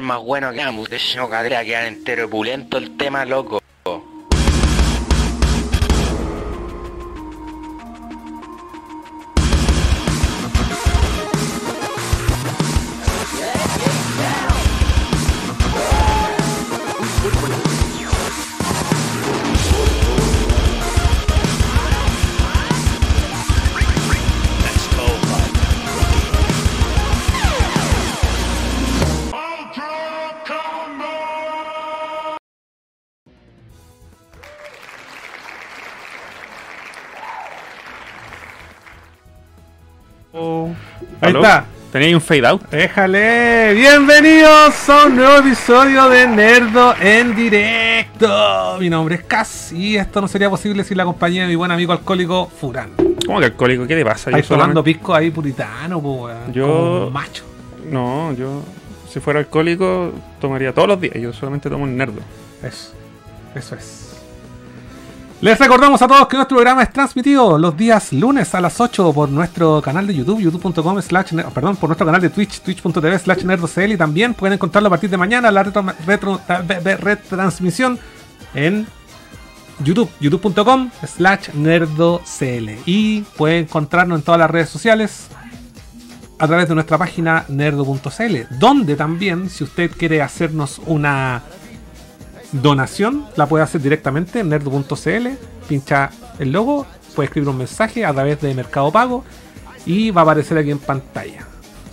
más bueno que ambos. De hecho, cadera quedar entero opulento el tema, loco. Ahí ¿Aló? está. Tenía ahí un fade out. Déjale. Bienvenidos a un nuevo episodio de Nerdo en directo. Mi nombre es Cas y esto no sería posible sin la compañía de mi buen amigo alcohólico Furán. ¿Cómo que alcohólico? ¿Qué te pasa? Yo tomando pisco ahí puritano. Yo- Como macho. No, yo si fuera alcohólico tomaría todos los días. Yo solamente tomo un nerdo. Eso. Eso es. Les recordamos a todos que nuestro programa es transmitido los días lunes a las 8 por nuestro canal de YouTube, youtube.com slash, perdón, por nuestro canal de Twitch, twitch.tv slash nerdocl y también pueden encontrarlo a partir de mañana la retro, retro- retransmisión en YouTube, youtube.com slash nerdocl y pueden encontrarnos en todas las redes sociales a través de nuestra página nerdo.cl, donde también si usted quiere hacernos una donación la puede hacer directamente en nerd.cl, pincha el logo, puede escribir un mensaje a través de Mercado Pago y va a aparecer aquí en pantalla.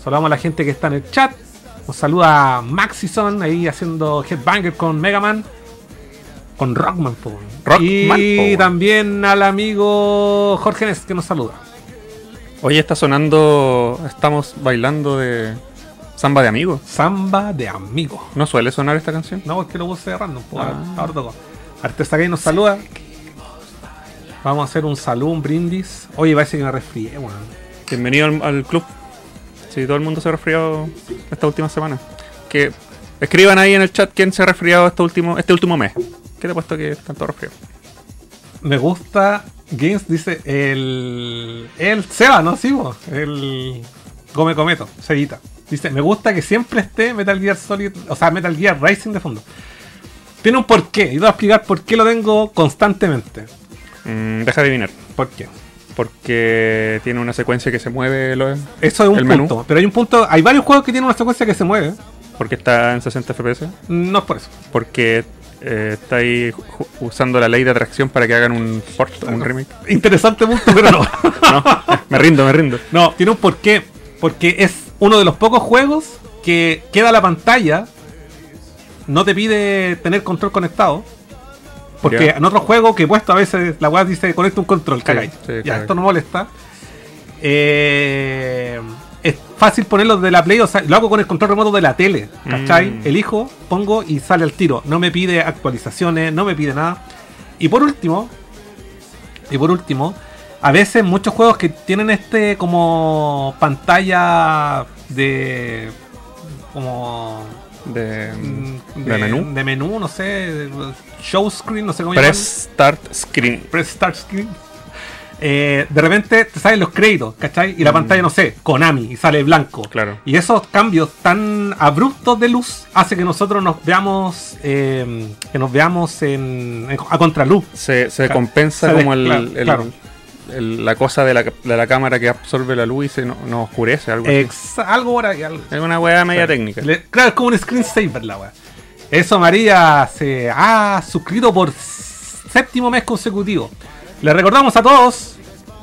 Saludamos a la gente que está en el chat. Nos saluda Maxison ahí haciendo Headbanger con Mega Man. Con Rockman, po, weón. Rockman, y po, también al amigo Jorge Nes que nos saluda. Hoy está sonando. Estamos bailando de. Samba de amigos. Samba de amigos. ¿No suele sonar esta canción? No, es que lo puse random. pues, Ah. ahora- ahora tocó. Artesa Gay nos saluda. Vamos a hacer un saludo, un brindis. Oye, parece que me resfrié, weón. Bienvenido al, al club. Si todo el mundo se ha resfriado esta última semana. Que escriban ahí en el chat quién se ha resfriado este último, este último mes. ¿Qué te ha puesto que están todos resfriados? Me gusta. Games dice el. El Seba, ¿no? Sí, po, el. Come Cometo, Seguita. Dice: Me gusta que siempre esté Metal Gear Solid. O sea, Metal Gear Rising de fondo. Tiene un porqué. Y te voy a explicar por qué lo tengo constantemente. Mm, deja de adivinar. ¿Por qué? Porque tiene una secuencia que se mueve. lo- Eso es un El menú. punto. Pero hay un punto. Hay varios juegos que tienen una secuencia que se mueve. Porque está en 60 FPS. No es por eso. Porque eh, está ahí usando la ley de atracción para que hagan un port, un remake. Interesante punto, pero no. No, me rindo, me rindo. No, tiene un porqué. Porque es uno de los pocos juegos que queda la pantalla. No te pide tener control conectado. Porque en otros juegos que he puesto a veces la web dice conecta un control, sí, ya, esto no molesta. Eh, es fácil ponerlo de la Play, o sea, lo hago con el control remoto de la tele, ¿cachai? Mm. Elijo, pongo y sale al tiro. No me pide actualizaciones, no me pide nada. Y por último, y por último, a veces muchos juegos que tienen este como pantalla de como De, mm, de menú. de menú, no sé, de- show screen, no sé cómo Press Start Screen. Press start screen. Eh, de repente te salen los créditos, ¿cachai? Y la pantalla, no sé, Konami, y sale blanco. Mm. Claro. Y esos cambios tan abruptos de luz hace que nosotros nos veamos eh, que nos veamos en, en- a contraluz. Se, se compensa Se como el, claro, el-. El- la cosa de la, de la cámara que absorbe la luz y se no- nos oscurece. Algo así. Algo por ahí, algo. Es una weá media Claro. técnica. Le- claro, es como un screensaver la weá. Eso María se ha suscrito por séptimo mes consecutivo. Les recordamos a todos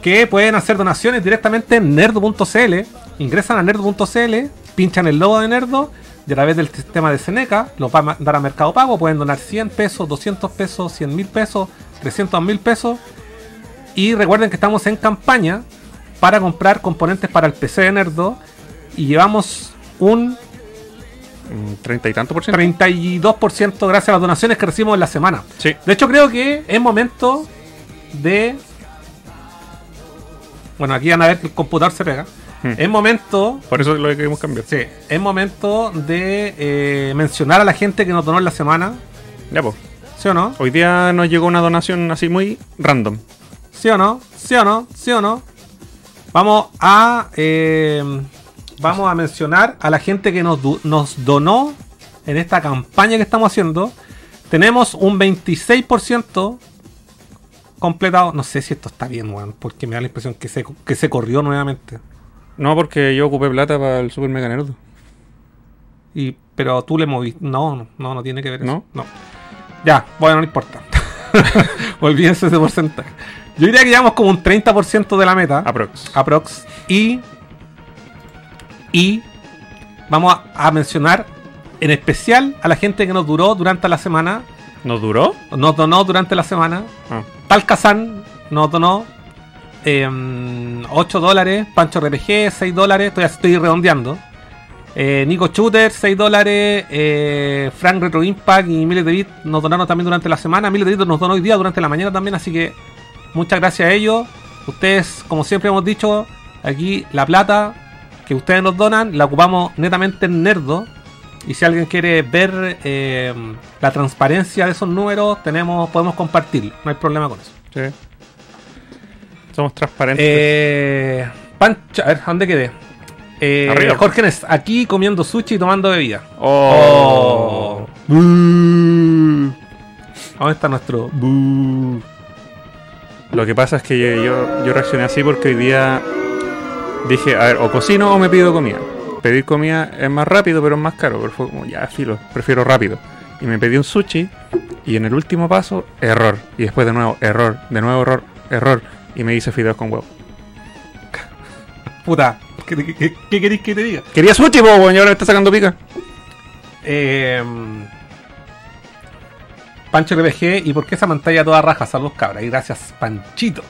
que pueden hacer donaciones directamente en nerdo.cl. Ingresan a nerdo.cl, pinchan el logo de Nerdo y a través del sistema de Seneca los va a mandar a Mercado Pago. Pueden donar 100 pesos, 200 pesos, 100 mil pesos, 300 mil pesos. Y recuerden que estamos en campaña para comprar componentes para el PC de Nerdo. Y llevamos un Treinta y tanto por ciento. 32% gracias a las donaciones que recibimos en la semana. Sí. De hecho, creo que es momento de. Bueno, aquí van a ver que el computador se pega. Hmm. Es momento. Por eso lo queremos cambiar. Sí, es momento de eh, mencionar a la gente que nos donó en la semana. Ya, pues. ¿Sí o no? Hoy día nos llegó una donación así muy random. ¿Sí o no? ¿Sí o no? ¿Sí o no? Vamos a. eh, vamos a mencionar a la gente que nos, nos donó en esta campaña que estamos haciendo, tenemos un 26% completado. No sé si esto está bien, weón, porque me da la impresión que se, que se corrió nuevamente. No, porque yo ocupé plata para el Super Mega Nerd. Y, pero tú le moviste. No, no, no, no tiene que ver eso. ¿No? No. Ya, bueno, no importa. Olvídense ese porcentaje. Yo diría que llevamos como un 30% de la meta. Aprox. aprox. Y. Y. Vamos a, a mencionar en especial a la gente que nos duró durante la semana. ¿Nos duró? Nos donó durante la semana. Ah. Talcazán nos donó em, 8 dólares. Pancho RPG, 6 dólares. Todavía estoy redondeando. Eh, Nico Shooter, 6 dólares. eh, Frank Retro Impact y Miles de Bit nos donaron también durante la semana. Miles de Bit nos donó hoy día durante la mañana también. Así que muchas gracias a ellos. Ustedes, como siempre hemos dicho, aquí la plata que ustedes nos donan la ocupamos netamente en Nerdo. Y si alguien quiere ver eh, la transparencia de esos números, tenemos, podemos compartirlo. No hay problema con eso. Sí. Somos transparentes. Eh, Pancho, a ver, ¿a ¿dónde quedé? Eh, Arriba. Jorge Nes, aquí comiendo sushi y tomando bebida. oh. Bú. ¿Dónde está nuestro? Bú? Lo que pasa es que yo, yo, yo reaccioné así porque hoy día dije, a ver, o cocino o me pido comida. Pedir comida es más rápido, pero es más caro. Pero fue como, ya, filo, prefiero rápido. Y me pedí un sushi y en el último paso, error. Y después de nuevo, error. De nuevo, error, error. Y me hice fideos con huevo. Puta, ¿qué, qué, qué- qué queréis que te diga? Quería sushi, po, y ahora me está sacando pica. Eh, Pancho RPG, ¿y por qué esa pantalla toda raja? Saludos cabra, y gracias Panchito.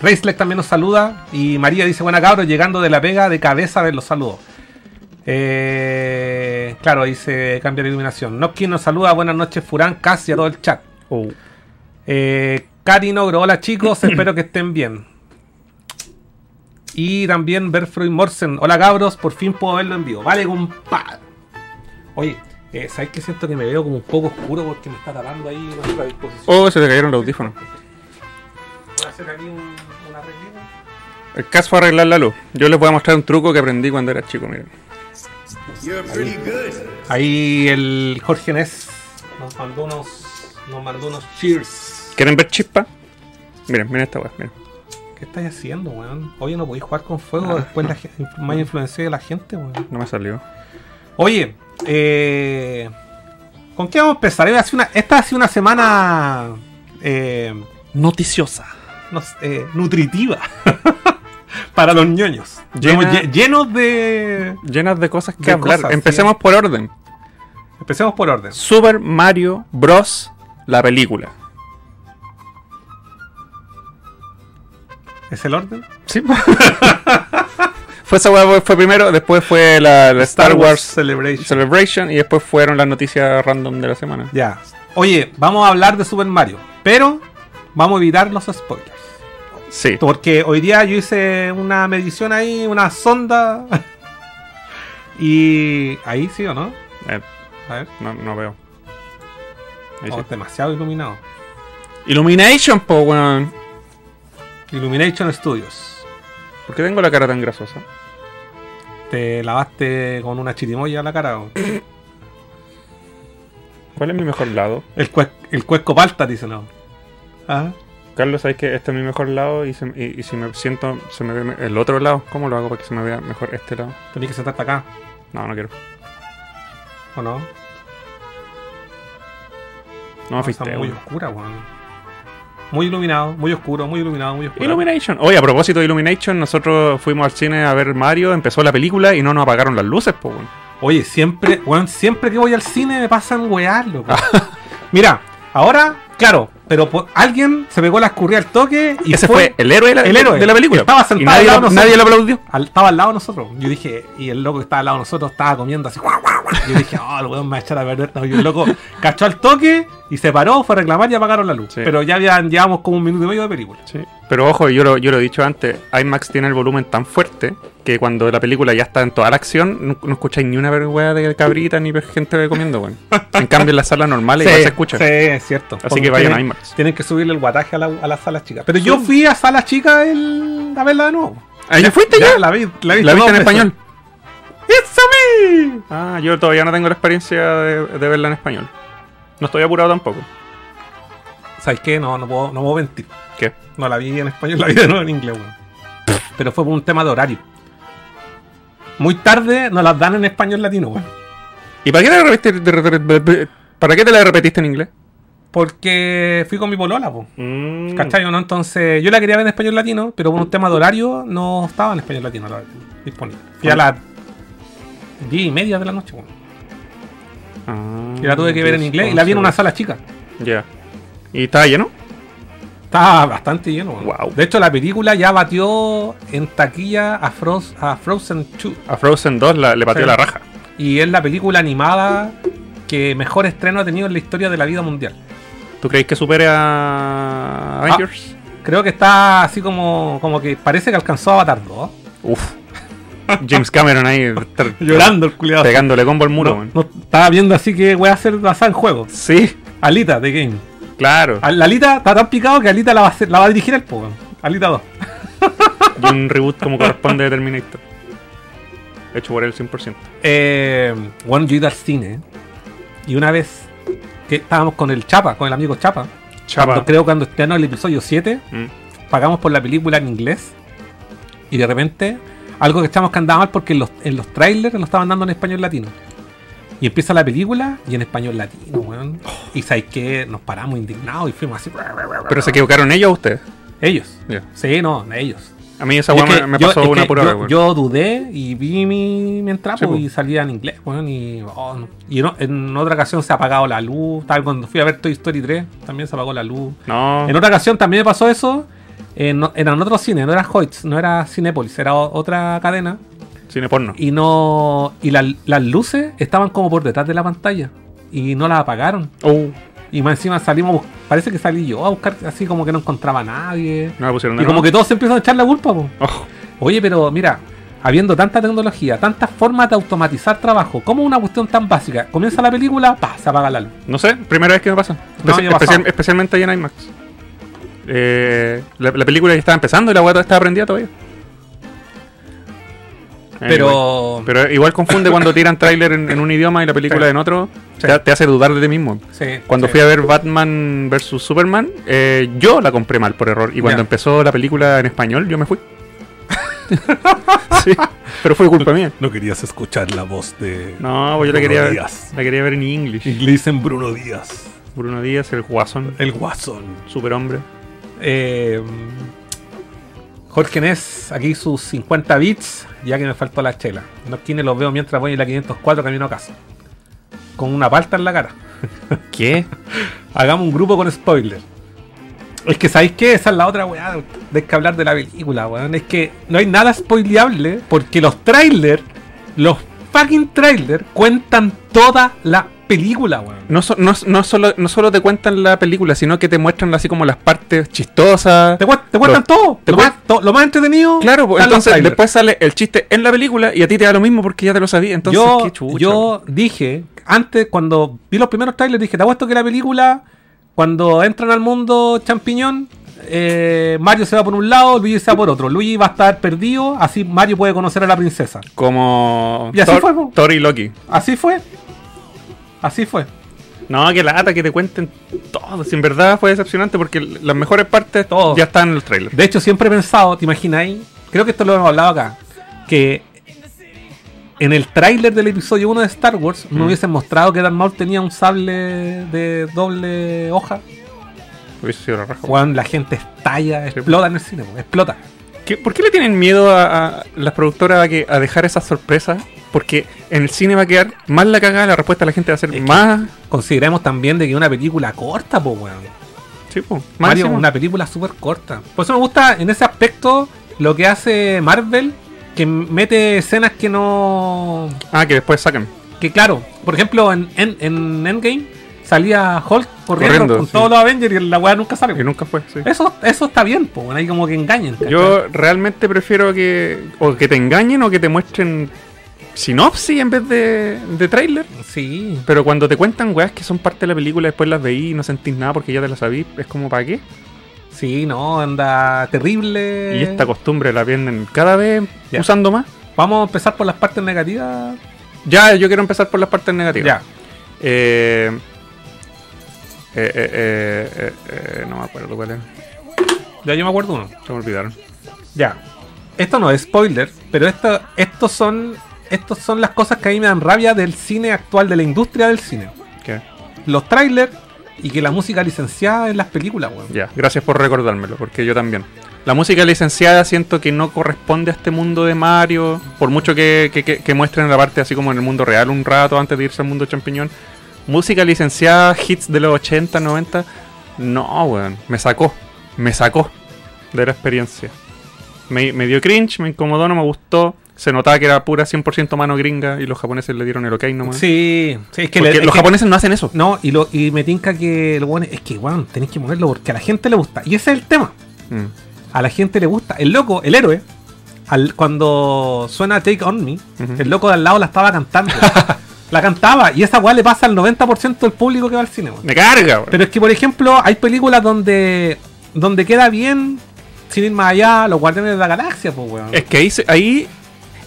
Reisleck también nos saluda. Y María dice, buena cabros, llegando de la pega de cabeza a ver los saludos. Eh, claro, dice cambia de iluminación. Noski nos saluda, buenas noches Furán, casi a todo el chat. Oh. Eh, Cari Nogro, hola chicos, espero que estén bien. Y también Berfroy Morsen, hola cabros, por fin puedo verlo en vivo. Vale, compadre. Oye, eh, ¿sabes que siento que me veo como un poco oscuro porque me está tapando ahí nuestra disposición? Oh, se te cayeron los audífonos. Voy a hacer aquí un, una. El caso fue arreglar la luz. Yo les voy a mostrar un truco que aprendí cuando era chico, miren. Ahí el Jorge Nes nos mandó unos, nos mandó unos cheers. ¿Quieren ver chispa? Miren, miren esta weá, miren. ¿Qué estáis haciendo, weón? Oye, no podéis jugar con fuego, después la, gen- más influencia de la gente, weón. No me salió. Oye, eh, ¿con qué vamos a empezar? Esta ha sido una, esta ha sido una semana eh, Noticiosa. no eh, nutritiva para los ñoños. Llena- llenos de... Llenas de cosas que De hablar. cosas, Empecemos por orden. Empecemos por orden. Super Mario Bros. La película. ¿Es el orden? Sí. fue esa weá, fue primero, después fue la, la Star, Wars Celebration. Celebration y después fueron las noticias random de la semana. Ya. Oye, vamos a hablar de Super Mario, pero vamos a evitar los spoilers. Sí. Porque hoy día yo hice una medición ahí, una sonda. y ahí sí o no? Eh, A ver. no, no veo. Sí. Oh, demasiado iluminado. Illumination, po, weón. Illumination Studios. ¿Por qué tengo la cara tan grasosa? Te lavaste con una chirimoya la cara. o? ¿Cuál es mi mejor lado? El, cue- el cuesco palta, dice no. Ah, Carlos, ¿sabes que este es mi mejor lado? Y, se- y- y si me siento, se me ve el otro lado. ¿Cómo lo hago para que se me vea mejor este lado? tenés que sentarte acá, No, no quiero. ¿o no? No me está fuiste. muy oscura, weón. Muy iluminado, muy oscuro, muy iluminado, muy oscuro. Illumination. Oye, a propósito de Illumination, nosotros fuimos al cine a ver Mario, empezó la película y no nos apagaron las luces, po, weón. Oye, siempre, weón, siempre que voy al cine me pasan weas, loco. Mira, ahora, claro, pero por- alguien se pegó la escurrida al toque y Ese fue, el héroe de la, el héroe. de la película. Estaba sentado y nadie, al lado lo- nadie aplaudió. al- estaba al lado de nosotros. Yo dije, y el loco que estaba al lado de nosotros estaba comiendo así. guau, guau. Yo dije, oh, el weón me va a echar a perder. No, y el loco cachó al toque y se paró, fue a reclamar y apagaron la luz. Sí. Pero ya habían, llevamos como un minuto y medio de película. Sí. Pero ojo, yo lo, yo lo he dicho antes, IMAX tiene el volumen tan fuerte que cuando la película ya está en toda la acción, no, no escucháis ni una vergüenza de cabrita ni gente comiendo, weón. En cambio, en las salas normales igual se escucha. Sí, es cierto. Así que vayan a IMAX. Tienen que subirle el guataje a, la- a las salas chicas. Pero yo fui a salas chicas el, a verla de nuevo. ¿Ah, ya fuiste ya? La vi, la vi ¿La viste en español? It's a Ah, yo todavía no tengo la experiencia de, de verla en español. No estoy apurado tampoco. ¿Sabes qué? No, no puedo, no puedo mentir. ¿Qué? No la vi en español, la vi de nuevo en inglés, weón. Pero fue por un tema de horario. Muy tarde nos las dan en español latino, weón. ¿Y para qué, te la repetiste, ¿para qué te la repetiste en inglés? Porque fui con mi polola, po. Mm. ¿Cachai o no? Entonces, yo la quería ver en español latino, pero por un tema de horario no estaba en español latino la- disponible. Fui a las 10 y media de la noche, weón. Ah, Y la tuve que ver en inglés y la vi en una sala chica. Ya. ¿Y estaba lleno? Estaba bastante lleno. Wow. De hecho, la película ya batió en taquilla a, Froz- a Frozen 2. A Frozen 2 la- le Sí. la raja. Y es la película animada que mejor estreno ha tenido en la historia de la vida mundial. ¿Tú creéis que supere a Avengers? Creo que está así como, como que parece que alcanzó Avatar 2. Uf. James Cameron ahí Llorando el culiado. pegándole combo al muro, No, estaba viendo así que voy a hacer basada en juego. Sí, Alita de Game. claro. Al- Alita está tan picado que Alita la va a, hacer- la va a dirigir el po. Alita 2. Y un reboot como corresponde de Terminator. Hecho por él 100%. Eh, bueno, yo he ido al cine. Y una vez que estábamos con el Chapa, con el amigo Chapa. Chapa. cuando- creo cuando estrenó el episodio 7. Mm. pagamos por la película en inglés y de repente algo que echamos que andaba mal porque en los, en los trailers lo estaban dando en español latino. Y empieza la película y en español latino, weón. Y sabes que nos paramos indignados y fuimos así. Pero se equivocaron ellos o ustedes. Ellos. Ya. Sí, no, ellos. A mí esa es weá me, pasó una pura yo, weón. yo dudé y vi mi, mi entrada Sí, pues, po. y salía en inglés, weón. Y, oh, no. Y no- en otra ocasión se ha apagado la luz. Tal, cuando fui a ver Toy Story 3, también se apagó la luz. No. En otra ocasión también me pasó eso. En, en otro cine, no era Hoyts, no era Cinépolis, era otra cadena. Cine porno. Y no. Y la- las luces estaban como por detrás de la pantalla. Y no las apagaron. Oh, Y más encima salimos, parece que salí yo a buscar así como que no encontraba a nadie. no me pusieron Y como que todos se empiezan a echar la culpa, po. Oh, Oye, pero mira, habiendo tanta tecnología, tantas formas de automatizar trabajo, como una cuestión tan básica, comienza la película, pa, se apaga la luz. no sé, primera vez que me pasa. No, ha pasado. especial- especialmente ahí en IMAX. Eh, la, la película ya estaba empezando y la weá estaba prendida todavía. Anyway. Pero. Pero igual confunde cuando tiran tráiler en, en un idioma y la película Sí. en otro. Sí. Te, te hace dudar de ti mismo. sí, Cuando sí. fui a ver Batman vs Superman, eh, yo la compré mal por error. Y cuando empezó la película en español, yo me fui. sí, pero fue culpa mía. No querías escuchar la voz de. No, pues yo la Bruno quería, Díaz. la quería ver en English. Inglés en Bruno Díaz. Bruno Díaz, el Guasón, El Guasón. superhombre. Eh, Jorge Nes, aquí sus 50 bits, ya que me faltó la chela. No quienes los veo mientras voy en la 504 camino a casa. Con una palta en la cara. ¿Qué? Hagamos un grupo con spoiler. Es que, ¿sabéis qué? Esa es la otra weá de que hablar de la película, weón. Es que no hay nada spoileable porque los trailers, los fucking trailers, cuentan toda la película, weón. No, so- no, no solo, no solo te cuentan la película, sino que te muestran así como las partes chistosas. Te, te cuentan Lo- todo. te lo, más, to- lo más entretenido. Claro, pues, entonces después sale el chiste en la película y a ti te da lo mismo porque ya te lo sabías. Entonces, yo, qué chucha. yo dije, antes, cuando vi los primeros trailers, dije, te apuesto que la película, cuando entran al mundo champiñón, eh, Mario se va por un lado, Luigi se va por otro. Luigi va a estar perdido, así Mario puede conocer a la princesa. Como Y así fue. Thor y Loki. Así fue. Así fue. No, que lata que te cuenten todo. Si en verdad fue decepcionante porque las mejores partes Todo. ya están en el trailer. De hecho, siempre he pensado, ¿te imagináis? Creo que esto lo hemos hablado acá. Que en el tráiler del episodio 1 de Star Wars Mm. no hubiesen mostrado que Darth Maul tenía un sable de doble hoja. Hubiese sido la raja. Juan, la gente estalla, explota en el cine, explota. ¿Qué- ¿Por qué le tienen miedo a, a las productoras a, que, a dejar esas sorpresas? Porque en el cine va a quedar más la cagada, la respuesta de la gente va a ser Es más. Consideremos también de que una película corta, po, weón. Sí, po, más Mario, una película súper corta. Por eso me gusta en ese aspecto lo que hace Marvel, que mete escenas que no. Ah, que después sacan. Que claro, por ejemplo, en, en, en Endgame salía Hulk corriendo, Corriendo, con sí. todos los Avengers y la weá nunca sale. Que nunca fue, sí. Eso, eso está bien, po, weón, ahí como que engañen. ¿cachai? Yo realmente prefiero que o que te engañen o que te muestren sinopsis en vez de, de trailer. Sí. Pero cuando te cuentan weas que son parte de la película, después las veí y no sentís nada porque ya te las sabís, es como ¿para qué? Sí, no, anda terrible. Y esta costumbre la vienen cada vez Ya. usando más. Vamos a empezar por las partes negativas. Ya, yo quiero empezar por las partes negativas. Ya. Eh, eh, eh, eh, eh, eh, no me acuerdo cuál era. Ya yo me acuerdo uno. Se me olvidaron. Ya. Esto no es spoiler, pero esto, estos son. Estos son las cosas que a mí me dan rabia del cine actual, de la industria del cine. ¿Qué? Los trailers y que la música licenciada en las películas, weón. Ya, gracias por recordármelo, porque yo también. La música licenciada siento que no corresponde a este mundo de Mario, por mucho que, que, que- que muestren la parte así como en el mundo real un rato antes de irse al mundo champiñón. Música licenciada, hits de los 80, 90, no, weón, me sacó, me sacó de la experiencia. Me, me dio cringe, me incomodó, no me gustó. Se notaba que era pura 100% mano gringa y los japoneses le dieron el ok nomás. Sí, sí, es que, Porque le- es los que- japoneses no hacen eso. No, y, lo, y me tinca que el weón es que, weón, tenéis que moverlo porque a la gente le gusta. Y ese es el tema. Mm. A la gente le gusta. El loco, el héroe, al, cuando suena Take On Me, el loco de al lado la estaba cantando. la cantaba. Y esa weá le pasa al 90% del público que va al cine. Me carga, weón. Pero es que, por ejemplo, hay películas donde, donde queda bien, sin ir más allá, los Guardianes de la Galaxia, pues, weón. Es que ahí, ahí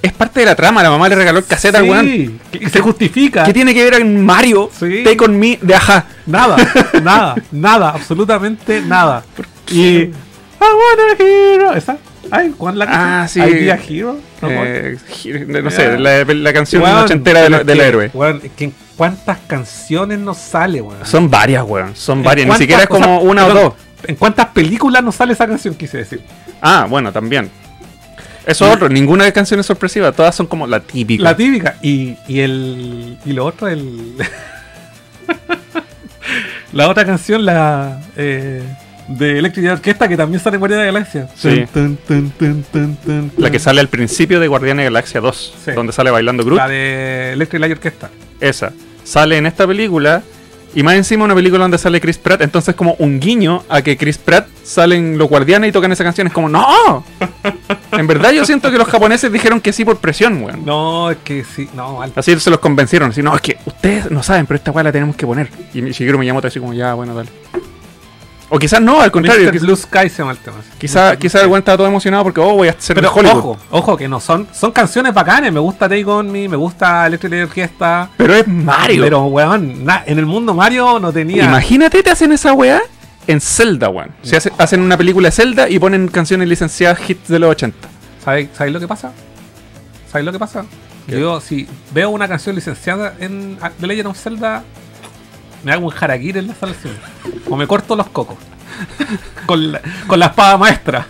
es parte de la trama. La mamá le regaló el cassette al weón. Sí, y se justifica. ¿Qué tiene que ver en Mario? Sí. Take on me de ajá. Nada, nada, nada, absolutamente nada. Y. I wanna hero. ¿Esa? Ay, ¿cuál la canción? Ah, sí. I be a hero. No, Eh, no sé, la, la canción Weón, ochentera del, del que, héroe. weón, es que en ¿Cuántas canciones nos sale, weón? Son varias, weón. Son ¿En varias. Ni siquiera es como una o dos. ¿En cuántas películas nos sale esa canción, quise decir? Ah, bueno, también. Eso es otro. Ninguna de canción es sorpresiva. Todas son como la típica. La típica. Y, y el. Y lo otro, el. la otra canción, la. Eh, de Electric Orquesta, que también sale en Guardianes de la Galaxia. Sí. Tun, tun, tun, tun, tun, La que sale al principio de Guardianes de la Galaxia 2. Sí. Donde sale bailando Groot. La de Electric Light Orquesta. Esa. Sale en esta película. Y más encima una película donde sale Chris Pratt. Entonces como un guiño a que Chris Pratt salen los guardianes y tocan esa canción. Es como, ¡No! en verdad yo siento que los japoneses dijeron que sí por presión, weón. No, es que sí. No, al- Así se los convencieron. Así, no, es que ustedes no saben, pero esta weá la tenemos que poner. Y Shigeru Miyamoto así como, ya, bueno, dale. O quizás no, al contrario. Mr. Quizás, Blue Sky se llama el tema. quizá, quizá el estaba todo emocionado porque, oh, voy a ser Pero Hollywood. ojo, ojo, que no son. Son canciones bacanes. Me gusta Take On Me, me gusta Electric Orquesta. Pero es Mario. Pero, weón, na- en el mundo Mario no tenía. Imagínate, te hacen esa weá en Zelda, weón. Se hace- hacen una película de Zelda y ponen canciones licenciadas hits de los 80. ¿Sabéis ¿sabéis lo que pasa? ¿Sabéis lo que pasa? ¿Qué? Yo, si veo una canción licenciada en The Legend of Zelda, me hago un harakiri en la cine. O me corto los cocos. con, la, con la espada maestra.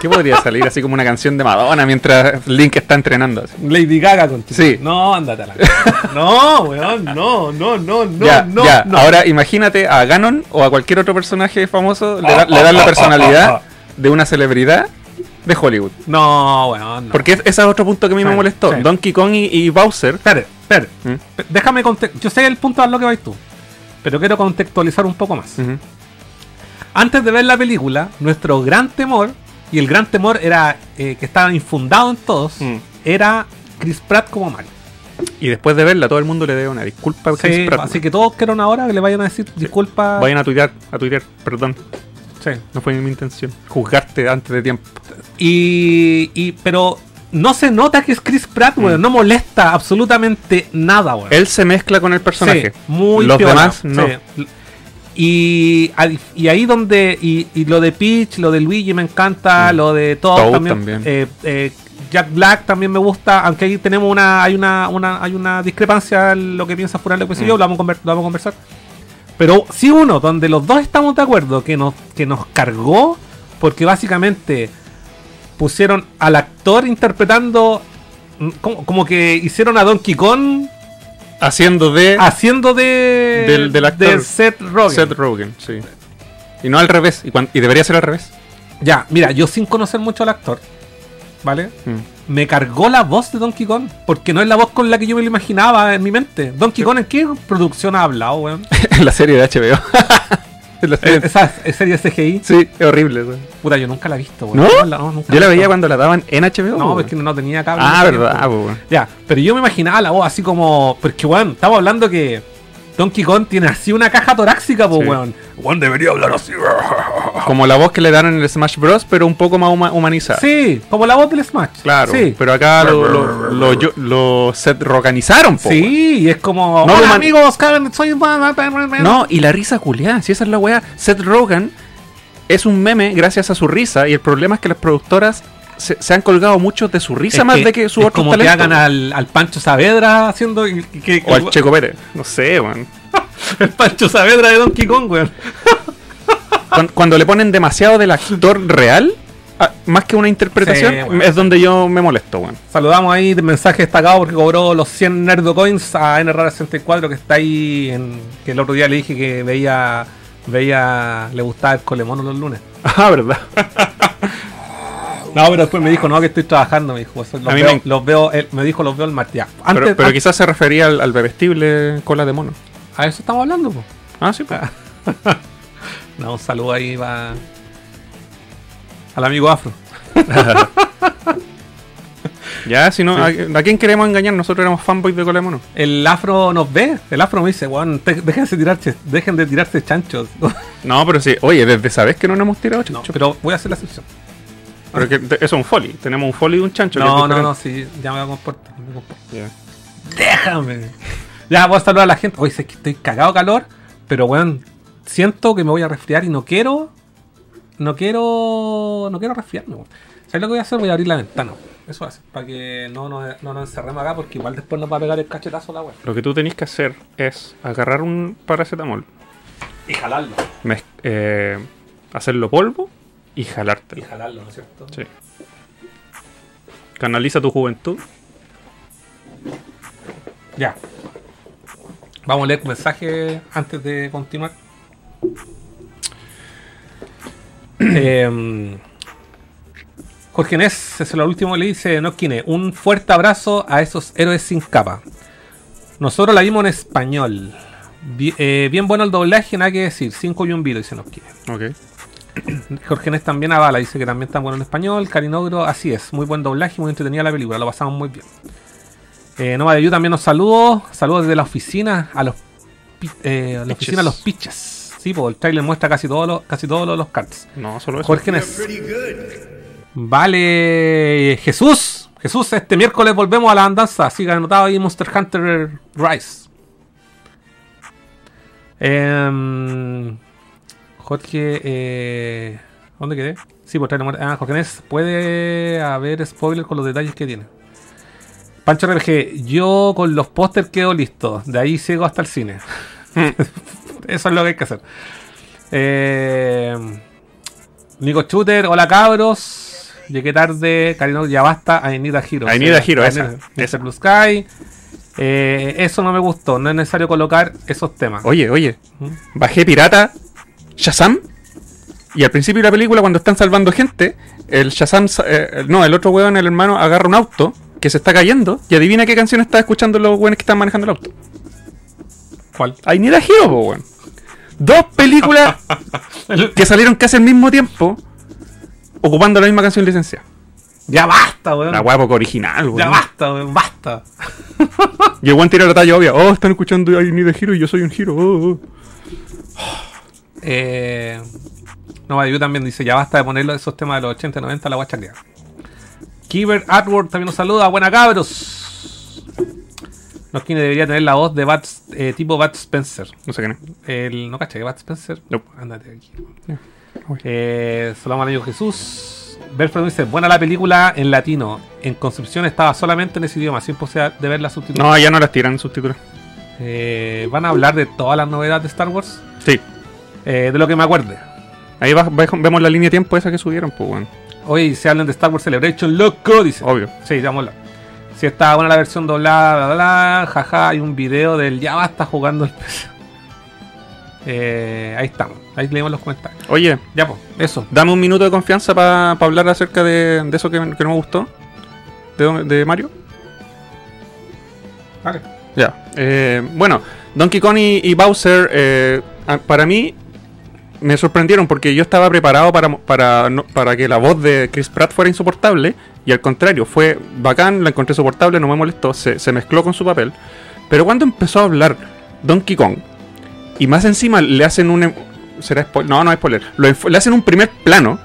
¿Qué podría salir así como una canción de Madonna mientras Link está entrenando? así? Lady Gaga con Sí. No, ándate a la No, weón, no, no, no, no, ya, no. ya. no. Ahora imagínate a Ganon o a cualquier otro personaje famoso, le, da- le dan la personalidad de una celebridad de Hollywood. No, weón. No. Porque es- ese es otro punto que a mí me molestó. sí. Donkey Kong y, y Bowser. Espere, espere. ¿Mm? Pe- Déjame Yo sé el punto a lo que vais tú. Pero quiero contextualizar un poco más. Antes de ver la película, nuestro gran temor, y el gran temor era eh, que estaba infundado en todos, Mm. era Chris Pratt como Mario. Y después de verla, todo el mundo le debe una disculpa a Chris Sí, Pratt. así que todos quieren ahora que le vayan a decir disculpa. Vayan a tuitear, a tuitear, perdón. Sí. No fue mi intención. Juzgarte antes de tiempo. Y, y- pero no se nota que es Chris Pratt, weón. No molesta absolutamente nada, weón. Mm. Él se mezcla con el personaje. Sí, muy Los piola, demás no. sí. Y, y ahí donde. Y, y lo de Peach, lo de Luigi me encanta, Mm. lo de Toad, también. también. eh, eh, Jack Black también me gusta, aunque ahí tenemos una. Hay una, una, hay una discrepancia en lo que piensa Fural, lo que sé Mm. yo, lo vamos, a lo vamos a conversar. Pero sí uno, donde los dos estamos de acuerdo, que nos, que nos cargó, porque básicamente pusieron al actor interpretando. mm, Como, como que hicieron a Donkey Kong Haciendo de haciendo de Del- del actor. de Seth Rogen. Seth Rogen, sí. Y no al revés. Y, cuan- y debería ser al revés. Ya, mira, yo sin conocer mucho al actor, ¿vale? Mm. Me cargó la voz de Donkey Kong, porque no es la voz con la que yo me lo imaginaba en mi mente. Donkey Kong, ¿en qué producción ha hablado, weón? en la serie de HBO. Esa serie CGI, sí, es horrible. eso. puta, yo nunca la he visto, weón. ¿No? Yo la veía cuando la daban en HBO. No, porque no tenía cable. Ah, verdad, weón. Ya, pero yo me imaginaba la voz así como. Porque, weón, estamos hablando que Donkey Kong tiene así una caja torácica, pues, Sí. weón. Weón debería hablar así. Como la voz que le dan en el Smash Bros, pero un poco más huma- humanizada. Sí, como la voz del Smash. Claro, Sí. pero acá lo, lo, lo, yo- lo rocanizaron, po, Sí, y es como. No, Hola, amigos, cabrón, soy. No, y la risa culiada, si esa es la weá. Seth Rogen es un meme gracias a su risa y el problema es que las productoras se, se han colgado mucho de su risa Es más de que su otro como que hagan al, al Pancho Saavedra haciendo. y que- O al Checo Pérez. No sé, weón. el Pancho Saavedra de Donkey Kong, weón. Cuando, cuando le ponen demasiado del actor real, a- más que una interpretación, Sí, weón. es donde yo me molesto, weón. Saludamos ahí de mensaje destacado porque cobró los 100 Nerdo Coins a NRR64 que está ahí. En, que el otro día le dije que veía. Veía. Le gustaba el colemono los lunes. Ah, verdad. No, pero después me dijo, no, que estoy trabajando. Me dijo, los, veo, me- los veo. él- me dijo, los veo el martes. Antes, pero pero antes- quizás se refería al, al bebestible cola de mono. a eso estamos hablando, po. Ah, sí, pues. No, un saludo ahí va al amigo Afro. Ya, si no, ¿a, a quién queremos engañar? Nosotros éramos fanboys de cola de mono. El Afro nos ve. El Afro me dice, weón, te- déjense tirarse, dejen de tirarse chanchos. No, pero sí. Oye, desde sabes que no nos hemos tirado No, chancho. pero voy a hacer la excepción. Pero que eso es un folly. Tenemos un folly y un chancho. No, no, no, sí, ya me voy a comportar. me comporto. Déjame. Ya voy a saludar a la gente. Oye, sé que estoy cagado calor, pero weón, siento que me voy a resfriar y no quiero. No quiero. No quiero resfriarme, weón. ¿Sabes lo que voy a hacer? Voy a abrir la ventana. Eso hace, para que no nos, no nos encerremos acá, porque igual después nos va a pegar el cachetazo la weón. Lo que tú tenés que hacer es agarrar un paracetamol, Y jalarlo. mez- eh, hacerlo polvo y Y jalártelo. jalarlo, ¿no es cierto? Sí. Canaliza tu juventud. Ya. Vamos a leer un mensaje antes de continuar. Em, Jorge Nes, es lo último que le dice Noskine. Un fuerte abrazo a esos héroes sin capa. Nosotros la vimos en español. Eh, bien bueno el doblaje, nada que decir. 5 y un vilo, dice Noskine. Ok. Jorge Nes también avala, dice que también está bueno en español. Carinogro, así es, muy buen doblaje, muy entretenida la película, lo pasamos muy bien. Eh, Nova de You también nos saludo, saludos desde la oficina a los eh, a la Pitches. oficina a los pitches. Sí, porque el trailer muestra casi todos los, casi todos los, los cards. No, solo eso. Jorge Nes. Vale, Jesús. Jesús, este miércoles volvemos a la andanza. Así que anotado ahí Monster Hunter Rise. Em, Jorge, eh, ¿dónde quedé? Sí, por trailer. Ah, Jorge Nes, puede haber spoiler con los detalles que tiene. Pancho RPG, yo con los pósters quedo listo. De ahí sigo hasta el cine. Eso es lo que hay que hacer. Eh, Nico Shooter, hola cabros. Llegué tarde, Karino, ya basta. I need a hero. I need a hero, esa. Mr. Blue Sky. Eh, eso no me gustó. No es necesario colocar esos temas. Oye, oye. ¿Mm? Bajé pirata Shazam. Y al principio de la película, cuando están salvando gente, el Shazam, eh, no, el otro weón, el hermano, agarra un auto que se está cayendo y adivina qué canción está escuchando los weones que están manejando el auto. ¿Cuál? I Need a Hero, po, weón. Dos películas que salieron casi al mismo tiempo ocupando la misma canción licenciada. Ya basta, weón. La poco original, Ya weón. basta, weón. Basta. Y el weón tira la talla obvia. Oh, están escuchando I Need a Hero y yo soy un Hero. oh, oh. Eh, no, yo también dice, ya basta de ponerlo esos temas de los 80 y 90 a la guachacrea. Kiber Artwork también nos saluda, buena cabros. No quien debería tener la voz de Bat, eh, tipo Bat Spencer. No sé quién es. El, ¿No caché que Bat Spencer? Nope. Ándate aquí. Uy. Eh, saludamos al Jesús. Belfred dice, buena la película en latino. En Concepción estaba solamente en ese idioma, sin posibilidad de ver la subtitulada. No, ya no las tiran en subtítulos. Eh, Van a hablar de todas las novedades de Star Wars. Sí. Eh, de lo que me acuerde. Ahí va- va- vemos la línea de tiempo esa que subieron, pues, weón. Hoy se hablan de Star Wars Celebration, loco, dice. Obvio. Sí, vamos a hablar. Si está buena la versión doblada, bla, bla, bla, jaja, hay un video del ya basta jugando el PC. Eh, ahí estamos, ahí leemos los comentarios. Oye, Ya, pues, eso. dame un minuto de confianza para hablar acerca de, de eso que, que no me gustó. De, de Mario. Vale. Ya. eh, bueno, Donkey Kong y, y Bowser, eh, para mí, me sorprendieron porque yo estaba preparado para, para, no- para que la voz de Chris Pratt fuera insoportable. Y al contrario, fue bacán, la encontré soportable, no me molestó, se, se mezcló con su papel. Pero cuando empezó a hablar Donkey Kong. Y más encima le hacen un... em- ¿Será spoiler? No, no es spoiler. Lo le hacen un primer plano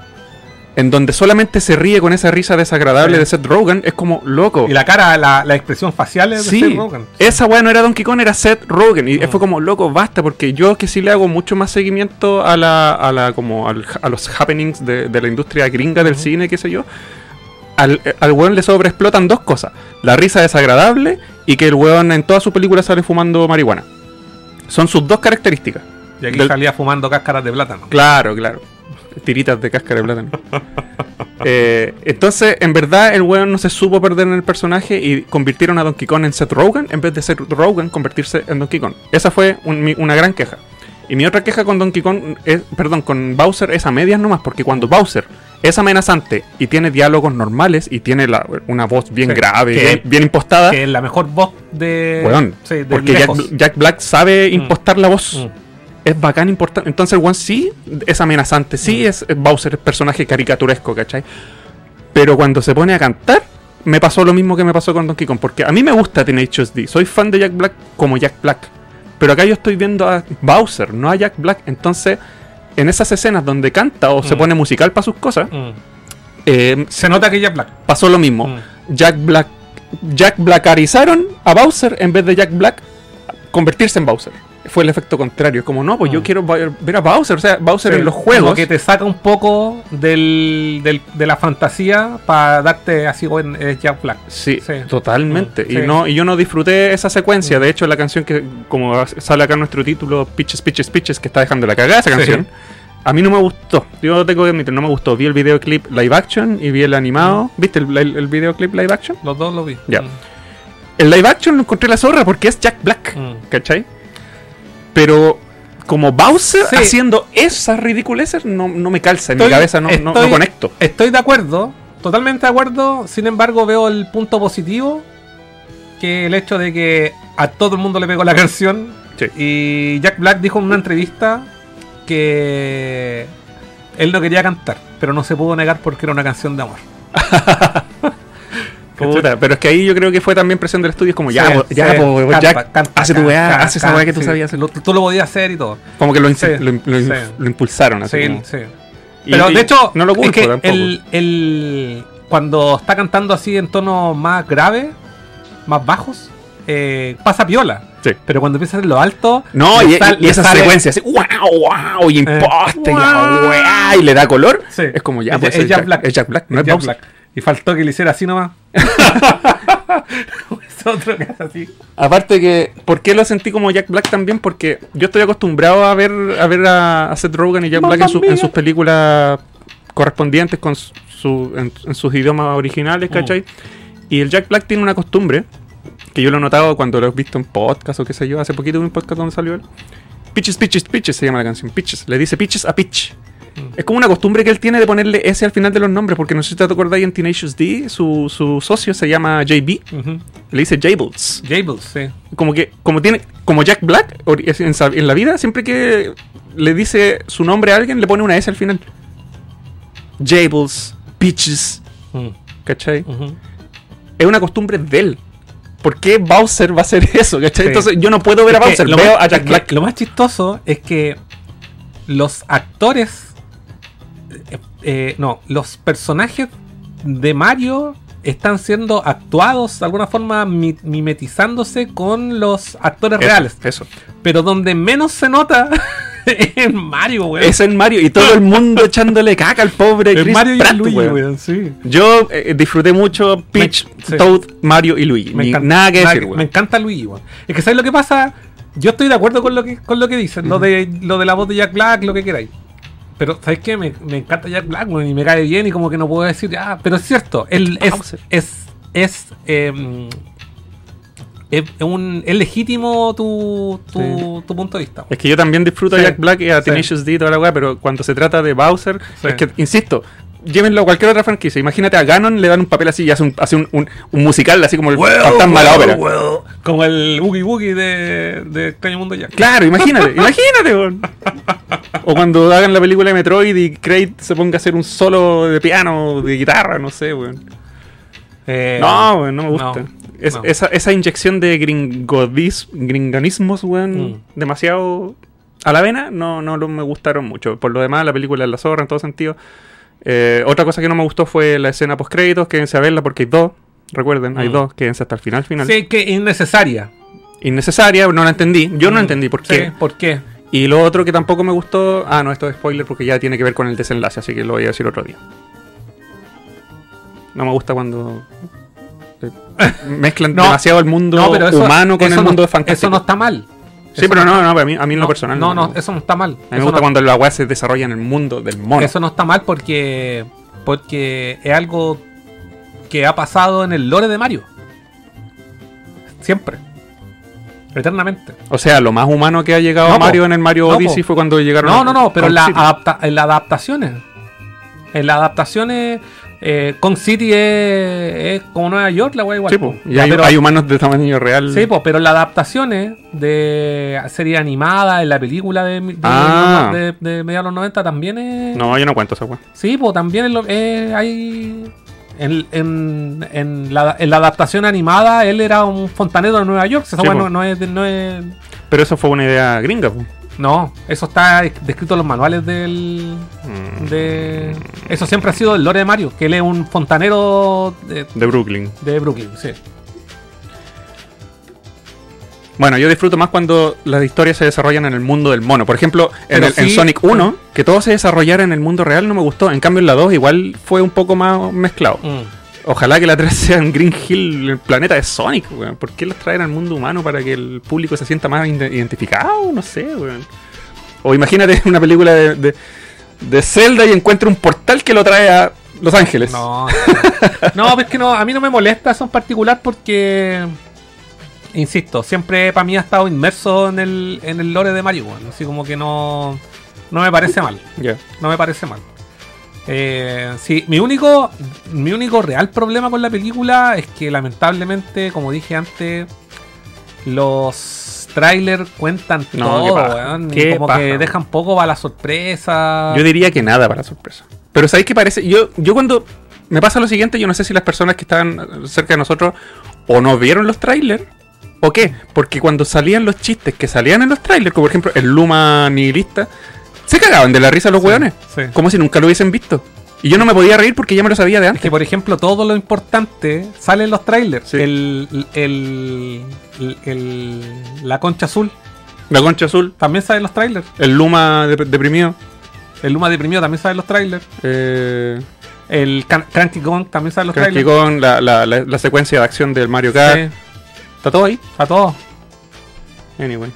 en donde solamente se ríe con esa risa desagradable Sí. de Seth Rogen. Es como, loco. Y la cara, la, la expresión facial es de Sí, Seth Rogen. esa weá no era Donkey Kong, era Seth Rogen. Y Mm. fue como, loco, basta, porque yo que sí le hago mucho más seguimiento a la, a la, como al- a los happenings de, de la industria gringa del cine, qué sé yo. Al, al weón le sobreexplotan dos cosas. La risa desagradable y que el weón en toda su película sale fumando marihuana. Son sus dos características. Y aquí Del- salía fumando cáscaras de plátano. Claro, claro. Tiritas de cáscara de plátano. Eh, entonces, en verdad, el weón no se supo perder en el personaje y convirtieron a Donkey Kong en Seth Rogen en vez de Seth Rogen convertirse en Donkey Kong. Esa fue un- mi- una gran queja. Y mi otra queja con Donkey Kong, es, perdón, con Bowser es a medias nomás, porque cuando Bowser es amenazante y tiene diálogos normales y tiene la- una voz bien Sí, grave, bien, bien impostada, Que es la mejor voz de. weón, Sí, de porque Jack. Jack Black sabe impostar la voz Mm. Es bacán importante. Entonces el one sí es amenazante, sí Mm. es Bowser, es personaje caricaturesco, ¿cachai? Pero cuando se pone a cantar, me pasó lo mismo que me pasó con Donkey Kong. Porque a mí me gusta Tenacious D. Soy fan de Jack Black como Jack Black. Pero acá yo estoy viendo a Bowser, no a Jack Black. Entonces, en esas escenas donde canta o se Mm. pone musical para sus cosas, Mm. eh, Se nota que es black. pasó lo mismo. Mm. Jack Black. Jack Blackarizaron a Bowser en vez de Jack Black convertirse en Bowser. Fue el efecto contrario. Es como, no, pues yo Mm. quiero ver a Bowser. O sea, Bowser Sí, en los como juegos. que te saca un poco del, del- de la fantasía para darte así, bueno, es Jack Black. Sí, Sí. totalmente. Mm, y sí. no y yo no disfruté esa secuencia. Mm. De hecho, la canción que, como sale acá en nuestro título, Pitches, Pitches, Pitches, que está dejando la cagada esa canción. A mí no me gustó. Yo tengo que admitir, no me gustó. Vi el videoclip live action y vi el animado. ¿Viste el, el- el videoclip live action? Los dos lo vi. Ya. El live action lo encontré la zorra porque es Jack Black. ¿Cachai? Pero como Bowser Sí. haciendo esas ridiculeces no, no me calza. En Estoy- mi cabeza no, no- conecto. Estoy de acuerdo, totalmente de acuerdo. Sin embargo, veo el punto positivo, que el hecho de que a todo el mundo le pegó la canción. Sí. Y Jack Black dijo en una entrevista que él no quería cantar, pero no se pudo negar porque era una canción de amor. Puta, pero es que ahí yo creo que fue también presión del estudio. Es como, ya, Sí, po- ya, sí, po, canta, hace tu weá, canta, hace esa weá que tú sí. sabías hacer. Lo- tú lo podías hacer y todo. Como que lo, lo, lo- sí. lo impulsaron así. Sí, como- sí. Y- Pero y de hecho, no lo culpo es que tampoco. el, el- cuando está cantando así en tono más grave, más bajos, eh, pasa piola. Sí. Pero cuando empieza en lo alto, No, y, sal- y le esa sale- secuencia así, wow, wow, y imposta, y la wow. weá, y le da color. Sí. Es como ya, Es- pues es es, Jack Black. es Jack Black, no es es Jack. Black. Y faltó que le hiciera así nomás. es otro que hace así. Aparte que, ¿por qué lo sentí como Jack Black también? Porque yo estoy acostumbrado a ver a, ver a, a Seth Rogen y Jack Black en, su- en mía. sus películas correspondientes con su, en, en sus idiomas originales, ¿cachai? Y el Jack Black tiene una costumbre, que yo lo he notado cuando lo he visto en podcast o qué sé yo, hace poquito vi un podcast donde salió él. Pitches, Pitches, Pitches se llama la canción, Pitches, le dice Pitches a Pitch. Es como una costumbre que él tiene de ponerle S al final de los nombres, porque no sé si te ahí en Tenacious D, su, su socio se llama JB, Ujú. le dice Jables Jables, sí. como que como tiene como Jack Black en, en la vida siempre que le dice su nombre a alguien le pone una S al final Jables Peaches Mm, ¿cachai? es una costumbre de él ¿por qué Bowser va a hacer eso? ¿cachai? Sí. entonces yo no puedo ver a Es Bowser lo veo más- a Jack Black Lo más chistoso es que los actores. Eh, no, los personajes de Mario están siendo actuados de alguna forma mi- mimetizándose con los actores Eso, reales. eso Pero donde menos se nota es en Mario, weón. es en Mario y todo el mundo echándole caca al pobre En Chris Mario y Pratt, en Luigi, weón. weón, sí. yo eh, disfruté mucho Peach. Toad, Mario y Luigi Me encanta, nada que decir me weón. encanta Luigi, weón. Es que ¿sabes lo que pasa? Yo estoy de acuerdo con lo que, con lo que dicen, lo, de, lo de la voz de Jack Black, lo que queráis. Pero, ¿sabes qué? Me, me encanta Jack Black, y me cae bien y como que no puedo decir, ah, pero es cierto, él es, Bowser. es, es, em, es, un, es legítimo tu, tu, tu punto de vista. Es que yo también disfruto a Jack Black y a sí. Tenacious D y toda la weá, pero cuando se trata de Bowser, es que, insisto, llévenlo a cualquier otra franquicia. Imagínate a Ganon, le dan un papel así y hace un, hace un, un- un musical, así como el fantasma de la ópera. Como el Boogie Boogie de, de Extraño Mundo Jack. Claro, imagínate, imagínate, weón. O cuando hagan la película de Metroid y Kraid se ponga a hacer un solo de piano, de guitarra, no sé, weón. Eh, No, weón, no me gusta. Es- No. esa, esa inyección de gringodis, gringanismos, weón, Mm. demasiado a la vena, no, no lo- me gustaron mucho. Por lo demás, la película es la zorra en todo sentido. Eh, otra cosa que no me gustó fue la escena post créditos, quédense a verla porque hay dos. Recuerden, hay Mm. dos, quédense hasta el final, final. Sí, que innecesaria. Innecesaria, no la entendí. Yo no Mm. entendí por Sí, qué. ¿por qué? Y lo otro que tampoco me gustó. Ah, no, esto es spoiler porque ya tiene que ver con el desenlace, así que lo voy a decir otro día. No me gusta cuando eh, mezclan No, demasiado el mundo No, pero eso, humano con el no- mundo de fantástico. Eso no está mal. Sí, pero no, no, a mí, a mí en lo personal No, no, eso no está mal. A mí me gusta no- cuando la weá se desarrolla en el mundo del mono. Eso no está mal porque porque es algo que ha pasado en el lore de Mario. Siempre. Eternamente. O sea, lo más humano que ha llegado No, a Mario po. en el Mario No, Odyssey po. fue cuando llegaron No, no, no, pero a en, la City. adapta- en las adaptaciones. En las adaptaciones, eh, Kong City es, es como Nueva York, la wea igual. Sí, po. Y hay, pero- hay humanos de tamaño real. Sí, po, pero las adaptaciones de serie animada, en la película de, de, Ah. de, de mediados de los 90 también es. No, yo no cuento esa weá. Sí, pues también es lo- hay. En, en, en, la, en la adaptación animada, él era un fontanero de Nueva York. Esa Sí, no, no es, no es. Pero eso fue una idea gringa, po. No, eso está descrito en los manuales del. Mm, De, eso siempre ha sido el lore de Mario, que él es un fontanero de, De Brooklyn. de Brooklyn, sí. Bueno, yo disfruto más cuando las historias se desarrollan en el mundo del mono. Por ejemplo, en, el- en Sonic 1, que todo se desarrollara en el mundo real no me gustó. En cambio, en la 2 igual fue un poco más mezclado. Mm. Ojalá que la 3 sea en Green Hill, el planeta de Sonic, weón. ¿Por qué los traen al mundo humano para que el público se sienta más identificado? No sé, weón. O imagínate una película de, de, de Zelda y encuentre un portal que lo trae a Los Ángeles. No, no, no, es que no, a mí no me molesta eso en particular porque, insisto, siempre para mí ha estado inmerso en el, en el lore de Mario, weón. así como que no, no me parece mal, Ya. no me parece mal. Eh, sí, mi único, mi único real problema con la película es que lamentablemente, como dije antes, los trailers cuentan No, todo, weón, como paja, que dejan poco para la sorpresa. Yo diría que nada para sorpresa. Pero ¿sabéis qué parece? Yo, yo cuando me pasa lo siguiente, yo no sé si las personas que estaban cerca de nosotros o no vieron los trailers o qué. Porque cuando salían los chistes que salían en los trailers, como por ejemplo el Luma nihilista, se cagaban de la risa los Sí, hueones. sí. Como si nunca lo hubiesen visto. Y yo no me podía reír porque ya me lo sabía de Es antes. que, por ejemplo, todo lo importante sale en los trailers. Sí. El, el, el- el- la concha azul La concha azul, también sale en los trailers. el Luma de- deprimido. El Luma deprimido también sale en los trailers. Eh, El Can- Cranky Kong también sale en los Cranky trailers. Kong, la, la, la, la secuencia de acción del Mario Kart. Sí, Está todo ahí. a todos. Anyway.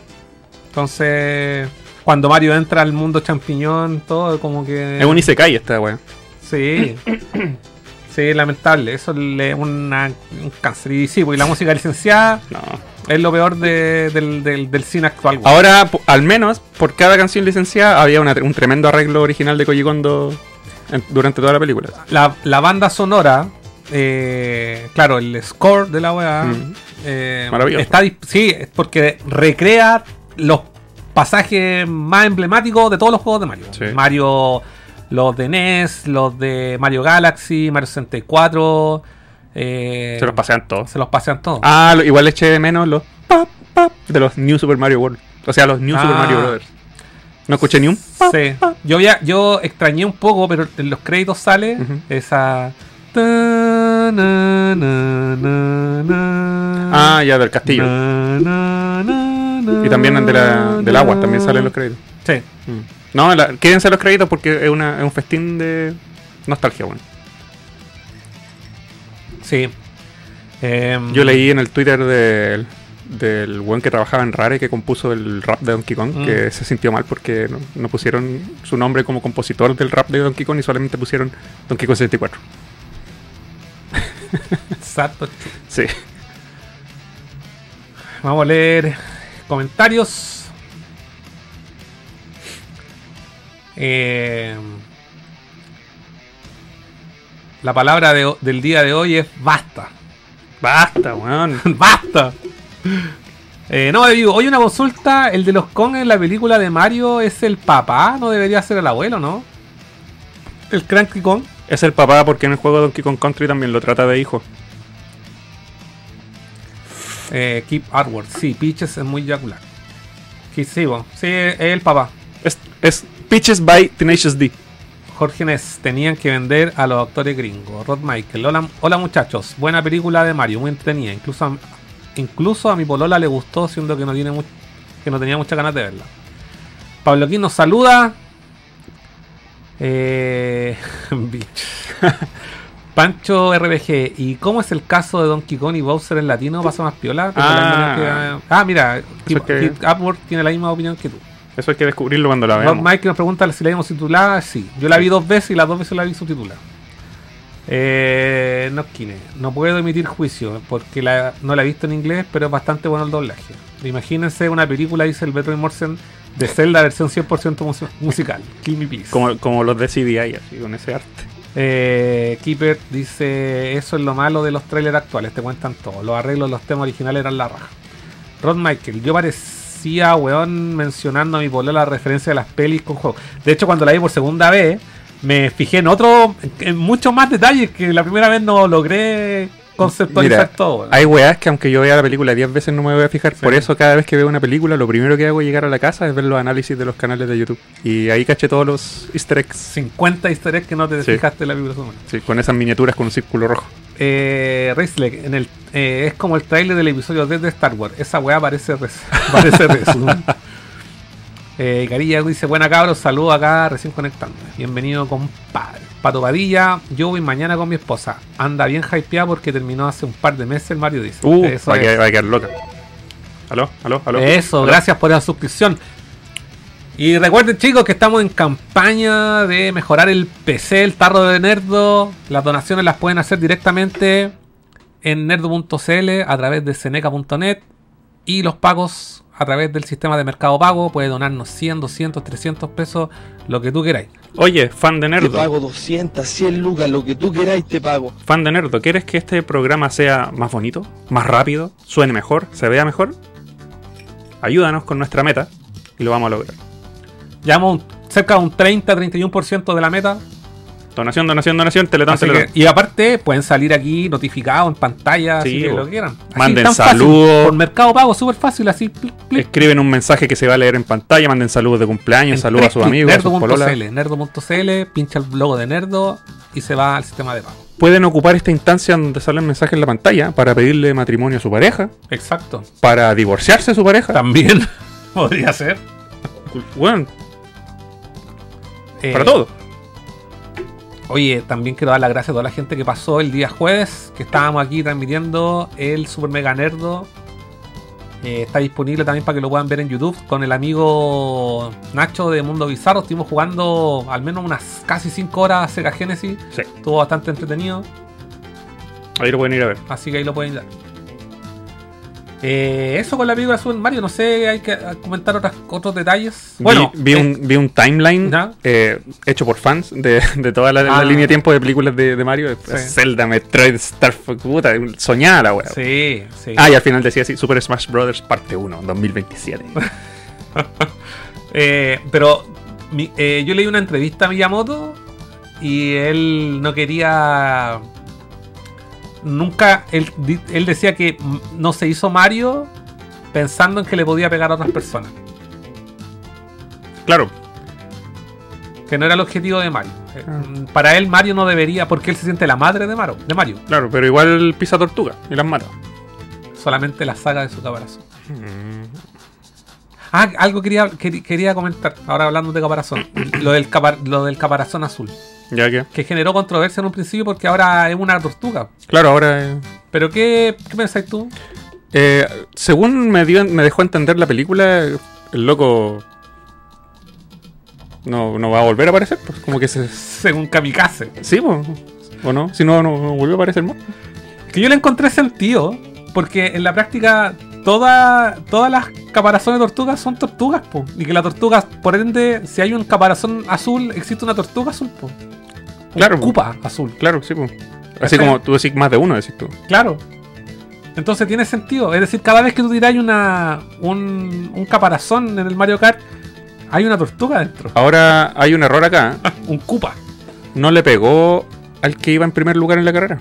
Entonces, cuando Mario entra al mundo champiñón, todo como que. Es un Isekai esta wea. Sí. Sí, lamentable. Eso le una, un cáncer. Y sí, porque la música licenciada No. es lo peor de- del, del, del cine actual. güey. Ahora, al menos, por cada canción licenciada había una- un tremendo arreglo original de Koji Kondo en- durante toda la película. la, la banda sonora, eh, claro, el score de la weá, Mm. eh, Maravilloso. está sí, es porque recrea los pasajes más emblemáticos de todos los juegos de Mario. Sí. Mario, los de NES, los de Mario Galaxy, Mario 64. eh, Se los pasean todos. se los pasean todos. Ah, lo- igual eché de menos los pap, pap de los New Super Mario World. O sea, los New Ah. Super Mario Brothers. No escuché ni un. pap. Sí. Yo, había- yo extrañé un poco, pero en los créditos sale esa. Ta, na, na, na, na. Ah, ya, del castillo. Y también de la, del agua, también salen los créditos. Sí. Mm. No, la- quédense los créditos porque es, una, es un festín de nostalgia, bueno. Sí. Em, Yo leí en el Twitter del, del buen que trabajaba en Rare que compuso el rap de Donkey Kong Mm. que se sintió mal porque no, no pusieron su nombre como compositor del rap de Donkey Kong y solamente pusieron Donkey Kong 64. sad but true. Sí. Vamos a leer comentarios. Em, la palabra de del día de hoy es basta. Basta, weón. ¡Basta! Eh, no, digo, hoy una consulta, el de los Kong en la película de Mario es el papá, no debería ser el abuelo, ¿no? El Cranky Kong. Es el papá porque en el juego Donkey Kong Country también lo trata de hijo. Eh, Keep Artwork. Sí, Peaches es muy yacular. Sí, sí, es el papá. Es, es Pitches by Tenacious D. Jorge Ness, tenían que vender a los actores gringos. Rod Michael, hola, hola muchachos, buena película de Mario, muy entretenida. Incluso a, incluso a mi polola le gustó, siendo que no tiene mu- que no tenía muchas ganas de verla. Pablo Quín nos saluda. Eh, bitch. Pancho RBG, ¿y cómo es el caso de Donkey Kong y Bowser en latino? ¿Pasa más piola? Ah. que- ah, mira, que- Keep Upward tiene la misma opinión que tú. Eso hay que descubrirlo cuando la veamos. Mike nos pregunta si la vimos subtitulada. Sí, yo la vi dos veces y las dos veces la vi subtitulada. Eh, no, Kine, no puedo emitir juicio porque la- no la he visto en inglés, pero es bastante bueno el doblaje. Imagínense una película, dice el Beto Morsen, de Zelda versión 100% mus- musical. Kill me please. Como, como los de CDI, así, con ese arte. Eh, Keeper dice: Eso es lo malo de los trailers actuales, te cuentan todo. Los arreglos de los temas originales eran la raja. Rod Michael, yo parecía, weón, mencionando a mi polola la referencia de las pelis con juegos. De hecho, cuando la vi por segunda vez, me fijé en otro, en muchos más detalles que la primera vez no logré conceptualizar Mira, todo. Hay weas que aunque yo vea la película 10 veces no me voy a fijar. Por eso cada vez que veo una película, lo primero que hago al llegar a la casa es ver los análisis de los canales de YouTube. Y ahí caché todos los easter eggs. 50 easter eggs que no te Sí. fijaste en la película. Sí, con esas miniaturas con un círculo rojo. Eh, Risley, en el, eh, es como el trailer del episodio 10 de Star Wars. Esa weá parece, res- parece resumen. Eh, Carilla dice: Buena cabros, saludo acá, recién conectando. Bienvenido, compadre. Pato Padilla, yo voy mañana con mi esposa. Anda bien hypeada porque terminó hace un par de meses el Mario dice. Uh, Eso va, a es. quedar, va a quedar loca. ¿Aló? ¿Aló? ¿Aló? Eso, ¿Aló? gracias por esa suscripción. Y recuerden chicos que estamos en campaña de mejorar el PC, el tarro de Nerdo. Las donaciones las pueden hacer directamente en nerdo.cl a través de seneca.net y los pagos a través del sistema de mercado pago. Puede donarnos 100, 200, 300 pesos, lo que tú queráis. Oye, fan de Te Nerdo. pago 200, 100 lucas, lo que tú queráis te pago. Fan de Nerdo, ¿quieres que este programa sea más bonito, más rápido, suene mejor, se vea mejor? Ayúdanos con nuestra meta y lo vamos a lograr. Llevamos cerca de un 30-31% de la meta. Donación, donación, donación, teletón, teletón. que- y aparte pueden salir aquí notificados en pantalla, Sí, así que lo quieran. Así, Manden fácil, saludos. Por mercado pago, súper fácil, así. Escriben un mensaje que se va a leer en pantalla, manden saludos de cumpleaños, En saludos a sus amigos. Nerdo.cl, nerdo.cl, pincha el logo de Nerdo y se va al sistema de pago. Pueden ocupar esta instancia donde sale el mensaje en la pantalla para pedirle matrimonio a su pareja, Exacto. para divorciarse de su pareja. También podría ser. Bueno, Eh, para todo. Oye, también quiero dar las gracias a toda la gente que pasó el día jueves, que estábamos aquí transmitiendo el Super Mega Nerdo. Eh, está disponible también para que lo puedan ver en YouTube con el amigo Nacho de Mundo Bizarro. Estuvimos jugando al menos unas casi 5 horas Sega Genesis. Sí, Estuvo bastante entretenido, ahí lo pueden ir a ver. así que ahí lo pueden dar. Eh, eso con la película Super Mario, no sé, hay que eh, comentar otras, otros detalles. Bueno, vi, eh, un, vi un timeline eh, hecho por fans de, de toda la, la Ah. línea de tiempo de películas de, de Mario. Zelda, Metroid, Star puta, soñada la wea. Sí, sí. Ah, y al final decía así, Super Smash Bros. parte 1, 2027. Eh, pero mi- eh, yo leí una entrevista a Miyamoto y él no quería. Nunca. Él, él decía que mm, no se hizo Mario pensando en que le podía pegar a otras personas. claro, Que no era el objetivo de Mario. Eh, Ah. mm, Para él, Mario no debería, porque él se siente la madre de Mario. De Mario. claro, pero igual pisa tortuga y las mata. Solamente la saga de su caparazón. Ah, algo quería, quería, quería comentar. Ahora hablando de caparazón. lo, del capa- lo del caparazón azul. Ya que, que generó controversia en un principio porque ahora es una tortuga. claro, ahora... eh, Pero ¿qué, qué pensáis tú? Eh, según me, dio, me dejó entender la película, el loco no, no va a volver a aparecer. Pues como que se. Según Kamikaze. Sí, pues, o no, si no, no, no vuelve a aparecer más. Que yo le encontré sentido porque en la práctica toda, todas las caparazones de tortugas son tortugas, po. Y que la tortuga, por ende, si hay un caparazón azul, existe una tortuga azul, po. Un Claro, po. Cupa azul. Claro, sí, pues. Así como tú decís más de uno, decís tú. Claro. Entonces tiene sentido. Es decir, cada vez que tú tiras una, un, un caparazón en el Mario Kart, hay una tortuga dentro. Ahora hay un error acá. un Cupa. No le pegó al que iba en primer lugar en la carrera.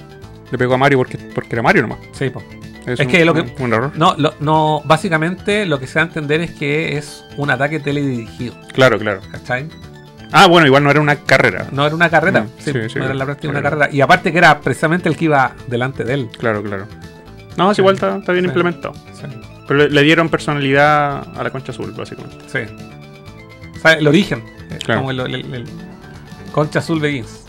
Le pegó a Mario porque, porque era Mario nomás. Sí, po. Es, Es un, que lo que- un- un error. No, lo- no, básicamente lo que se da a entender es que es un ataque teledirigido, Claro, claro. ¿cachai? Ah, bueno, igual no era una carrera. No era una carrera, Mm, sí, sí, sí, no era la práctica una era- carrera. Y aparte que era precisamente el que iba delante de él. Claro, claro. No, es igual está, está bien implementado. Sí, Pero le, le dieron personalidad a la concha azul, básicamente. sí. O sea, el origen, eh, Claro. como el, el- el- Concha Azul Begins.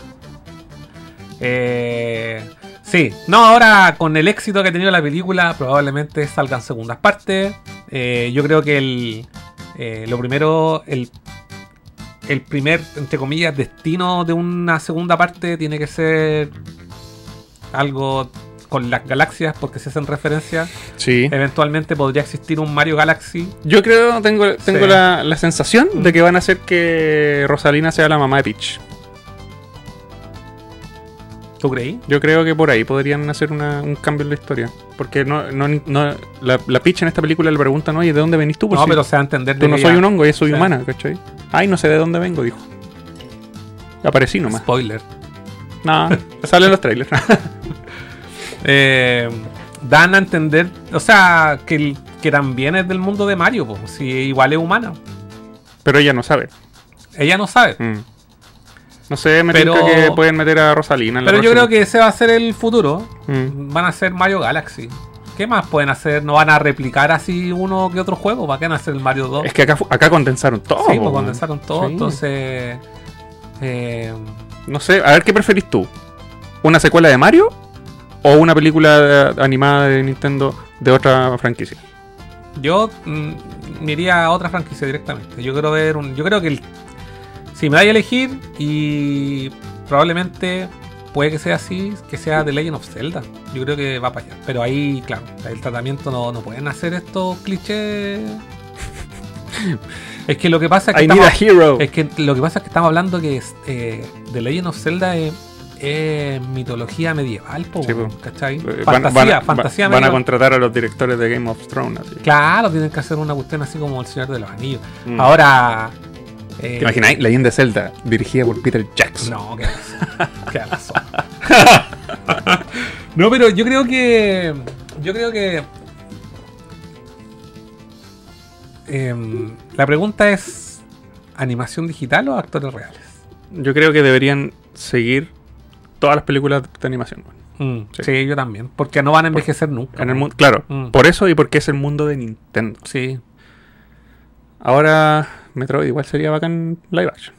Eh, sí, no, ahora con el éxito que ha tenido la película, probablemente salgan segundas partes. Eh, yo creo que el, eh, lo primero, el, el primer, entre comillas, destino de una segunda parte tiene que ser algo con las galaxias, porque se hacen referencia. Sí. Eventualmente podría existir un Mario Galaxy. Yo creo, tengo, tengo Sí. la, la sensación de que van a hacer que Rosalina sea la mamá de Peach. ¿Tú creí? Yo creo que por ahí podrían hacer una- un cambio en la historia. Porque no, no, no- la, la Peach en esta película le preguntan, oye, ¿de dónde venís tú? Pues no, si pero se va a entender de tú no soy un hongo, yo soy Sí. humana, ¿cachai? Ay, no sé de dónde vengo, dijo. Aparecí nomás. Spoiler. No, salen los trailers. Eh, dan a entender, o sea, que, que también es del mundo de Mario, po, si igual es humana. pero ella no sabe. Ella no sabe. Mm. No sé, me Pero- que pueden meter a Rosalina en la Pero yo próxima. creo que ese va a ser el futuro. Mm. Van a ser Mario Galaxy. ¿Qué más pueden hacer? ¿No van a replicar así uno que otro juego? ¿Para qué van a hacer el Mario 2? Es que acá, acá condensaron todo. sí, pues condensaron todo. Sí. Entonces. eh, No sé, a ver qué preferís tú. ¿Una secuela de Mario? ¿O una película animada de Nintendo de otra franquicia? yo mm, me iría a otra franquicia directamente. Yo quiero ver un. Yo creo que el. Si me da a elegir, y probablemente puede que sea así, que sea The Legend of Zelda. Yo creo que va para allá. Pero ahí, claro, el tratamiento no, no pueden hacer estos clichés. es que lo que pasa es que I estamos, hero. es que lo que pasa es que estamos hablando que es, eh, The Legend of Zelda es, es mitología medieval, po, Sí, po. ¿cachai? Eh, Fantasía, van, van a- fantasía van a contratar a los directores de Game of Thrones. así. Claro, tienen que hacer una cuestión así como El Señor de los Anillos. Mm. Ahora. Eh, ¿Te imagináis? Leyenda de Zelda, dirigida por Peter Jackson. No, qué razón. Qué razón. no, pero yo creo que. Yo creo que. em, la pregunta es: ¿animación digital o actores reales? Yo creo que deberían seguir todas las películas de animación. weón. Sí. Sí. yo también. Porque no van a envejecer nunca. En el mundo, claro, Mm. por eso y porque es el mundo de Nintendo. Sí. Ahora, Metroid igual sería bacán live action.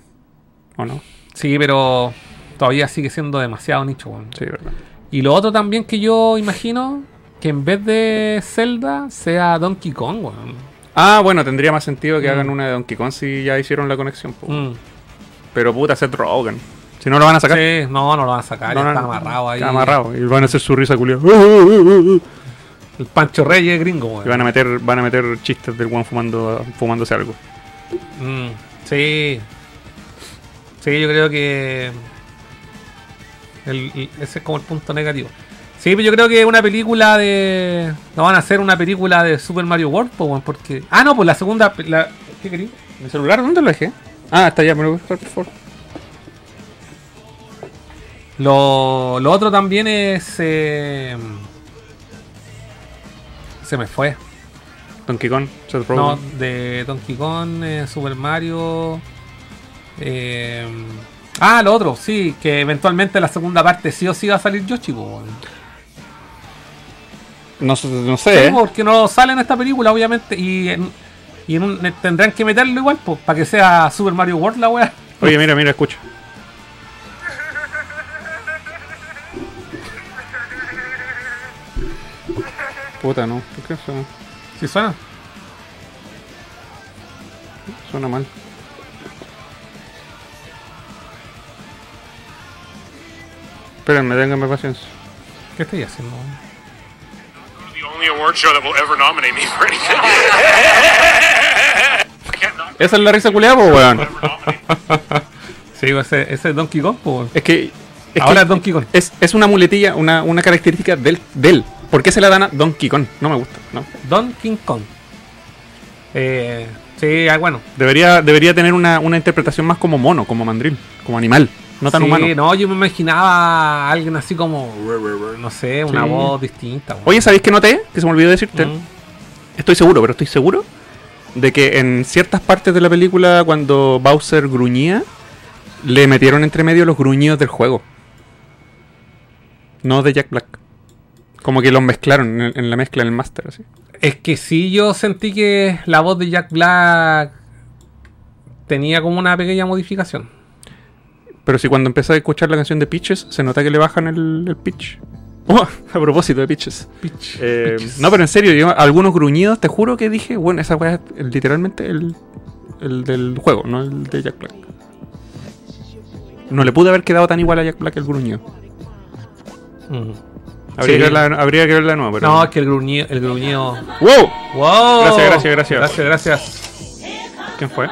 ¿O no? Sí, pero todavía sigue siendo demasiado nicho, weón. Sí, verdad. Y lo otro también que yo imagino que en vez de Zelda sea Donkey Kong, weón. Ah, bueno, tendría más sentido que Mm. hagan una de Donkey Kong si ya hicieron la conexión. Mm. Pero puta, Seth Rogen. Si no lo van a sacar. Sí, no, no lo van a sacar, No, ya no, está amarrado ahí. Está amarrado. Y van a hacer su risa culiada. El Pancho Reyes gringo, weón. Y van a meter, van a meter chistes del one fumando, fumándose algo. Mm, sí. Sí, yo creo que. el- el- ese es como el punto negativo. Sí, pero yo creo que una película de. No van a hacer una película de Super Mario World, po, weón, porque. Ah, no, pues la segunda. La... ¿Qué querí? ¿Mi celular dónde lo dejé? Ah, está allá, me lo voy a buscar, por favor. Lo, lo otro también es. eh, se me fue. Donkey Kong, Seth. No, de Donkey Kong, eh, Super Mario. eh, ah, lo otro, sí, que eventualmente la segunda parte sí o sí va a salir Yoshi. No, sé- no Sí, sé, ¿eh? porque no sale en esta película, obviamente, y, en- y en un- tendrán que meterlo igual, pues, para que sea Super Mario World la weá. Oye, mira, mira, escucha. Puta, no. ¿Por qué suena, ¿Sí suena? suena mal? Espérenme, ténganme paciencia. ¿Qué estoy haciendo? Esa es la risa culiada, weón. Sí, ese, ese es Donkey Kong, po, weón. Es que. Es Ahora que es Donkey Kong. Es, es una muletilla, una, una característica del, del. ¿Por qué se la dan a Donkey Kong? No me gusta, ¿no? Donkey Kong. Eh, sí, ah, bueno. Debería, debería tener una, una interpretación más como mono, como mandril, como animal. No tan Sí, humano. no, yo me imaginaba a alguien así como, no sé, una Sí. voz distinta. Oye, ¿sabéis que noté? Que se me olvidó decirte. Mm. Estoy seguro, pero estoy seguro de que en ciertas partes de la película, cuando Bowser gruñía, le metieron entre medio los gruñidos del juego. No de Jack Black. Como que los mezclaron en, en la mezcla en el máster, así. Es que sí, yo sentí que la voz de Jack Black tenía como una pequeña modificación. Pero si cuando empecé a escuchar la canción de Peaches, se nota que le bajan el, el pitch. Oh, a propósito de. Eh, no, pero en serio, yo, algunos gruñidos, te juro que dije, bueno, esa weá es literalmente el, el del juego, no el de Jack Black. No le pude haber quedado tan igual a Jack Black el gruñido. Mm. Habría, Sí. que, verla, habría que verla de nuevo, pero. No, es que el gruñido, el gruñido. ¡Wow! ¡Wow! Gracias, gracias, gracias. Gracias, gracias. ¿Quién fue?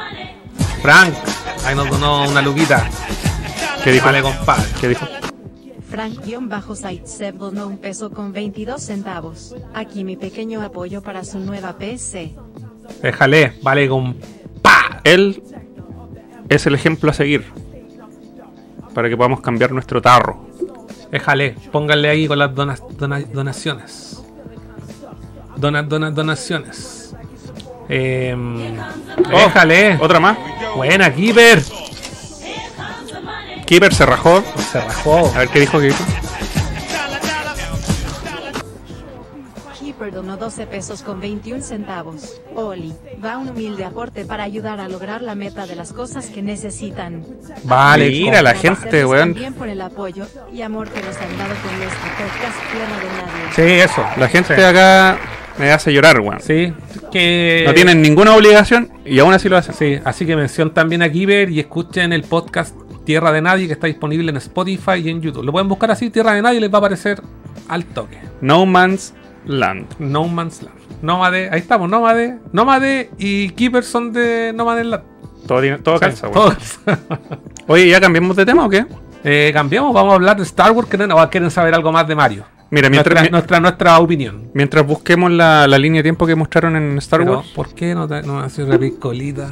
Frank, ahí nos donó una luquita. ¿Qué dijo? Vale, compadre. ¿Qué dijo? Frank-Saitsev donó un peso con 22 centavos. Aquí mi pequeño apoyo para su nueva PC. Déjale, vale, con. Él es el ejemplo a seguir. Para que podamos cambiar nuestro tarro. Déjale, pónganle ahí con las dona- dona- donaciones. Dona, dona- donaciones. Eh, déjale. Otra más. Buena, Keeper. Keeper se rajó. Se rajó. A ver qué dijo, qué dijo. Keeper donó 12 pesos con 21 centavos. Oli, va un humilde aporte para ayudar a lograr la meta de las cosas que necesitan. Vale, Mira la gente, weón. También por el apoyo y amor que nos han dado con nuestro podcast Tierra de Nadie. Sí, eso. La gente Sí. acá me hace llorar, weón. Sí, que. No tienen ninguna obligación y aún así lo hacen. Sí, así que mención también a Kiber y escuchen el podcast Tierra de Nadie que está disponible en Spotify y en YouTube. Lo pueden buscar así, Tierra de Nadie, y les va a aparecer al toque. No Man's Land. No Man's Land. Nómade, ahí estamos, Nómade. Nómade y Keeper son de Nómade Land. Todo, tiene- todo calza, weón. Todos. Oye, ¿ya cambiamos de tema o qué? Eh, cambiamos, vamos a hablar de Star Wars. ¿Quieren, o quieren saber algo más de Mario? Mira, mientras, nuestra, mi- nuestra, nuestra opinión. mientras busquemos la, la línea de tiempo que mostraron en Star Pero, Wars, ¿por qué no te no haces repicolita?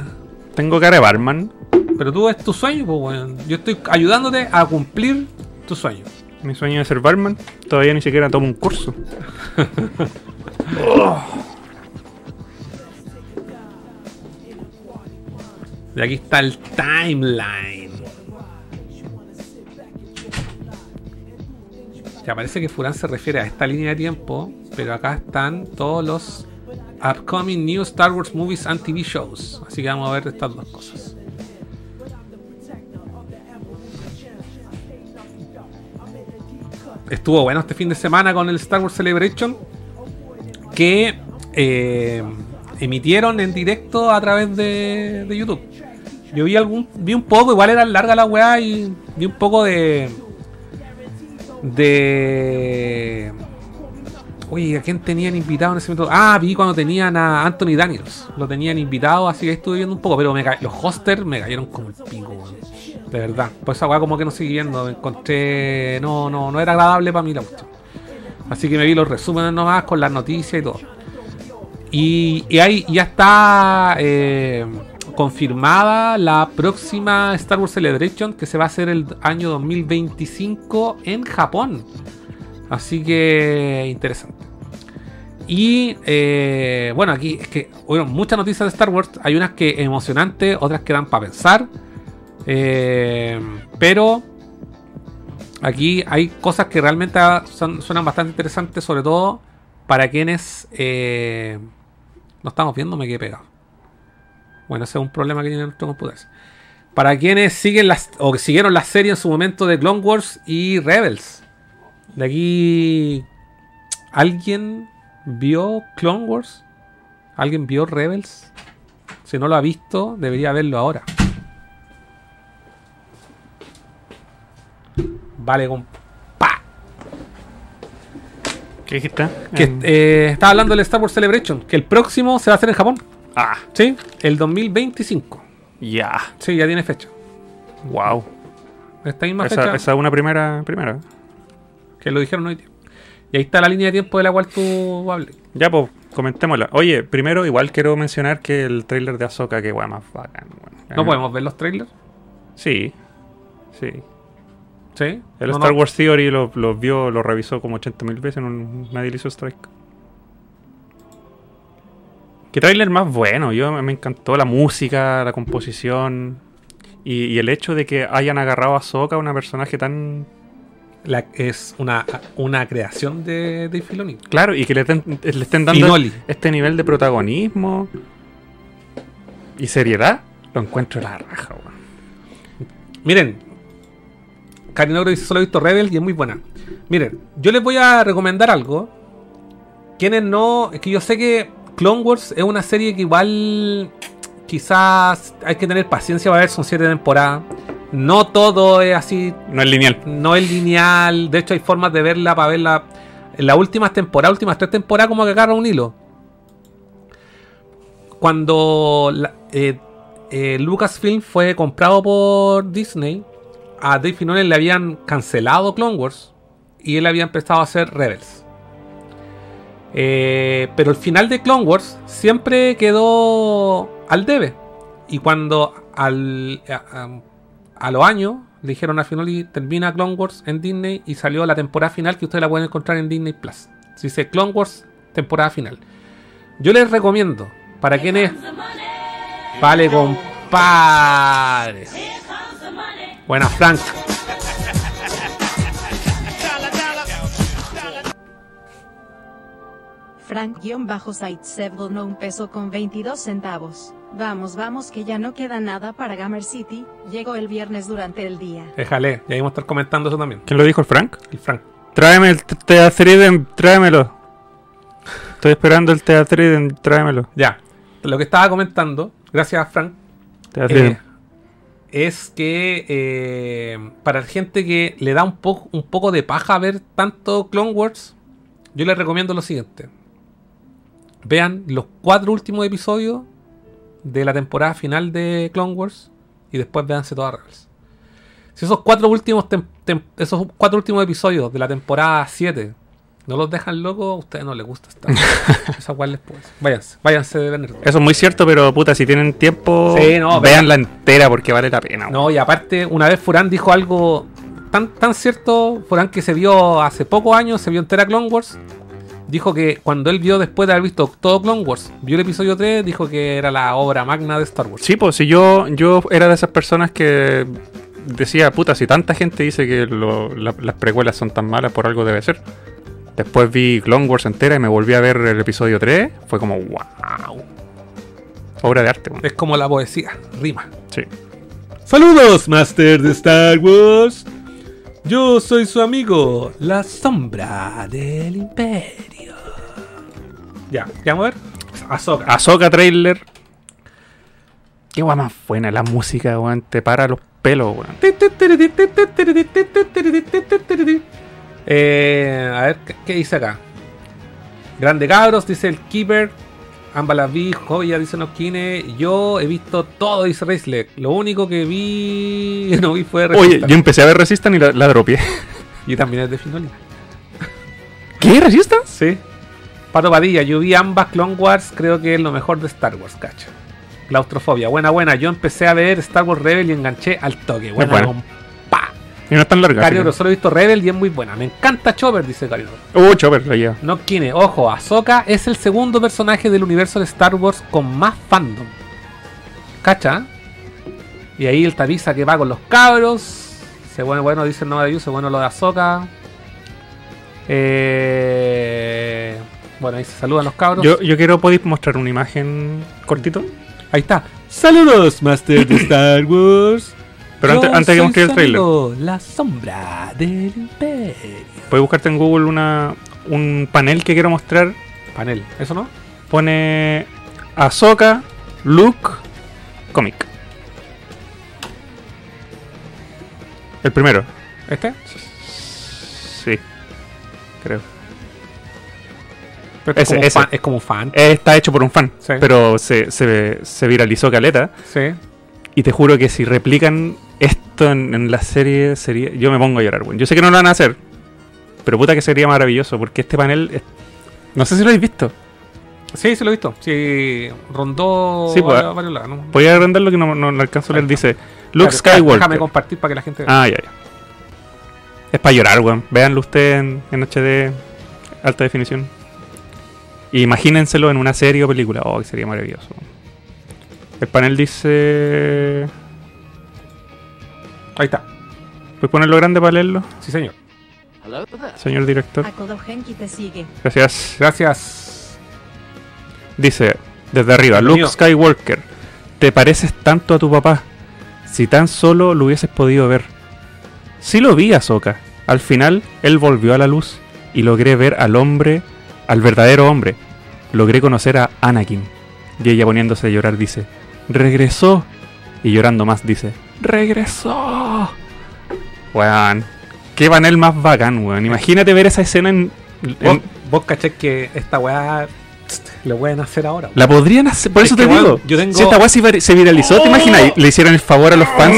tengo cara de barman. Pero tú es tu sueño, pues, weón. Yo estoy ayudándote a cumplir tu sueño. Mi sueño de ser barman. Todavía ni siquiera tomo un curso. Y aquí está el timeline. Ya parece que Furán se refiere a esta línea de tiempo, pero acá están todos los upcoming new Star Wars movies and TV shows. Así que vamos a ver estas dos cosas. Estuvo bueno este fin de semana con el Star Wars Celebration que eh, emitieron en directo a través de, YouTube. Yo vi algún, vi un poco, igual era larga la weá y vi un poco de. De. Oye, ¿a quién tenían invitado en ese momento? Ah, vi cuando tenían a Anthony Daniels. Lo tenían invitado, así que estuve viendo un poco, pero me los hosters me cayeron como el pico, weón. De verdad. Pues esa weá como que no seguí viendo. Me encontré. No, no, no era agradable para mí la cuestión. Así que me vi los resúmenes nomás con las noticias y todo. Y, y ahí ya está eh, confirmada la próxima Star Wars Celebration que se va a hacer el año 2025 en Japón. Así que interesante. Y eh, bueno, aquí es que hubo muchas noticias de Star Wars. Hay unas que emocionantes, otras que dan para pensar. Eh, pero aquí hay cosas que realmente son- suenan bastante interesantes, sobre todo para quienes eh, no estamos viendo, me quedé pegado. Bueno, ese es un problema que tiene nuestro computador. Para quienes siguen las o siguieron la serie en su momento de Clone Wars y Rebels. De aquí ¿Alguien vio Clone Wars? ¿Alguien vio Rebels? Si no lo ha visto, debería verlo ahora. Vale, con pa. ¿Qué dijiste? Que Em, eh, estaba hablando del Star Wars Celebration, que el próximo se va a hacer en Japón. Ah, Sí, el 2025. ya. Sí, ya tiene fecha. Wow. Esta misma Esa, fecha esa es una primera, primera. que lo dijeron hoy. Y ahí está la línea de tiempo de la cual tú hables. Ya, pues, comentémosla. Oye, primero, igual quiero mencionar que el tráiler de Ahsoka, que weá más bacán, weón. ¿No podemos ver los trailers? Sí, sí. Sí. El No, Star no. Wars Theory lo, lo vio, lo revisó como 80.000 veces, no, nadie le hizo strike. ¿Qué trailer más bueno? Yo me encantó la música, la composición y, y el hecho de que hayan agarrado a Sokka, una personaje tan La- es una, una creación de Dave Filoni. claro y que le, ten- le estén dando Finoli. este nivel de protagonismo y seriedad. Lo encuentro la raja, weón. Miren, Karinogro dice solo he visto Rebel y es muy buena. Miren, yo les voy a recomendar algo. Quienes no. Es que yo sé que Clone Wars es una serie que igual. Quizás hay que tener paciencia para ver, son siete temporadas. No todo es así, No es lineal. no es lineal. De hecho, hay formas de verla para verla. En las últimas temporadas, últimas tres temporadas, como que agarra un hilo. Cuando la- eh, eh, Lucasfilm fue comprado por Disney, a Dave Filoni le habían cancelado Clone Wars y él había empezado a hacer Rebels. Eh, pero el final de Clone Wars siempre quedó al debe. Y cuando al, a, a- a los años le dijeron a Filoni termina Clone Wars en Disney y salió la temporada final que ustedes la pueden encontrar en Disney Plus. Se dice Clone Wars temporada final. Yo les recomiendo para quienes vale compadre. Buena Frank. Frank-Site donó un peso con 22 centavos. Vamos, vamos, que ya no queda nada para Gamer City. Llegó el viernes durante el día. Déjale, y ahí vamos a estar comentando eso también. ¿Quién lo dijo el Frank? El Frank. Tráeme el Teatriden, tráemelo. Estoy esperando el Teatriden, tráemelo. Ya, lo que estaba comentando, gracias Frank, Teatriden. eh, es que eh, para la gente que le da un, un poco de paja ver tanto Clone Wars, yo les recomiendo lo siguiente. Vean los cuatro últimos episodios de la temporada final de Clone Wars y después véanse todas Rebels. Si esos cuatro últimos esos cuatro últimos episodios de la temporada 7 no los dejan locos, a ustedes no les gusta Star Wars. Esa cual decir. Váyanse, váyanse de. Eso es muy cierto, pero puta, si tienen tiempo, Sí, no, veanla entera porque vale la pena. No, y aparte, una vez Furán dijo algo tan, tan cierto, Furán que se vio hace pocos años, se vio entera Clone Wars, dijo que cuando él vio después de haber visto todo Clone Wars, vio el episodio 3, dijo que era la obra magna de Star Wars. Sí, pues si yo, yo era de esas personas que decía, puta, si tanta gente dice que lo- la- las precuelas son tan malas, por algo debe ser. Después vi Clone Wars entera y me volví a ver el episodio 3. Fue como, wow. Obra de arte, weón. Es como la poesía, rima. Sí. Saludos, Master de Star Wars. Yo soy su amigo, la sombra del imperio. Ya, ¿qué vamos a ver? Ahsoka. Ahsoka trailer. Qué guay más buena la música, weón. Te para los pelos, weón. Eh, a ver, ¿qué, qué dice acá? Grande cabros, dice el Keeper. Ambas las vi, joya, dice Noskine. Yo he visto todo, dice Raceleg. Lo único que vi, no vi fue Oye, Resistance. yo empecé a ver Resistance y la, la dropié. Y también es de Finoli. ¿Qué? ¿Resistance? Sí. Pato Padilla, yo vi ambas Clone Wars, creo que es lo mejor de Star Wars, cacho. Claustrofobia, buena, buena. Yo empecé a ver Star Wars Rebel y enganché al toque. Buena, buena. Y no es tan larga. Cario, así solo he visto Rebel y es muy buena. Me encanta Chopper, dice Cario. que- Uh, Chopper, lo lleva. No Kine, ojo, Ahsoka es el segundo personaje del universo de Star Wars con más fandom. ¿Cacha? Y ahí el tapiza que va con los cabros. Se bueno, bueno, dice el Nova de se bueno lo de Ahsoka. Eh, bueno, ahí se saludan los cabros. Yo, yo quiero, ¿podéis mostrar una imagen cortito? Ahí está. Saludos, Master de Star Wars. Pero antes, Yo antes que soy mostré el su trailer, amigo, La sombra del imperio. puedes buscarte en Google una, un panel que quiero mostrar. Panel, ¿eso no? Pone Ahsoka, Luke, cómic. El primero. ¿Este? Sí. Creo. Pero es, Ese, como ese. Fan, es como fan. Está hecho por un fan. Sí. Pero se, se, se viralizó caleta. Sí. Y te juro que si replican esto en, en la serie, sería. Yo me pongo a llorar, weón. Yo sé que no lo van a hacer. Pero puta que sería maravilloso. Porque este panel. es- No sé si lo habéis visto. Sí, sí lo he visto. Sí, rondó Sí, pues, varios, varios lados, ¿no? Voy a agrandarlo que no, no, no alcanzo a leer. Dice Luke espera, Skywalker. Déjame compartir para que la gente vea. Ah, ya, ya. Es para llorar, weón. Véanlo ustedes en, en HD, alta definición. Imagínenselo en una serie o película. Oh, que sería maravilloso. El panel dice. Ahí está. ¿Puedes ponerlo grande para leerlo, Sí, señor. señor director? Akodo Genki te sigue. Gracias. Gracias. Dice, desde arriba. Luke Skywalker, te pareces tanto a tu papá. Si tan solo lo hubieses podido ver. Sí lo vi, Ahsoka. Al final, él volvió a la luz y logré ver al hombre, al verdadero hombre. Logré conocer a Anakin. Y ella poniéndose a llorar dice, regresó. Y llorando más dice, regresó. Weón, qué panel más bacán, weón. Imagínate ver esa escena en... en- Vos, caché que esta weá lo pueden hacer ahora. La podrían hacer, por Es eso te digo. yo tengo- Si esta weá se, vir- se viralizó, ¿te imaginas? Le hicieron el favor a los fans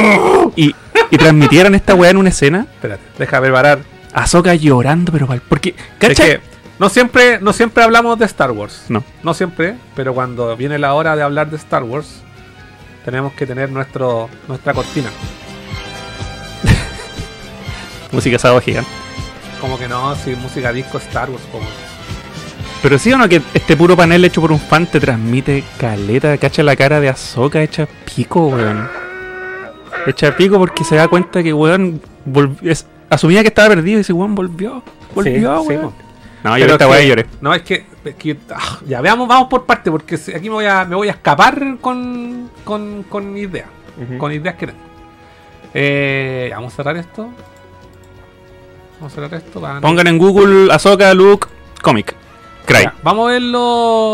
y, y transmitieran esta weá en una escena. Espérate, déjame preparar. Ahsoka llorando, pero pal- porque, Es ¿cachai? que no siempre, no siempre hablamos de Star Wars. No. No siempre, pero cuando viene la hora de hablar de Star Wars, tenemos que tener nuestro, nuestra cortina. Música sábado gigante. Como que no, si música disco Star Wars, como. Pero sí o no que este puro panel hecho por un fan te transmite caleta, cacha la cara de Ahsoka hecha pico, weón. Hecha pico porque se da cuenta que, weón, es- asumía que estaba perdido y dice, weón, volvió. Volvió, Sí, sí, weón. no, yo esta que- lloré. No, es que, es que, ah, ya veamos, vamos por parte, porque aquí me voy a, me voy a escapar con, con, con ideas, con ideas que tengo. Eh, vamos a cerrar esto. Vamos a cerrar esto. Pongan en Google Ahsoka Luke Comic. Cry. Ya, vamos a verlo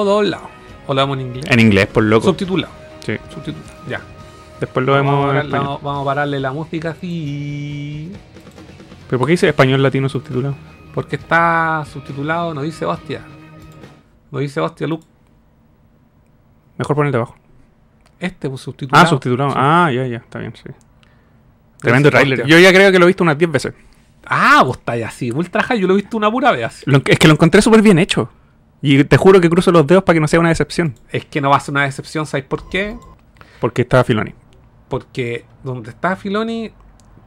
dos lados. O lo vemos en inglés. En inglés, por loco. Subtitulado. Sí. Subtitulado. Ya. Después lo vamos, vemos a vamos a pararle la música así. ¿Pero por qué dice español latino subtitulado? Porque está subtitulado, no dice hostia. No dice hostia, Luke. Mejor ponerle abajo. Este pues, subtitulado. Ah, subtitulado. Sí. Ah, ya, ya, está bien, sí. Tremendo trailer. hostia. Yo ya creo que lo he visto unas 10 veces. Ah, vos estáis así. Ultra high, yo lo he visto una pura vez. así. Lo- es que lo encontré súper bien hecho. Y te juro que cruzo los dedos para que no sea una decepción. Es que no va a ser una decepción, ¿sabéis por qué? Porque estaba Filoni. Porque donde está Filoni,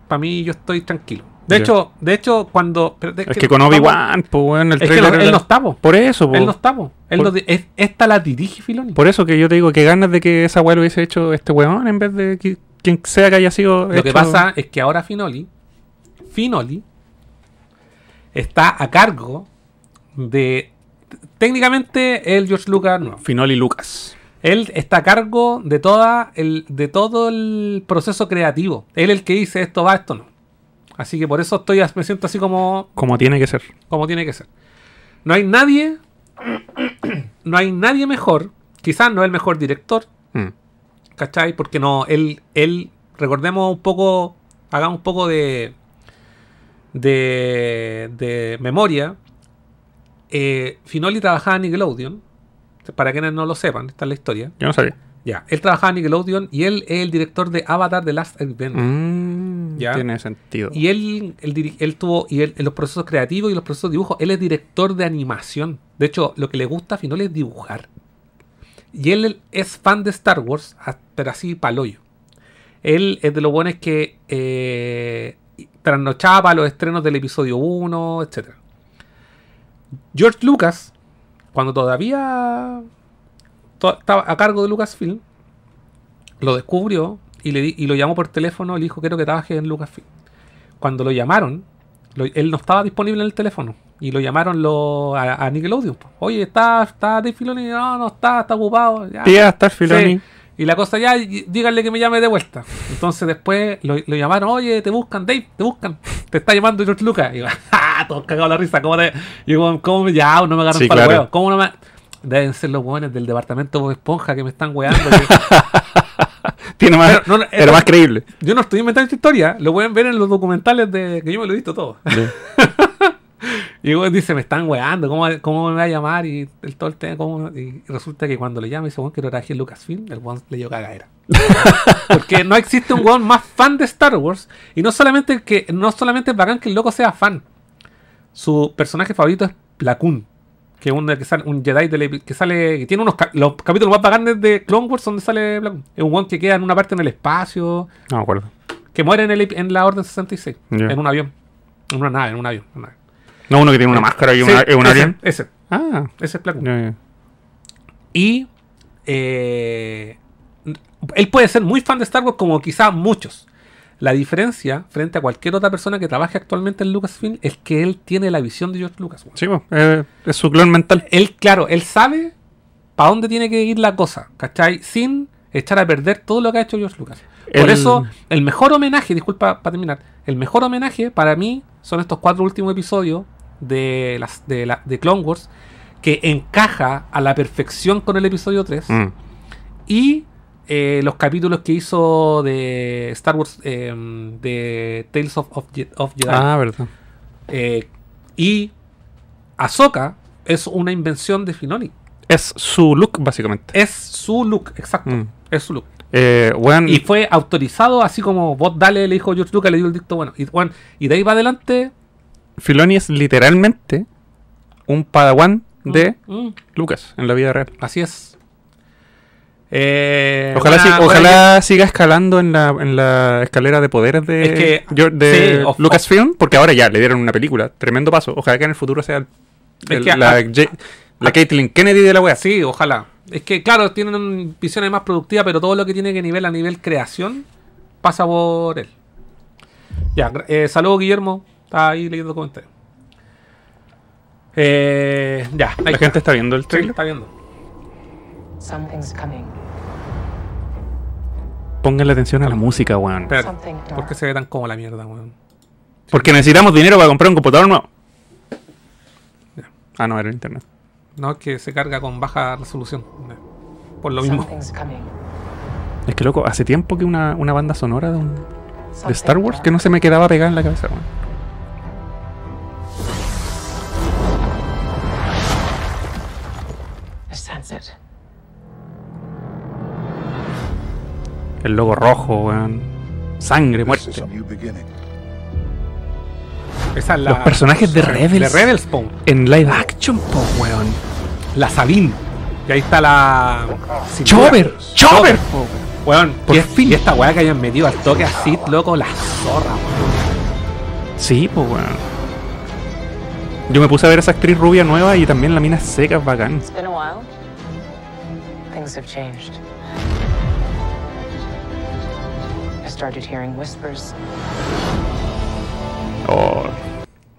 para mí yo estoy tranquilo. De hecho, de hecho, cuando. Es que con Obi-Wan, pues, weón, el Es que trailer. no- él no está, po. Por eso, po. Él no está, po. Él Por- no es- esta la dirige Filoni. Por eso que yo te digo que ganas de que esa weá lo hubiese hecho este weón en vez de que- quien sea que haya sido. Lo que pasa es que ahora Finoli, Finoli, está a cargo de. Técnicamente, el George Lucas no. Finoli Lucas. Él está a cargo de toda el, de todo el proceso creativo. Él es el que dice esto va, esto no. Así que por eso estoy, me siento así como, Como tiene que ser. como tiene que ser. No hay nadie, no hay nadie mejor. Quizás no es el mejor director, Mm. ¿cachai? Porque no, él, él, recordemos un poco, hagamos un poco de, de, de memoria. Eh, Finoli trabajaba en Nickelodeon. Para quienes no lo sepan, esta es la historia. Yo no sabía. Ya, él trabajaba en Nickelodeon y él es el director de Avatar The Last Airbender. Mm, Ya. Tiene sentido. Y él, él, él tuvo, y él, en los procesos creativos y los procesos de dibujo, él es director de animación. De hecho, lo que le gusta a Finoli es dibujar. Y él, es fan de Star Wars, pero así paloyo. Él es de los buenos que eh, trasnochaba los estrenos del episodio 1, etc. George Lucas, cuando todavía to- estaba a cargo de Lucasfilm, lo descubrió y, le di- y lo llamó por teléfono le dijo quiero que trabaje en Lucasfilm. Cuando lo llamaron, lo- él no estaba disponible en el teléfono y lo llamaron lo- a, a Nickelodeon. Oye, ¿está, está Dave Filoni? No, no está, está ocupado. Ya. Tía, estar Filoni. Sí. Y la cosa ya, díganle que me llame de vuelta. Entonces después lo, lo llamaron, oye, te buscan, Dave, te buscan. Te está llamando George Lucas. Y yo, ¡ah! Todos cagados la risa. ¿Cómo te.? Y yo, ¿cómo me ya, no me agarran Sí, para el claro. huevo? ¿Cómo no me.? Deben ser los buenos del departamento Bob Esponja que me están weando. que- Tiene más, Pero no, era más creíble. yo no estoy inventando esta historia. Lo pueden ver en los documentales de que yo me lo he visto todo. Y luego dice, me están weando, ¿cómo, cómo me va a llamar? Y el, todo el tema, ¿cómo? Y resulta que cuando le llama y dice, bueno, quiero trabajar en Lucasfilm, el weón le dio cagadera. Porque no existe un weón más fan de Star Wars. Y no solamente que no solamente es bacán que el loco sea fan. Su personaje favorito es Pla Koon, Que es un, que sale, un Jedi del epi- que sale. Que tiene unos los capítulos más bacanes de Clone Wars donde sale Koon. Es un weón que queda en una parte en el espacio. No me acuerdo. Que muere en, el, en la Orden 66. Ya. En un avión. En una nave, en un avión. en una nave. No, uno que tiene una máscara y Sí, una- es un alien. Ese, Ah, ese es ya. Y eh, él puede ser muy fan de Star Wars como quizás muchos. La diferencia frente a cualquier otra persona que trabaje actualmente en Lucasfilm es que él tiene la visión de George Lucas. Sí, eh, es su clon mental. Él, claro, él sabe para dónde tiene que ir la cosa, ¿cachai? Sin echar a perder todo lo que ha hecho George Lucas. Por El- eso, el mejor homenaje, disculpa para terminar, el mejor homenaje para mí son estos cuatro últimos episodios de, las, de, la, de Clone Wars que encaja a la perfección con el episodio 3 Mm. y eh, los capítulos que hizo de Star Wars eh, de Tales of, of, Je- of Jedi Ah, verdad. Eh, y Ahsoka es una invención de Filoni Es su look, básicamente. es su look, exacto Mm. es su look Eh, y fue autorizado así como vos dale le dijo George Lucas le dio el dicto bueno y, bueno, y de ahí para adelante Filoni es literalmente un padawan de mm, mm, Lucas en la vida real. así es Eh, Ojalá, buena- si- buena ojalá siga escalando en la, en la escalera de poderes de, Es que- Geor- de sí, of- Lucasfilm, porque ahora ya le dieron una película. Tremendo paso. Ojalá que en el futuro sea el- Es el- que la, a- J- la Caitlyn Kennedy de la wea. Sí, ojalá. Es que, claro, tienen visiones más productivas, pero todo lo que tiene que nivel a nivel creación pasa por él. Ya, eh, saludos, Guillermo. Está ahí leyendo comentarios. Eh, ya, La está. gente está viendo el Sí, trailer. está viendo. Something's coming. Pónganle atención a la música, weón. Espérate, ¿por qué se ve tan como la mierda, weón? Porque necesitamos dinero para comprar un computador nuevo. Ah, no, era el internet. No, es que se carga con baja resolución. Por lo mismo. Es que loco, hace tiempo que una, una banda sonora de, un- de Star Wars que no se me quedaba pegada en la cabeza, weón. I El logo rojo, weón. Sangre, muerte. Esa es la, Los personajes de Rebels. de Rebels, po. En live action, po, weón. La Sabine. Y ahí está la. Chopper, po, Weón, Por y, fin. y esta weá que hayan metido al toque a Sid, loco, la zorra, weón. Sí, pues weón. Yo me puse a ver esa actriz rubia nueva y también la mina seca es bacán. It's been a while. Things have changed. I started hearing whispers. Oh.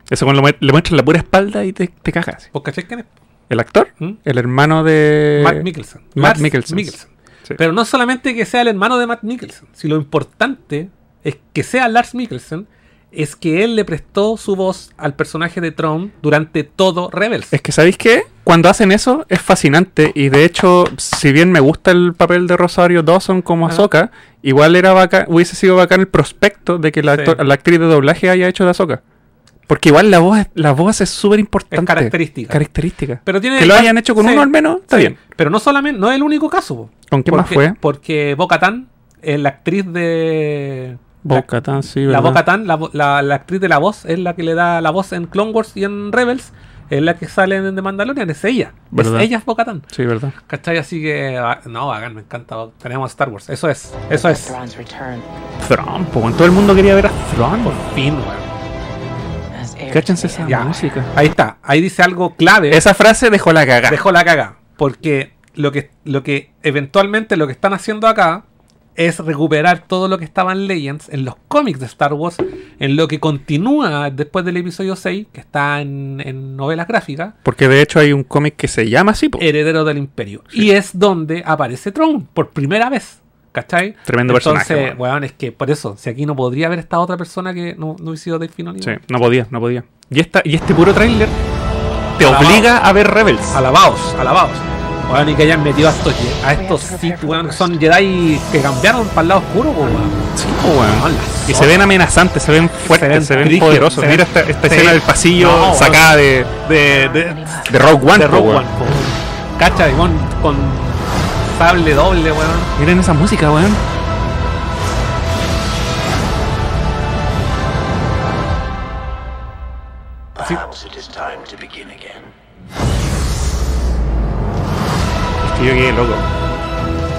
Eso cuando le le muestran la pura espalda y te, te cagas. ¿Vos cachai quién es? ¿El actor? ¿Mm? El hermano de. Matt Mikkelsen. Matt Lars Mikkelsen. Mikkelsen. Sí. Pero no solamente que sea el hermano de Matt Mikkelsen, si lo importante es que sea Lars Mikkelsen, es que él le prestó su voz al personaje de Tron durante todo Rebels. Es que, ¿sabéis qué? Cuando hacen eso es fascinante y de hecho, si bien me gusta el papel de Rosario Dawson como. Ahsoka, igual era bacán, hubiese sido bacán el prospecto de que la, Sí. actor- la actriz de doblaje haya hecho de Ahsoka. Porque igual la voz, es- la voz es súper importante. Característica. Característica. Pero tiene que lo hayan hecho con sí, uno al menos, está sí. bien. Pero no solamente, no es el único caso. po. ¿Con qué más fue? Porque Bo-Katan, eh, la actriz de. la- Bo-Katan, sí, La ¿verdad? Bo-Katan, la, la- la actriz de la voz, es la que le da la voz en Clone Wars y en Rebels. Es la que sale en The Mandalorian, es ella. ¿Verdad? Es ella es Bo-Katan. Sí, ¿verdad? ¿Cachai? Así que. ah, No, hagan, me encanta. Tenemos Star Wars. Eso es. Eso es. Thrawn, po, todo el mundo quería ver a Thrawn. Por fin, weón. Cáchense esa Ya. música. Ahí está. Ahí dice algo clave. Esa frase dejó la cagada. dejó la caga. Porque lo que, lo que eventualmente lo que están haciendo acá es recuperar todo lo que estaba en Legends, en los cómics de Star Wars, en lo que continúa después del episodio 6, que está en, en novelas gráficas, Porque de hecho hay un cómic que se llama así. Heredero del Imperio. Y es donde aparece Tron, por primera vez. ¿Cachai? Tremendo Entonces, personaje, weón. weón, es que por eso, si aquí no podría haber estado otra persona que no, no hubiese sido Dave Filoni. Sí, no podía, no podía. Y, esta, y este puro tráiler te obliga a ver Rebels. Alabaos, alabaos. Weón, y que hayan metido a estos, a estos Sith, weón, que son Jedi que cambiaron para el lado oscuro, weón. Sí, Y se ven amenazantes, se ven fuertes, ven se ven, poderosos. se ven- Mira esta, esta sí. escena del pasillo No, sacada de, de, de, de Rogue One. de Rogue weón. One. Cacha, con, con sable doble, weón. Miren esa música, weón. Perhaps Es que yo quedé loco.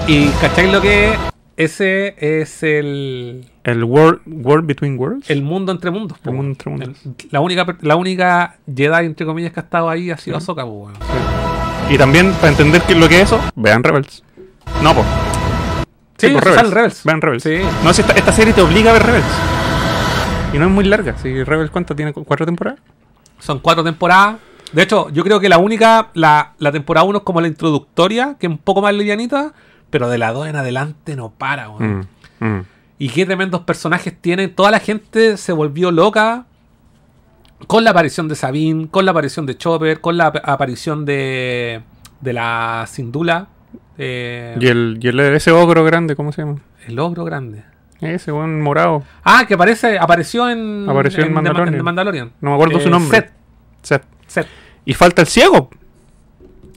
Y ¿cachai lo que ese es el, El World, World Between Worlds. el mundo entre mundos. El mundo entre mundos. El- la, única, la única Jedi, entre comillas, que ha estado ahí ha sido Ahsoka, po, weón. Y también, para entender qué es lo que es eso, vean Rebels. No, pues. Sí, pues, sale Rebels. Vean Rebels. Sí. No, si esta, esta serie te obliga a ver Rebels. Y no es muy larga. Si Rebels, ¿cuánto tiene? ¿Cu- ¿Cuatro temporadas? Son cuatro temporadas. De hecho, yo creo que la única, la, la temporada 1 es como la introductoria, que es un poco más livianita, pero de la 2 en adelante no para, weón. Mm, mm. Y qué tremendos personajes tienen. Toda la gente se volvió loca con la aparición de Sabine, con la aparición de Chopper, con la ap- aparición de, de la Sindula. eh, Y, el, y el, ese ogro grande, ¿cómo se llama? el ogro grande. Ese buen morado. Ah, que aparece, apareció en, Apareció en Ma- Mandalorian. No me acuerdo Eh, su nombre. Seth. Seth. Seth. Y falta el ciego.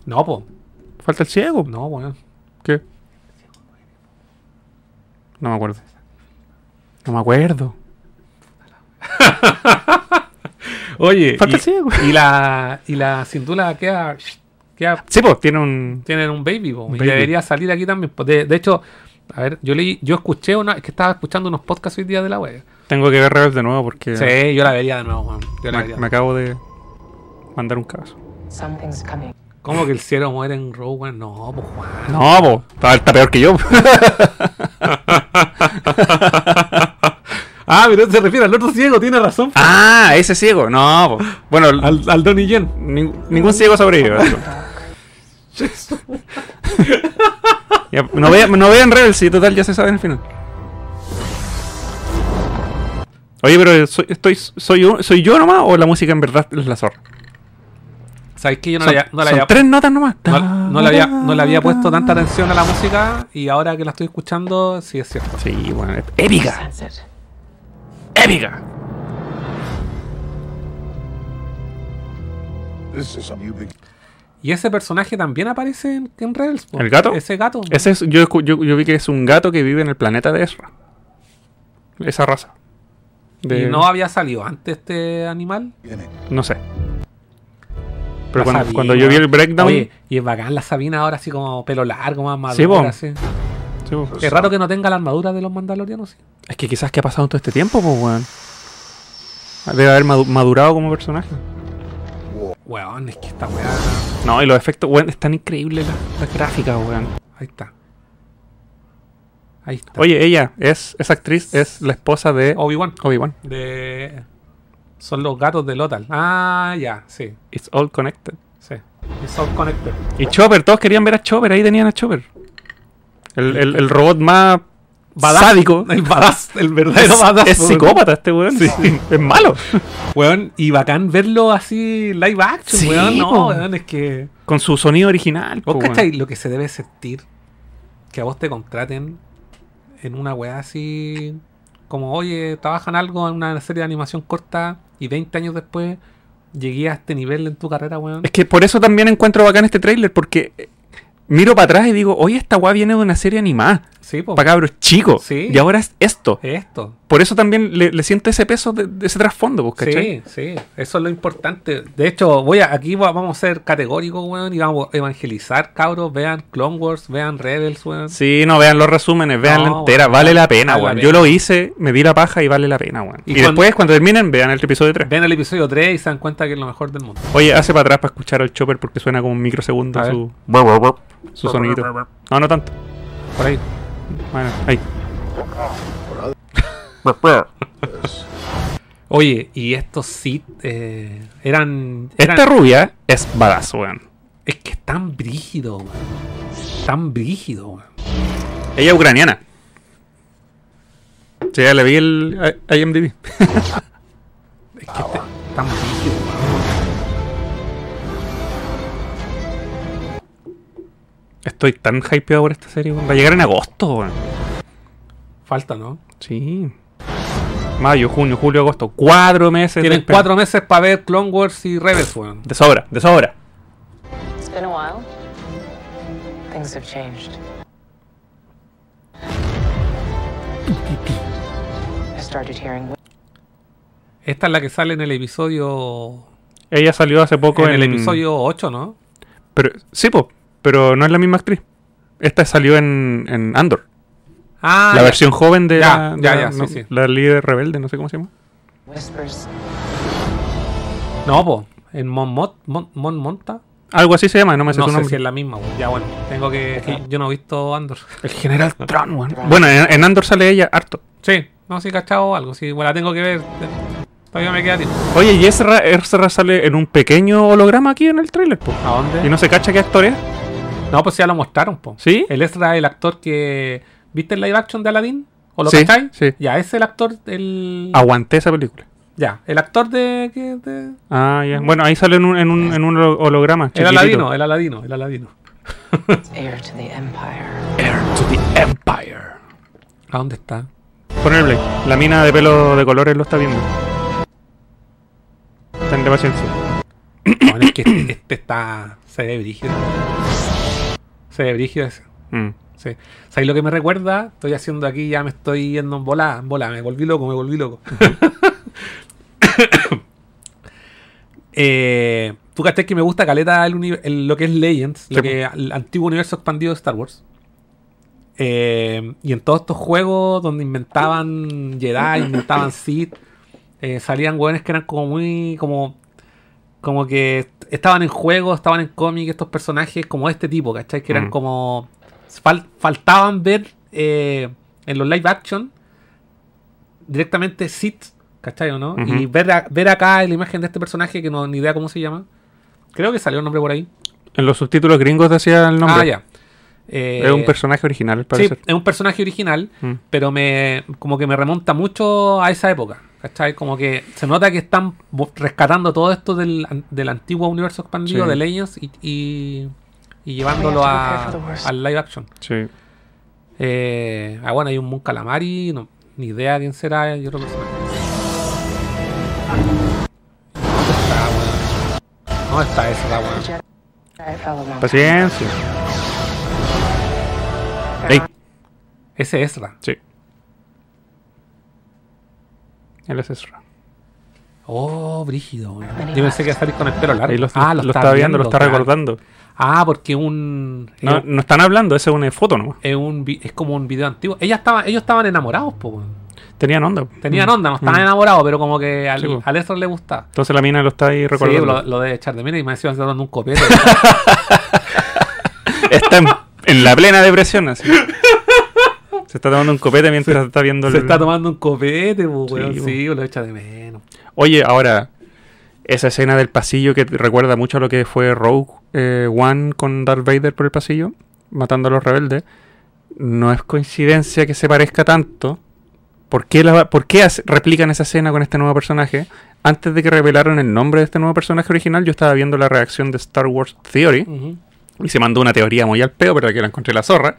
No, po. Falta el ciego. No, weón. ¿Qué? No me acuerdo. No me acuerdo. Oye, Falta y, el ciego. y la y la Sindula queda, queda Sí, pues tiene un. tienen un baby, po, y Baby. debería salir aquí también. De, de hecho, a ver, yo leí, yo escuché una, es que estaba escuchando unos podcasts hoy día de la web. Tengo que ver Rebels de nuevo porque Sí, yo la vería de nuevo. Yo la me, vería. me acabo de mandar un caso. Something's coming. ¿Cómo que el cielo muere en Rogue One? No, pues Juan. No, po, está, está peor que yo. Ah, pero se refiere al otro ciego, tiene razón. ah, ese ciego. No, po. bueno, Al, al Donnie Yen. ning- ningún ciego sobrevive. Ya, no, vean, no vean Rebels, si total ya se sabe en el final. Oye, pero soy, estoy, soy, yo, ¿soy yo nomás o la música en verdad es la zorra? ¿Sabes que yo no, Son, le había, no, le son había, tres notas nomás. no, no le había, no le había puesto tanta atención a la música y ahora que la estoy escuchando, sí es cierto. Sí, bueno, es épica. Épica. Y ese personaje también aparece en, en Rebels. ¿El gato? Ese gato. Ese es, yo, escu- yo, yo vi que es un gato que vive en el planeta de Ezra. Esa raza. De- ¿Y no había salido antes este animal? No sé. Pero cuando, Sabina. cuando yo vi el breakdown. Oye, y es bacán la Sabina ahora así como pelo largo, más madura. Sí, así. sí. Es raro que no tenga la armadura de los mandalorianos. sí. es que quizás que ha pasado todo este tiempo, pues, weón. Debe haber madu- madurado como personaje. Weón, es que esta weá. No, y los efectos, weón, están increíbles las, las gráficas, weón. Ahí está. Ahí está. Oye, ella es, esa actriz es la esposa de Obi-Wan. Obi-Wan. De. Son los gatos de Lothal. Ah, ya, sí. It's all connected. Sí. It's all connected. Y Chopper, todos querían ver a Chopper, ahí tenían a Chopper. El, el- el robot más Badass. sádico. El badass, el verdadero Es, badass. es psicópata este weón. Es malo. Weón, y bacán verlo así live action, Sí, weón. No, weón, es que. Con su sonido original. ¿Vos cachai lo que se debe sentir? Que a vos te contraten en una weá así. Como, oye, trabajan algo en una serie de animación corta y 20 años después llegué a este nivel en tu carrera, weón. Es que por eso también encuentro bacán este tráiler, porque eh, miro para atrás y digo, oye, esta weá viene de una serie animada. Sí, po. Para cabros chicos. Sí. Y ahora es esto. Esto. Por eso también le, le siento ese peso de, de ese trasfondo, pues, ¿cachai? Sí, sí, eso es lo importante. De hecho, voy a, aquí va- vamos a ser categóricos, weón, y vamos a evangelizar, cabros. Vean Clone Wars, vean Rebels, weón. Sí, no vean los resúmenes, vean la No, entera, weón, vale la pena, vale la weón. pena. Yo lo hice, me di la paja y vale la pena, weón. Y Y, cuando- después, cuando terminen, vean el episodio 3. Vean el episodio 3 y se dan cuenta que es lo mejor del mundo. Oye, hace para atrás para escuchar al chopper porque suena como un microsegundo A su, su sonidito. No, no tanto. Por ahí. Bueno, ahí. Oye, y estos Sith eh, eran, eran. Esta rubia es badass, weón. Es que es tan brígido, weón. Tan brígido, weón. Ella es ucraniana. Sí, ya le vi el I- IMDb. Es que este- tan brígido, weón. Estoy tan hypeado por esta serie, weón. Va a llegar en agosto, weón. Falta, ¿no? Sí. Mayo, junio, julio, agosto. Cuatro meses. Tienen cuatro meses para ver Clone Wars y Rebels, weón. De sobra, de sobra. It's been a while. Things have changed. I started hearing Esta es la que sale en el episodio. Ella salió hace poco en en, el episodio 8, ¿no? Pero, sí, po, pero no es la misma actriz. Esta salió en, en Andor. Ah, la ya. versión joven de, Ya, la, de ya, la- ya, sí, no, sí. la líder rebelde, no sé cómo se llama. Whispers. No, po. En Mon, Mot- Mon, Mon Monta. Algo así se llama, no me sé No su sé nombre. si es la misma, weón. Ya, bueno. Tengo que. que yo no he visto Andor. El general Tron, weón. Bueno, en, en Andor sale ella harto. Sí, no sé, cachado algo. Sí, bueno, la tengo que ver. Todavía me queda tiempo. Oye, y Ezra, Ezra sale en un pequeño holograma aquí en el trailer, po. ¿A dónde? Y no se cacha qué actor es. No, pues ya lo mostraron, po. ¿Sí? El Ezra, el actor que. ¿Viste el live action de Aladdin? ¿O lo Sí, cacháis? sí. Ya, es el actor. El... Aguanté esa película. Ya, el actor de. que- de- Ah, ya. Bueno, ahí sale en un, en un, en un holograma. el chiquitito. Aladino, el Aladino, el Aladino. Heir to the Empire. Heir to the Empire. ¿A dónde está? Ponerle. La mina de pelo de colores lo está viendo. Ten paciencia. Bueno, es que este, este está. Se ve brígido. Se ve brígido ese. Mm. Sí. ¿Sabéis lo que me recuerda? Estoy haciendo aquí, ya me estoy yendo en bola, en bola, me volví loco, me volví loco. eh, Tú cachai que me gusta caleta el uni- el- lo que es Legends, lo que el antiguo universo expandido de Star Wars. Eh, y en todos estos juegos donde inventaban Jedi, inventaban Sith, eh, salían hueones que eran como muy. como. como que estaban en juego, estaban en cómic, estos personajes como este tipo, ¿cachai? Que eran Mm. como. Fal- faltaban ver eh, en los live action directamente Sith, ¿cachai o no? Y ver, a- ver acá la imagen de este personaje que no ni idea cómo se llama. Creo que salió el nombre por ahí. En los subtítulos gringos decía el nombre. Ah, ya. Eh, Es un personaje original, al Sí, es un personaje original, Mm. pero me como que me remonta mucho a esa época. ¿Cachai? Como que se nota que están rescatando todo esto del, del antiguo universo expandido Sí. de Legends y, y, y llevándolo a, al live action. Sí. Eh, ah, bueno, hay un Moon Calamari, no, ni idea quién será y otro personaje. ¿Dónde está, weón? ¿Dónde está esa, la Paciencia. Ey, Ese es Ezra. sí. Él es Ezra. Oh, brígido, weón. Yo pensé que iba a salir con el pelo largo. Ahí lo, ah, lo está está viendo, lo está claro. Ah, porque un. No, no están hablando, esa es una foto nomás. es un es como un video antiguo. Ella estaba, ellos estaban enamorados, po. Tenían onda. Tenían Mm. onda, no estaban Mm. enamorados, pero como que al, Sí, po. al Ezra le gustaba. Entonces la mina lo está ahí Sí, recordando. lo, lo de echar de menos y me decía dando un copete. Está en, en la plena depresión, así. Se está tomando un copete mientras está viendo Se el... está tomando un copete, po, Sí, weón. Sí, lo echa de menos. Oye, ahora, esa escena del pasillo que recuerda mucho a lo que fue Rogue eh, One con Darth Vader por el pasillo, matando a los rebeldes, no es coincidencia que se parezca tanto. ¿Por qué, la- por qué replican esa escena con este nuevo personaje? Antes de que revelaran el nombre de este nuevo personaje original, yo estaba viendo la reacción de Star Wars Theory y se mandó una teoría muy al peo, pero que la encontré la zorra,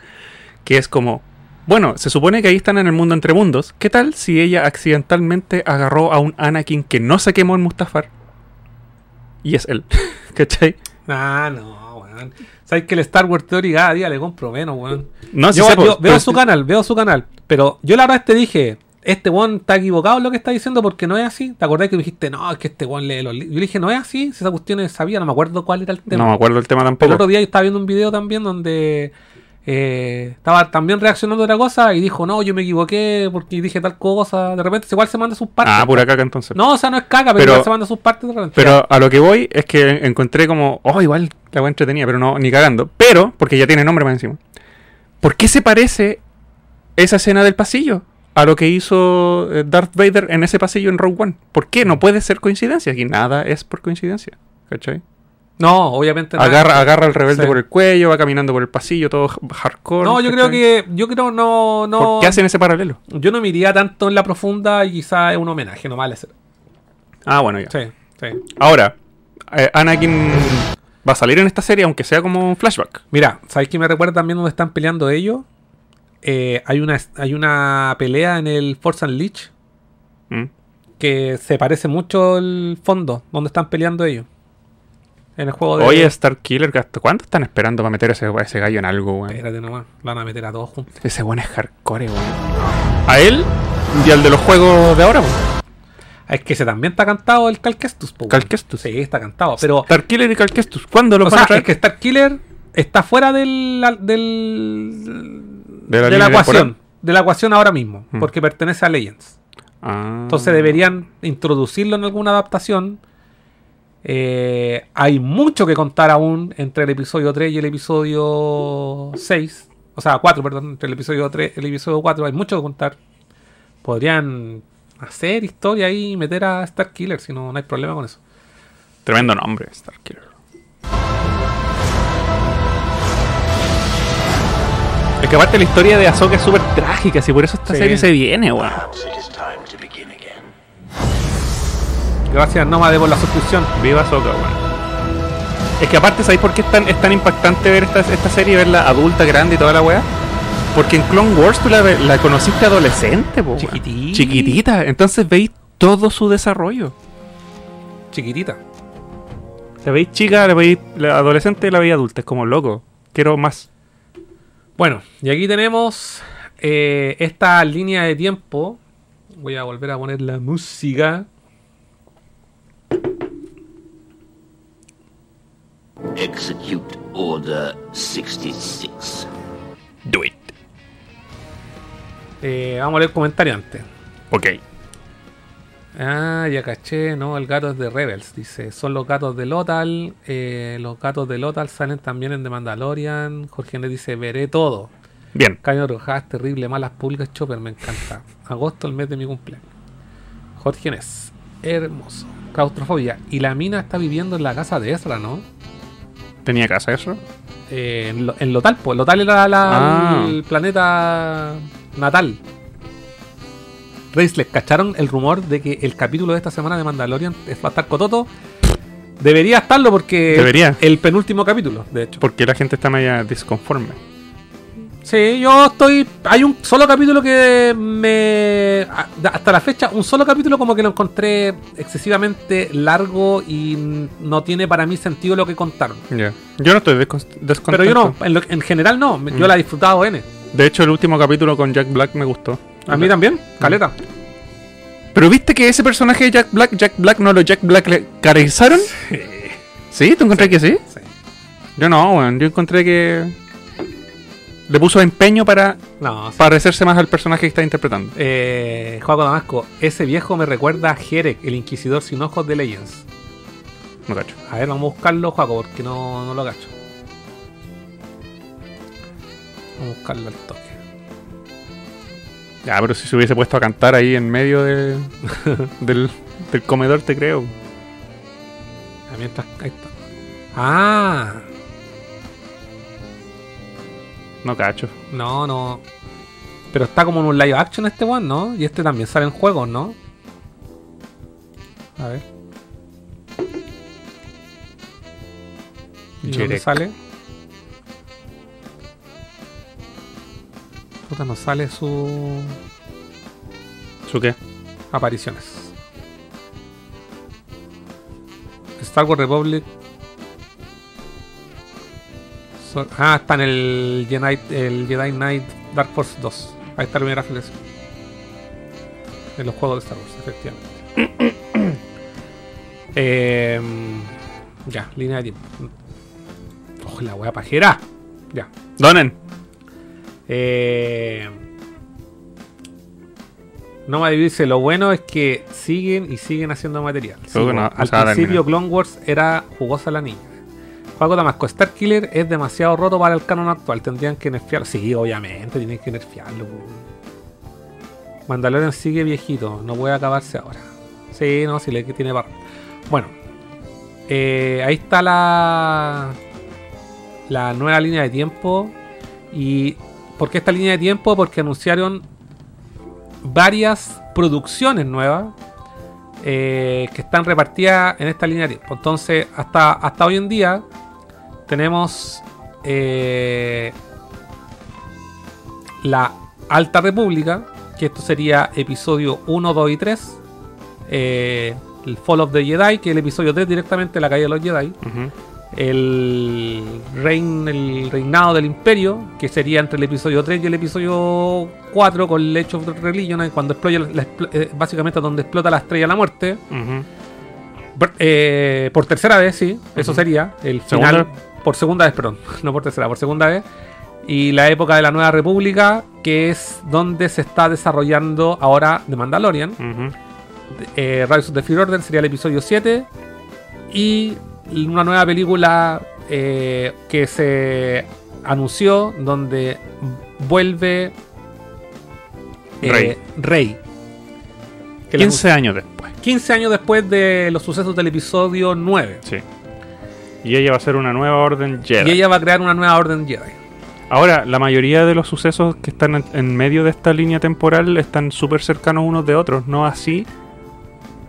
que es como, bueno, se supone que ahí están en el mundo entre mundos, ¿qué tal si ella accidentalmente agarró a un Anakin que no se quemó en Mustafar? Y es él, ¿cachai? Ah, no, weón. ¿Sabes que el Star Wars Theory cada día le compro menos, weón? No, sí yo, sé, yo veo su canal, veo su canal. Pero yo la verdad te dije, este weón está equivocado en lo que está diciendo porque no es así. ¿Te acordás que me dijiste, no, es que este weón lee los libros? Yo le dije, no es así, si esa cuestión es sabía, no me acuerdo cuál era el tema. No me acuerdo el tema tampoco. el otro día yo estaba viendo un video también donde eh, estaba también reaccionando a otra cosa y dijo, no, yo me equivoqué porque dije tal cosa. De repente igual se manda sus partes. Ah, pura caca entonces. No, o sea, no es caca, pero, Pero- igual se manda sus partes de repente. Pero a lo que voy es que encontré como, oh, igual la wea entretenida, pero no, ni cagando. Pero, porque ya tiene nombre más encima. ¿Por qué se parece esa escena del pasillo a lo que hizo eh, Darth Vader en ese pasillo en Rogue One? ¿Por qué? No puede ser coincidencia. Aquí nada es por coincidencia. ¿Cachai? No, obviamente no. Agarra, agarra al rebelde Sí. por el cuello, va caminando por el pasillo, todo hardcore. No, yo creo que. Yo creo no. no ¿Por qué hacen ese paralelo? Yo no me iría tanto en la profunda y quizá es un homenaje nomás. Sí, Ah, bueno, ya. sí. Ahora, eh, Anakin va a salir en esta serie, aunque sea como un flashback. Mira, ¿sabéis que me recuerda también donde están peleando ellos? Eh, hay, una, hay una pelea en el Force Unleashed Mm. que se parece mucho el fondo donde están peleando ellos. En el juego de. Oye, Star Killer, ¿hasta ¿cuánto están esperando para meter a ese, a ese gallo en algo, weón? Espérate nomás, lo van a meter a todos juntos. Ese weón es hardcore, weón. A él y al de los juegos de ahora, weón. Es que ese también está cantado el Cal Kestus, po, weón. Cal Kestus. Sí, está cantado. Pero. Star Killer y Cal Kestus. ¿Cuándo los O van a traer? es que Star Killer está fuera del, del, De la de la ecuación. temporal. de la ecuación ahora mismo, Mm. porque pertenece a Legends. Ah. Entonces deberían introducirlo en alguna adaptación. Eh, hay mucho que contar aún entre el episodio 3 y el episodio 6. O sea, 4, perdón. Entre el episodio 3 y el episodio 4 hay mucho que contar. Podrían hacer historia ahí y meter a Star Killer, si no, no hay problema con eso. Tremendo nombre, Starkiller. Es que aparte la historia de Ahsoka es súper trágica, así por eso esta Sí. serie se viene, weón. Perhaps Gracias, Nómade, por la suscripción. Viva Ahsoka, weón. Es que aparte, ¿sabéis por qué es tan, es tan impactante ver esta, esta serie, verla adulta, grande y toda la weá? Porque en Clone Wars tú la, conociste adolescente, po. Chiquitita. Chiquitita. Entonces veis todo su desarrollo. Chiquitita. La veis chica, la veis la adolescente, la veis adulta. Es como loco. Quiero más. Bueno, y aquí tenemos eh, esta línea de tiempo. Voy a volver a poner la música. Execute Order 66. Do it. Eh, vamos a leer comentario antes. Ok. Ah, ya caché, no, el gato es de Rebels, dice. Son los gatos de Lotal. eh, los gatos de Lotal salen también en The Mandalorian. Jorge Nés dice, veré todo. Bien. Caño Rojas, terrible, malas pulgas, Chopper, me encanta. Agosto, el mes de mi cumpleaños. Jorge Nés, hermoso. Claustrofobia. Y la mina está viviendo en la casa de Ezra, ¿no? ¿Tenía casa eso? Eh, en, Lo- en Lotal, pues. Lotal era la- Ah. el planeta natal. Reisles, ¿cacharon el rumor de que el capítulo de esta semana de Mandalorian es- va a estar cototo? Debería estarlo porque Debería. el penúltimo capítulo, de hecho. Porque la gente está media disconforme. Sí, yo estoy. Hay un solo capítulo que me. Hasta la fecha, un solo capítulo como que lo encontré excesivamente largo y no tiene para mí sentido lo que contaron. Ya. Yo no estoy descon- descontento. Pero yo no, en, lo- en general no. Yo Mm. la he disfrutado N. De hecho, el último capítulo con Jack Black me gustó. A mí también, caleta. Pero viste que ese personaje de Jack Black, Jack Black no lo Jack Black le caracterizaron. Sí. ¿Tú encontré que sí? Sí. Yo no, weón. Yo encontré que le puso empeño para No, sí. parecerse más al personaje que está interpretando. Eh, Juaco Damasco, ese viejo me recuerda a Jerek, el inquisidor sin ojos de Legends. No cacho. A ver, vamos a buscarlo, Juaco, porque no, no lo cacho. Vamos a buscarlo al toque. Ya, pero si se hubiese puesto a cantar ahí en medio de- del, del comedor, te creo. Ah, mientras, ahí está. Ah, No cacho. no, no. Pero está como en un live action este one, ¿no? Y este también sale en juegos, ¿no? A ver. ¿Y dónde sale? Puta, no sale su ¿Su qué? apariciones. Star Wars Republic. Ah, está en el Jedi, el Jedi Knight Dark Force 2. Ahí está la primera afiliación. En los juegos de Star Wars, efectivamente. Em, ya, línea de tiempo. Ojo, la wea pajera. Ya. Donen. Eh, no me dice, lo bueno es que siguen y siguen haciendo material. Sí, Creo que po, no- no al principio. Clone Wars era jugosa la niña. Juego Damasco, Star Killer es demasiado roto para el canon actual. Tendrían que nerfearlo. Sí, obviamente, tienen que nerfearlo. Mandalorian sigue viejito, no puede acabarse ahora. Sí, no, si le tiene barro. Bueno, eh, ahí está la, la nueva línea de tiempo. ¿Y por qué esta línea de tiempo? Porque anunciaron varias producciones nuevas eh, que están repartidas en esta línea de tiempo. Entonces, hasta, hasta hoy en día tenemos eh, la Alta República, que esto sería episodio 1, 2 y 3. eh, el Fall of the Jedi, que es el episodio 3 directamente la caída de los Jedi Ujú. el, rein, el reinado del imperio, que sería entre el episodio 3 y el episodio 4 con el Age of Religion, cuando explota, la- eh, básicamente donde explota la estrella de la muerte. Ujú. Ber- eh, por tercera vez, sí, eso Ujú. sería el ¿Segunda? Por segunda vez, perdón, no por tercera, por segunda vez. y la época de la Nueva República, que es donde se está desarrollando ahora The Mandalorian. Eh, Rise of the Fear Order sería el episodio 7. Y una nueva película eh, que se anunció donde vuelve eh, Rey. Rey. Que le 15 años después. 15 años después de los sucesos del episodio 9. Sí. Y ella va a ser una nueva orden Jedi. Y ella va a crear una nueva orden Jedi. Ahora, la mayoría de los sucesos que están en, medio de esta línea temporal están súper cercanos unos de otros. No así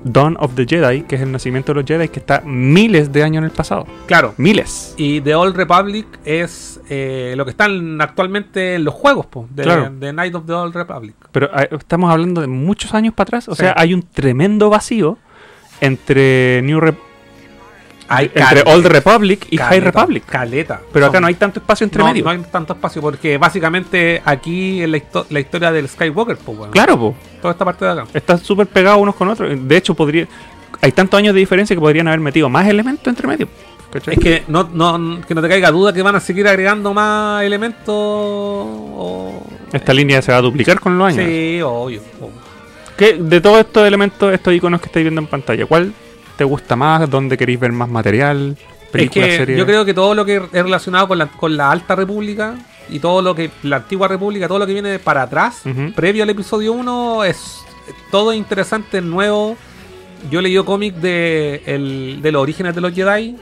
Dawn of the Jedi, que es el nacimiento de los Jedi, que está miles de años en el pasado. Claro. Miles. Y The Old Republic es eh, lo que están actualmente en los juegos po, de, Claro. de Night of the Old Republic. Pero eh, estamos hablando de muchos años para atrás. O Sí. sea, hay un tremendo vacío entre New Rep- Hay entre Old Republic y High caleta, Republic. Caleta. Pero acá no hay tanto espacio entre no, medio. no hay tanto espacio porque básicamente aquí es la, histo- la historia del Skywalker, po, weón. Claro, po. Toda esta parte de acá. Están súper pegados unos con otros. De hecho, podría. Hay tantos años de diferencia que podrían haber metido más elementos entre medio. ¿cachai? Es que no, no, que no te caiga duda que van a seguir agregando más elementos. o- Esta línea se va a duplicar con los años. Sí, obvio. obvio. ¿Qué- de todos estos elementos, estos iconos que estáis viendo en pantalla, ¿cuál te gusta más? ¿Dónde queréis ver más material? Es Películas, que series? yo creo que todo lo que es relacionado con la, con la Alta República y todo lo que la Antigua República, todo lo que viene para atrás, previo al episodio 1, es todo interesante, nuevo. Yo leí cómic de, el- de los orígenes de los Jedi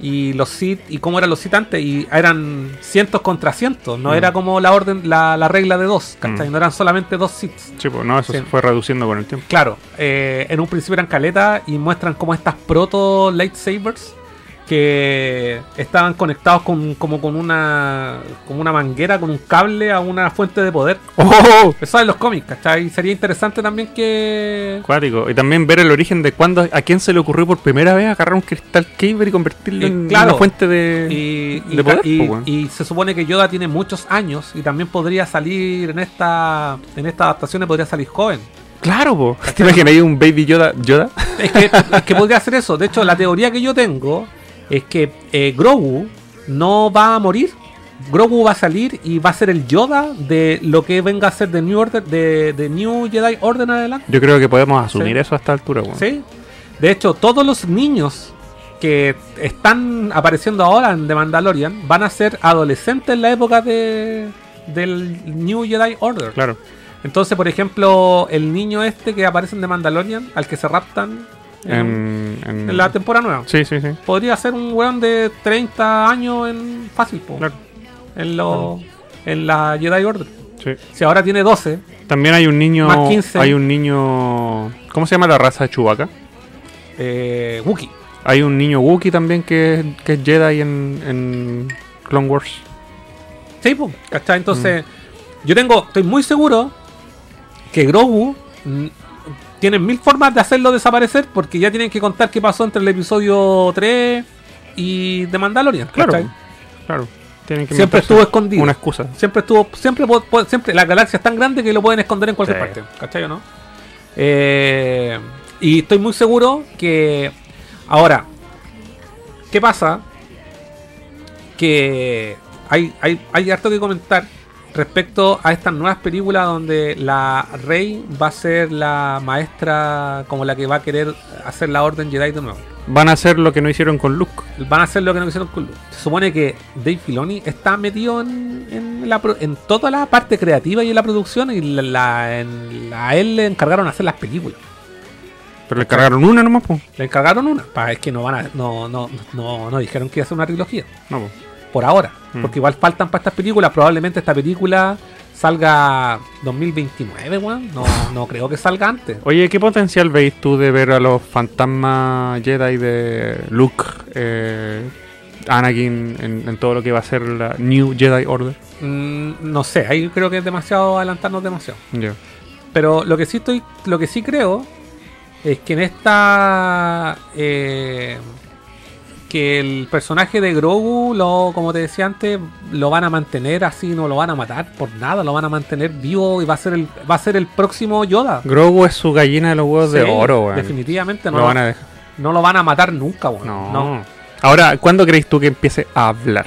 y los Sith y cómo eran los Sith antes y eran cientos contra cientos, no Mm. era como la orden, la, la regla de dos, ¿cachai? Mm. No eran solamente dos Sith. Sí, pues, no, eso Sí. se fue reduciendo con el tiempo. Claro, eh, en un principio eran caletas y muestran como estas proto lightsabers que estaban conectados con como con una como una manguera, con un cable a una fuente de poder. ¡Oh! Eso en los cómics, ¿cachai? Sería interesante también que... Cuático. Y también ver el origen de cuándo, a quién se le ocurrió por primera vez agarrar un cristal Kyber y convertirlo Eh, en claro. una fuente de, Y, y, de poder. y- se supone que Yoda tiene muchos años y también podría salir en esta en estas adaptaciones podría salir joven. Claro, po. ¿Te imaginas ahí un Baby Yoda? ¿Yoda? Es que, es que podría hacer eso. De hecho, la teoría que yo tengo es que eh, Grogu no va a morir. Grogu va a salir y va a ser el Yoda de lo que venga a ser de New Order, de, de New Jedi Order en adelante. Yo creo que podemos asumir Sí. eso a esta altura, weón. ¿Sí? De hecho, todos los niños que están apareciendo ahora en The Mandalorian van a ser adolescentes en la época de del New Jedi Order. Claro. Entonces, por ejemplo, el niño este que aparece en The Mandalorian, al que se raptan en, En, en- en la temporada nueva. Sí, sí, sí. Podría ser un weón de 30 años en fácil, po, Claro. en, lo, en la Jedi Order. sí. Si ahora tiene 12, También hay un niño. Más 15. Hay un niño. ¿Cómo se llama la raza de Chewbacca? eh, Wookiee. Hay un niño Wookiee también que, es- que es Jedi en, en Clone Wars. Sí, po, ¿cachai? Entonces, Mm. yo tengo, estoy muy seguro que Grogu tienen mil formas de hacerlo desaparecer porque ya tienen que contar qué pasó entre el episodio 3 y The Mandalorian. Claro. ¿cachai? Claro. Tienen que Siempre estuvo escondido. Una excusa. Siempre estuvo, siempre, siempre, la galaxia es tan grande que lo pueden esconder en cualquier Sí. parte, ¿cachai o no? Eh, y estoy muy seguro que ahora, ¿qué pasa? Que hay, hay, hay harto que comentar respecto a estas nuevas películas donde la Rey va a ser la maestra como la que va a querer hacer la Orden Jedi de nuevo. Van a hacer lo que no hicieron con Luke. Van a hacer lo que no hicieron con Luke. Se supone que Dave Filoni está metido en, en, la, en toda la parte creativa y en la producción y la, la- en a él le encargaron hacer las películas. Pero le cargaron una nomás, pues. Le encargaron una. Pa, es que no van a, no, no, no, no dijeron que iba a ser una trilogía. No, po. Por ahora. Mm. Porque igual faltan para estas películas. Probablemente esta película salga 2029, weón. No, no creo que salga antes. Oye, ¿qué potencial veis tú de ver a los fantasmas Jedi de Luke, eh, Anakin, en, en todo lo que va a ser la New Jedi Order? Mm, no sé, ahí creo que es demasiado adelantarnos demasiado. Ya. Pero lo que sí estoy, lo que sí creo es que en esta eh, que el personaje de Grogu, lo, como te decía antes, lo van a mantener así, no lo van a matar por nada, lo van a mantener vivo y va a ser el, va a ser el próximo Yoda. Grogu es su gallina de los huevos de oro, weón. Definitivamente no Lo van a dejar. no lo van a matar nunca, weón. No. No. Ahora, ¿cuándo creéis tú que empiece a hablar?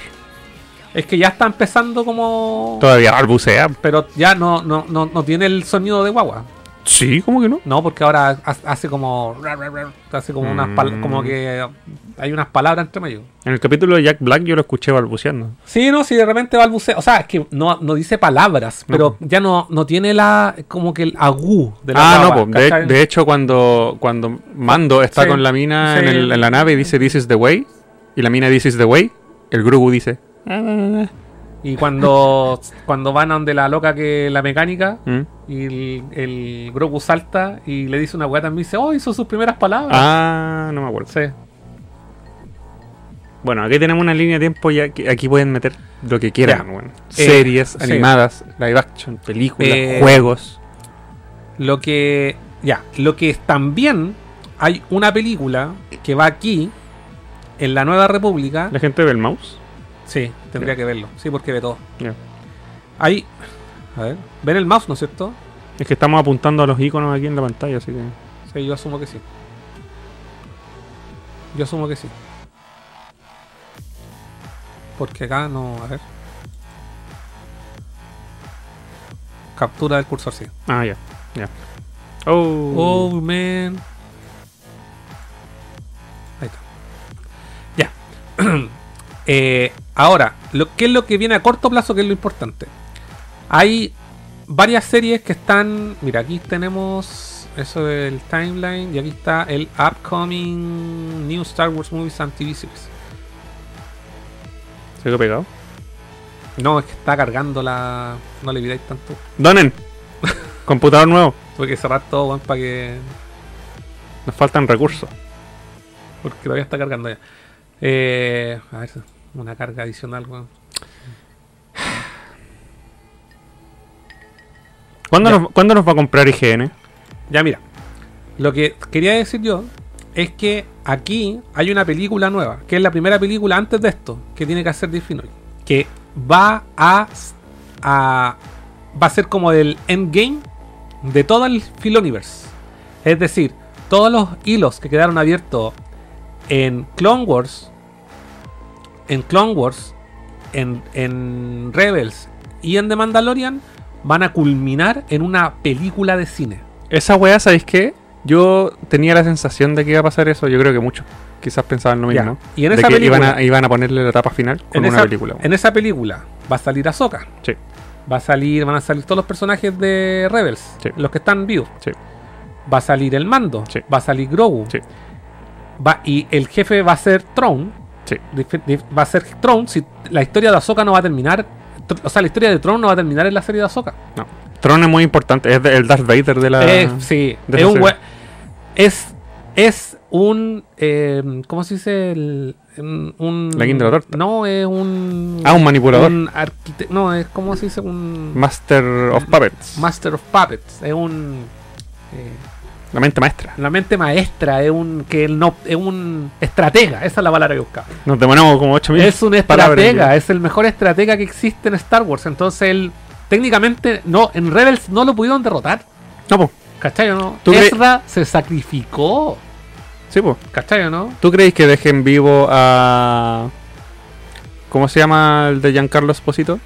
Es que ya está empezando como. Todavía balbucea. Pero ya no, no, no, no tiene el sonido de guagua. Sí, ¿cómo que no? No, porque ahora ha- hace como. Hace como unas pal- Mm. como que hay unas palabras entre medio. En el capítulo de Jack Black yo lo escuché balbuceando. Sí, no, si de repente balbucea. O sea, es que no, no dice palabras, pero ya no, no tiene la. como que el agú de la Ah, no, po. de, de hecho cuando, cuando Mando está Sí, con la mina sí. en, el- en la nave y dice This is the way, y la mina This is the way, el Grogu dice... Y cuando, cuando van a donde la loca que la mecánica, "Mm". y el, el Grogu salta y le dice una weá también, dice, oh, hizo sus primeras palabras. Ah, no me acuerdo. Sí. Bueno, aquí tenemos una línea de tiempo y aquí, aquí pueden meter lo que quieran. Bueno. Eh, Series, sí. animadas, live action, películas, Eh, juegos. Lo que. Ya, lo que también hay una película que va aquí, en la Nueva República. ¿La gente ve el mouse? Sí, tendría que verlo. Sí, porque ve todo. Hay. A ver, ven el mouse, ¿no es cierto? Es que estamos apuntando a los iconos aquí en la pantalla, así que... Sí, yo asumo que sí. Yo asumo que sí. Porque acá no. A ver. Captura del cursor, sí. Ah, ya, ya. Oh, Oh, man. Ahí está. Ya. Eh, ahora, lo, ¿qué es lo que viene a corto plazo? ¿Qué es lo importante? Hay varias series que están. Mira, aquí tenemos eso del timeline y aquí está el upcoming New Star Wars Movies and TV Series. ¿Se pegado? No, es que está cargando la. No le pidáis tanto. Donen. Computador nuevo. Tuve que cerrar todo, para que. Nos faltan recursos. Porque todavía está cargando ya. Eh, a ver, una carga adicional, weón. ¿Cuándo Ya. nos, ¿Cuándo nos va a comprar IGN? Ya mira, lo que quería decir yo es que aquí hay una película nueva, que es la primera película antes de esto, que tiene que hacer Filoni, que va a, a va a ser como el endgame de todo el Filoniverse. Es decir, todos los hilos que quedaron abiertos en Clone Wars, en Clone Wars, en, en Rebels y en The Mandalorian van a culminar en una película de cine. Esa weá, ¿sabéis qué? Yo tenía la sensación de que iba a pasar eso. Yo creo que muchos quizás pensaban lo Ya. mismo. Y en de esa que iban película- a, iban a ponerle la etapa final con en una esa, película. En esa película va a salir Ahsoka. Sí, Va a salir, van a salir todos los personajes de Rebels, Sí. los que están vivos. sí, Va a salir el mando, Sí. va a salir Grogu. sí, Va, y el jefe va a ser Throne. Sí. Va a ser Throne. Si la historia de Ahsoka no va a terminar. O sea, la historia de Throne no va a terminar en la serie de Ahsoka. No. Tron es muy importante. Es el Darth Vader de la. Eh, sí, de es un es es un eh, ¿cómo se dice? El- un, La guinda de la torta. No, es un Ah, un manipulador. un no, es como se dice un Master of Puppets. Master of Puppets, es un eh, La mente maestra. la mente maestra, es un que él no es un estratega, esa es la palabra que buscaba. Nos demoramos como 8000 Es un estratega, es el mejor estratega que existe en Star Wars, entonces él técnicamente no en Rebels no lo pudieron derrotar. No, po. ¿Cachai o no? ¿Tú cre- Ezra se sacrificó. Sí, po. ¿Cachai o no? ¿Tú creéis que dejen vivo a. ¿Cómo se llama el de Giancarlo Esposito?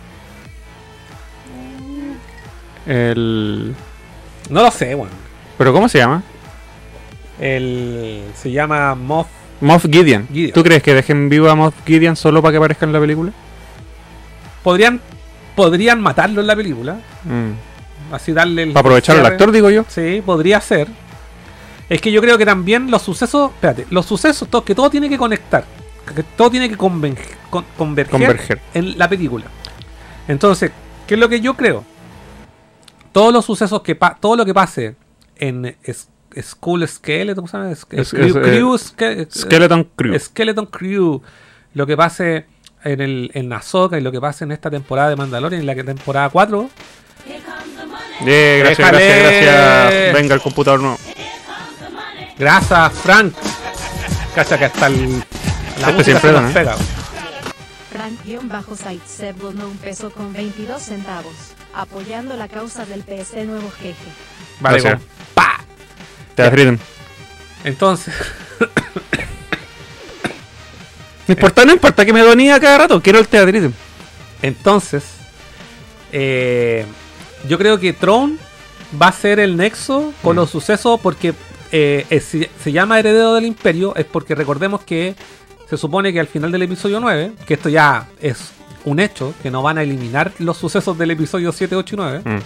El. No lo sé, bueno. ¿Pero cómo se llama? El, se llama Moff. Moff Gideon. Gideon. ¿Tú crees que dejen vivo a Moff Gideon solo para que aparezca en la película? Podrían, podrían matarlo en la película. Mm. Así darle el. Para aprovechar al actor, digo yo. Sí, podría ser. Es que yo creo que también los sucesos. Espérate, los sucesos, todo, que todo tiene que conectar. Que todo tiene que conven- con- converger, Converger. en la película. Entonces, ¿qué es lo que yo creo? Todos los sucesos que pa- todo lo que pase en es- School Skeleton, ¿cómo se llama? Es- Es- Crew- es, eh, Crew Ske- Skeleton Crew. Skeleton Crew. Lo que pase en el en Ahsoka y lo que pase en esta temporada de Mandalorian, en la que temporada 4. Eh, gracias, Déjale. gracias, gracias. Venga el computador nuevo. Gracias, Frank. Cacha que hasta el, la Este siempre se nos ¿no? pega. Frank-Site donó un peso con 22 centavos, apoyando la causa del PC nuevo jefe. Vale, con- ¡pa! Te. Entonces, No importa, no importa que me donía cada rato. Quiero el teatrismo. Entonces, eh, yo creo que Tron va a ser el nexo con Mm. los sucesos porque eh, si se llama Heredero del Imperio es porque recordemos que se supone que al final del episodio 9, que esto ya es un hecho, que no van a eliminar los sucesos del episodio 7, 8 y 9, Mm,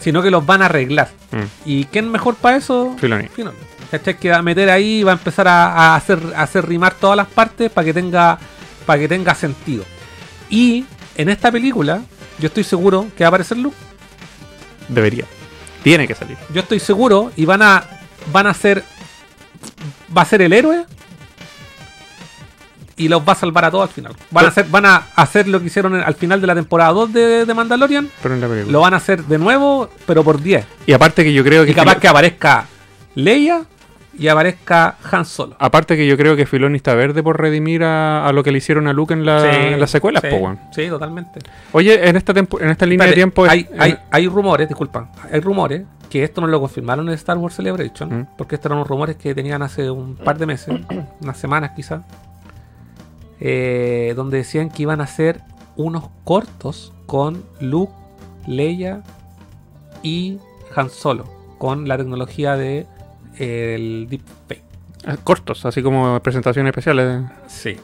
sino que los van a arreglar. mm. ¿Y quién mejor para eso? Filoni. Filoni. ¿Cachai? Que va a meter ahí y va a empezar a, a hacer, a hacer rimar todas las partes para que tenga para que tenga sentido. Y en esta película, yo estoy seguro que va a aparecer Luke. Debería. Tiene que salir. Yo estoy seguro y van a van a ser va a ser el héroe y los va a salvar a todos al final. Van a hacer van a hacer lo que hicieron al final de la temporada 2 de, de Mandalorian. Pero en la película. Lo van a hacer de nuevo, pero por 10. Y aparte que yo creo que. Y capaz que aparezca Leia y aparezca Han Solo. Aparte que yo creo que Filoni está verde por redimir a, a lo que le hicieron a Luke en, la, en las secuelas, sí, po, sí, totalmente. Oye, en esta, tempo- en esta línea Espérate, de tiempo. hay, en- hay, hay rumores, disculpa, hay rumores que esto no lo confirmaron en Star Wars Celebration, Mm. porque estos eran unos rumores que tenían hace un par de meses, unas semanas quizás, eh, donde decían que iban a hacer unos cortos con Luke, Leia y Han Solo, con la tecnología de eh, el Deepfake. ah, cortos, así como presentaciones especiales. Sí.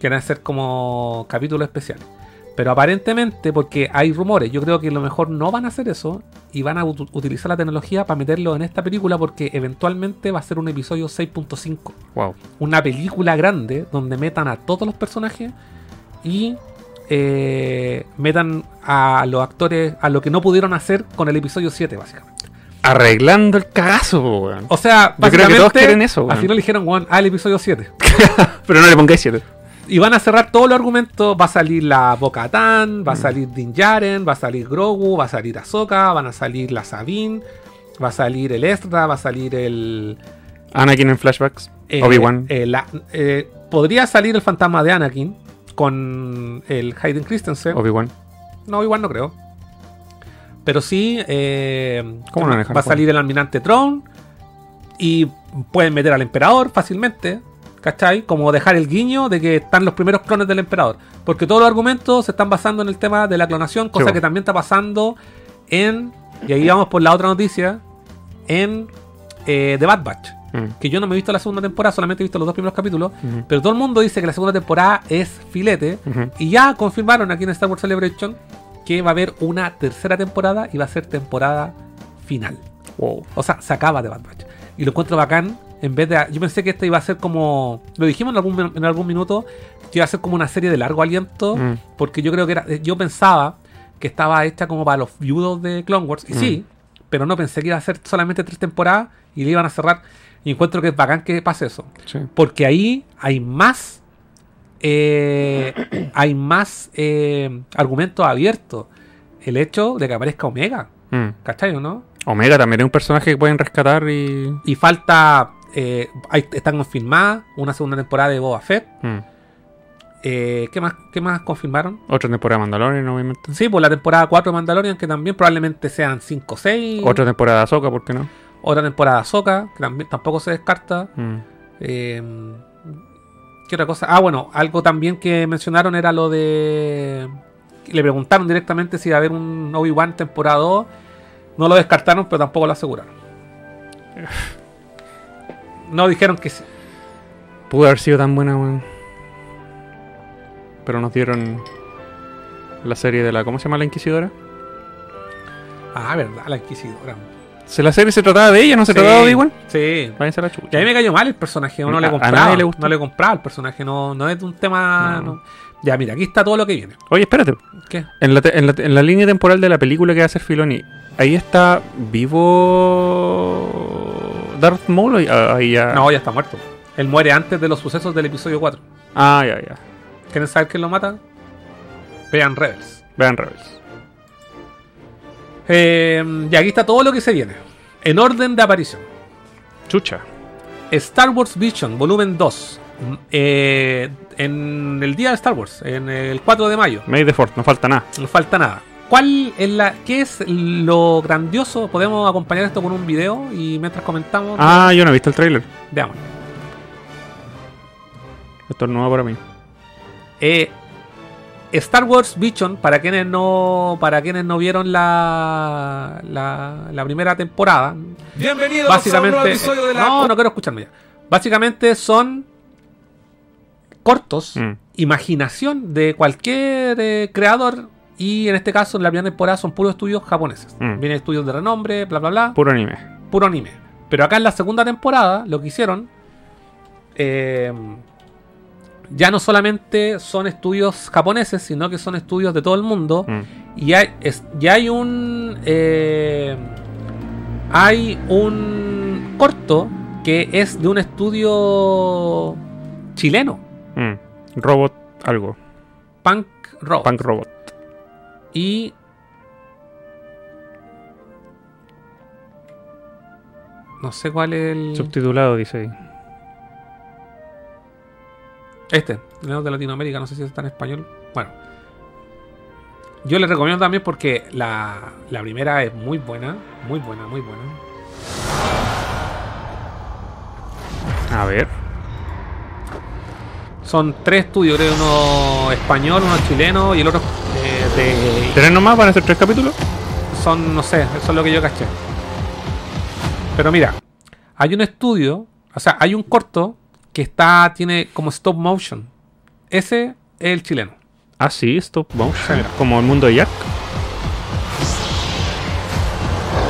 Quieren hacer como capítulos especiales. Pero aparentemente, porque hay rumores, yo creo que a lo mejor no van a hacer eso y van a ut- utilizar la tecnología para meterlo en esta película porque eventualmente va a ser un episodio 6.5. Wow. Una película grande donde metan a todos los personajes y eh, metan a los actores a lo que no pudieron hacer con el episodio 7, básicamente. Arreglando el cagazo, weón. O sea, Yo creo que todos básicamente, quieren eso, weón. Al final dijeron, "Weón, al episodio 7. Pero no le pongáis siete. Y van a cerrar todos los argumentos. Va a salir la Boca Tan, va a salir Din Djarin, va a salir Grogu, va a salir Ahsoka, van a salir la Sabine, va a salir el Ezra, va a salir el. Anakin en flashbacks. eh, Obi-Wan. eh, eh, podría salir el fantasma de Anakin con el Hayden Christensen. Obi-Wan. No, igual no creo. Pero sí. eh, ¿Cómo no va a salir el almirante Tron. Y pueden meter al emperador fácilmente. ¿Cachai? Como dejar el guiño de que están los primeros clones del emperador. Porque todos los argumentos se están basando en el tema de la clonación. Cosa Sí, que también está pasando en. Y ahí vamos por la otra noticia. En eh, The Bad Batch. Mm. Que yo no me he visto la segunda temporada, solamente he visto los dos primeros capítulos. Pero todo el mundo dice que la segunda temporada es filete. Y ya confirmaron aquí en Star Wars Celebration que va a haber una tercera temporada y va a ser temporada final. Wow. O sea, se acaba de Bad Batch. Y lo encuentro bacán. En vez de. Yo pensé que esta iba a ser como. Lo dijimos en algún, en algún minuto. Que iba a ser como una serie de largo aliento. Mm. Porque yo creo que era. Yo pensaba que estaba hecha como para los viudos de Clone Wars. Y Mm. sí. Pero no pensé que iba a ser solamente tres temporadas. Y le iban a cerrar. Y encuentro que es bacán que pase eso. Sí. Porque ahí hay más. eh, hay más eh, argumentos abiertos. El hecho de que aparezca Omega. Mm. ¿Cachai o no? Omega también es un personaje que pueden rescatar y. Y falta. Eh, hay- están confirmadas una segunda temporada de Boba Fett. Mm. Eh, ¿qué, más, ¿Qué más confirmaron? Otra temporada de Mandalorian, obviamente. Sí, pues la temporada 4 de Mandalorian, que también probablemente sean 5 o 6. Otra temporada de Ahsoka, ¿por qué no? Otra temporada de Ahsoka, que también, tampoco se descarta. Mm. Eh, ¿Qué otra cosa? Ah, bueno, algo también que mencionaron era lo de. Le preguntaron directamente si iba a haber un Obi-Wan temporada 2. No lo descartaron, pero tampoco lo aseguraron. No dijeron que sí. Pudo haber sido tan buena, weón. Pero nos dieron la serie de la. ¿Cómo se llama la Inquisidora? Ah, verdad, la Inquisidora. Si la serie se trataba de ella, ¿no se trataba de Obi-Wan? Sí. Váyanse a la chucha. Y a mí me cayó mal el personaje, no A- le a compraba. nadie le gustó. No le compraba el personaje, no, no es de un tema. No. no. Ya, mira, aquí está todo lo que viene. Oye, espérate. ¿Qué? En la, te- en, la, en la línea temporal de la película que va a hacer Filoni, ¿ahí está vivo Darth Maul? o ya- Ahí ya... No, ya está muerto. Él muere antes de los sucesos del episodio 4. Ah, ya, ya. ¿Quieren saber quién lo mata? Vean Rebels. Vean Rebels. Eh, y aquí está todo lo que se viene. En orden de aparición. Chucha. Star Wars Vision, volumen 2. Mm, eh, en el día de Star Wars, en el 4 de mayo. May the Fourth, no falta nada. No falta nada. ¿Cuál es la, ¿Qué es lo grandioso? Podemos acompañar esto con un video y mientras comentamos, Ah, yo no he visto el tráiler. veamos. Esto es nuevo para mí. Eh, Star Wars Vision, para quienes no, para quienes no vieron la, la, la primera temporada, Bienvenidos básicamente, no, no quiero escucharme ya. Básicamente son cortos, Mm. imaginación de cualquier eh, creador. Y en este caso, en la primera temporada son puros estudios japoneses. Mm. Vienen estudios de renombre, bla, bla, bla Puro anime. puro anime. Pero acá en la segunda temporada, lo que hicieron. eh, ya no solamente son estudios japoneses, sino que son estudios de todo el mundo. Mm. Y hay, es- ya hay un. eh, hay un corto que es de un estudio chileno. Mm. Robot algo. Punk Rock. Punk Robot. Y. No sé cuál es el. Subtitulado, dice ahí. Este, el de Latinoamérica, no sé si está en español. Bueno. Yo les recomiendo también porque la, la primera es muy buena, muy buena, muy buena. A ver. Son tres estudios, creo, uno español, uno chileno y el otro de... ¿Tres nomás? ¿Van a ser tres capítulos? Son, no sé, eso es lo que yo caché. Pero mira, hay un estudio, o sea, hay un corto que está, tiene como stop motion. Ese es el chileno. Ah, sí, stop motion. Como el mundo de Jack.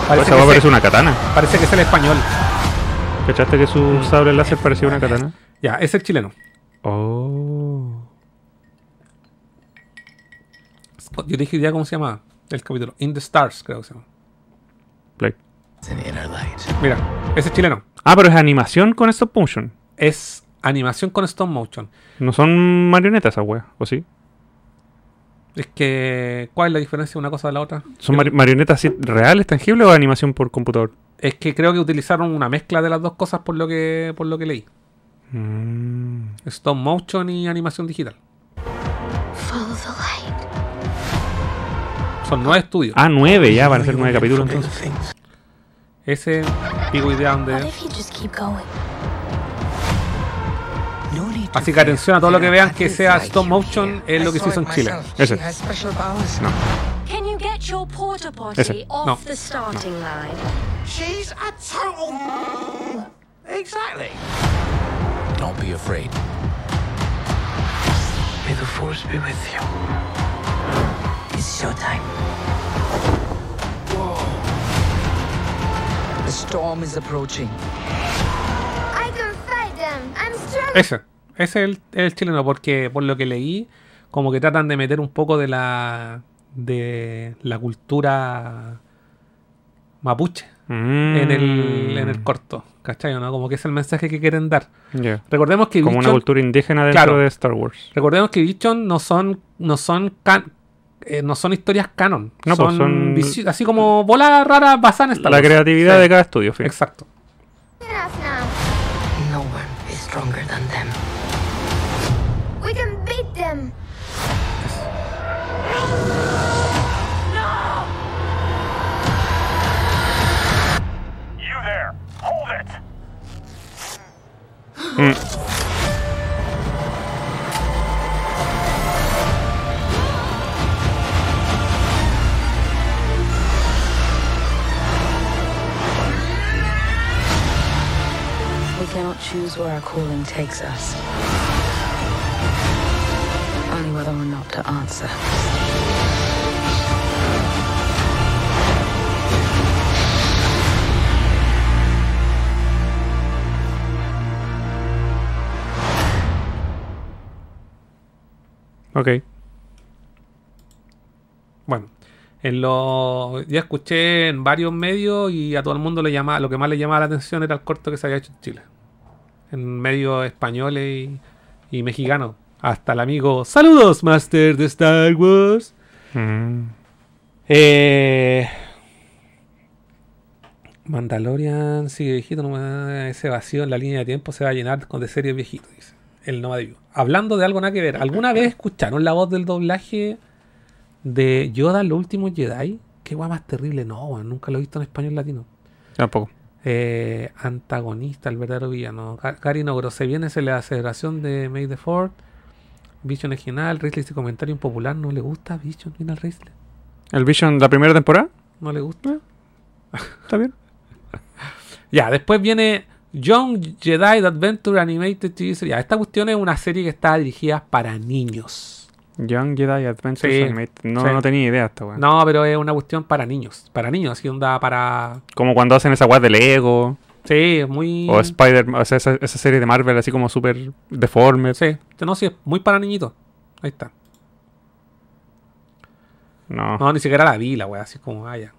Parece va a parecer una katana. parece que es el español. ¿Cachaste que su sable láser parecía una katana? Ya, es el chileno. Oh. Yo dije ya cómo se llama el capítulo. In the Stars, creo que se llama. Play. Mira, ese es chileno. Ah, pero es animación con stop motion. Es animación con stop motion. No son marionetas esa wea, ¿o sí? Es que, ¿cuál es la diferencia de una cosa de la otra? ¿Son mari- marionetas así reales, tangibles o animación por computador? Es que creo que utilizaron una mezcla de las dos cosas por lo que, por lo que leí. Mm. Stop motion y animación digital. Son nueve estudios. Ah, nueve ya, van a ser nueve capítulos entonces. Ese pico idea donde. Así que atención a todo lo que vean que sea stop motion es lo que se hizo en Chile. Ese. No. Can you get your porta potty Ese. off No. the starting line? She's a total. Exactly. Don't be afraid. May the force be with you. It's showtime. The storm is approaching. I can fight them. I'm strong. Ese. Ese es el, el chileno, porque por lo que leí, como que tratan de meter un poco de la. de la cultura mapuche Mm. en, el, en el corto. ¿Cachai? ¿no? Como que es el mensaje que quieren dar. Ya. Recordemos que Como una Bichon- cultura indígena dentro Claro. de Star Wars. Recordemos que Bichon no son no son can- eh, no son historias canon. No, pues, son, visi- así como bolas raras basadas en Star La Wars. creatividad Sí, de cada estudio, fin. Exacto. No one is stronger than them. We can beat them. You there! Hold it! We where our calling takes us. Only whether or not to answer. Ok. Bueno, en lo ya escuché en varios medios y a todo el mundo le llama, lo que más le llamaba la atención era el corto que se había hecho en Chile. En medios españoles y, y mexicanos. Hasta el amigo, saludos, Master de Star Wars. Mm. Eh, Mandalorian sigue viejito, no me- ese vacío en la línea de tiempo se va a llenar con de series viejitos, dice. El no Hablando de algo nada que ver, ¿alguna vez escucharon la voz del doblaje de Yoda en los últimos Jedi? Qué guay más terrible, no, nunca lo he visto en español latino. Tampoco. Eh, antagonista, el verdadero villano. Ga- Gary Nogro, se viene esa la aceleración de May the Fourth. Vision es genial, Risley dice comentario impopular, no le gusta Vision, mira al Risley. ¿El Vision la primera temporada? No le gusta. Está bien. Ya, después viene Young Jedi Adventure Animated TV Series. Ya, esta cuestión es una serie que está dirigida para niños. Young Jedi Adventures Sí, Animated. No, sí. no tenía idea esta weón. No, pero es una cuestión para niños. Para niños, así onda para. Como cuando hacen esa weá de Lego. Sí, es muy. O Spider, o sea, esa, esa serie de Marvel así como súper deforme. Sí, no, sí, es muy para niñitos. Ahí está. No, No, ni siquiera la vi, la wea, así como, ah, ya.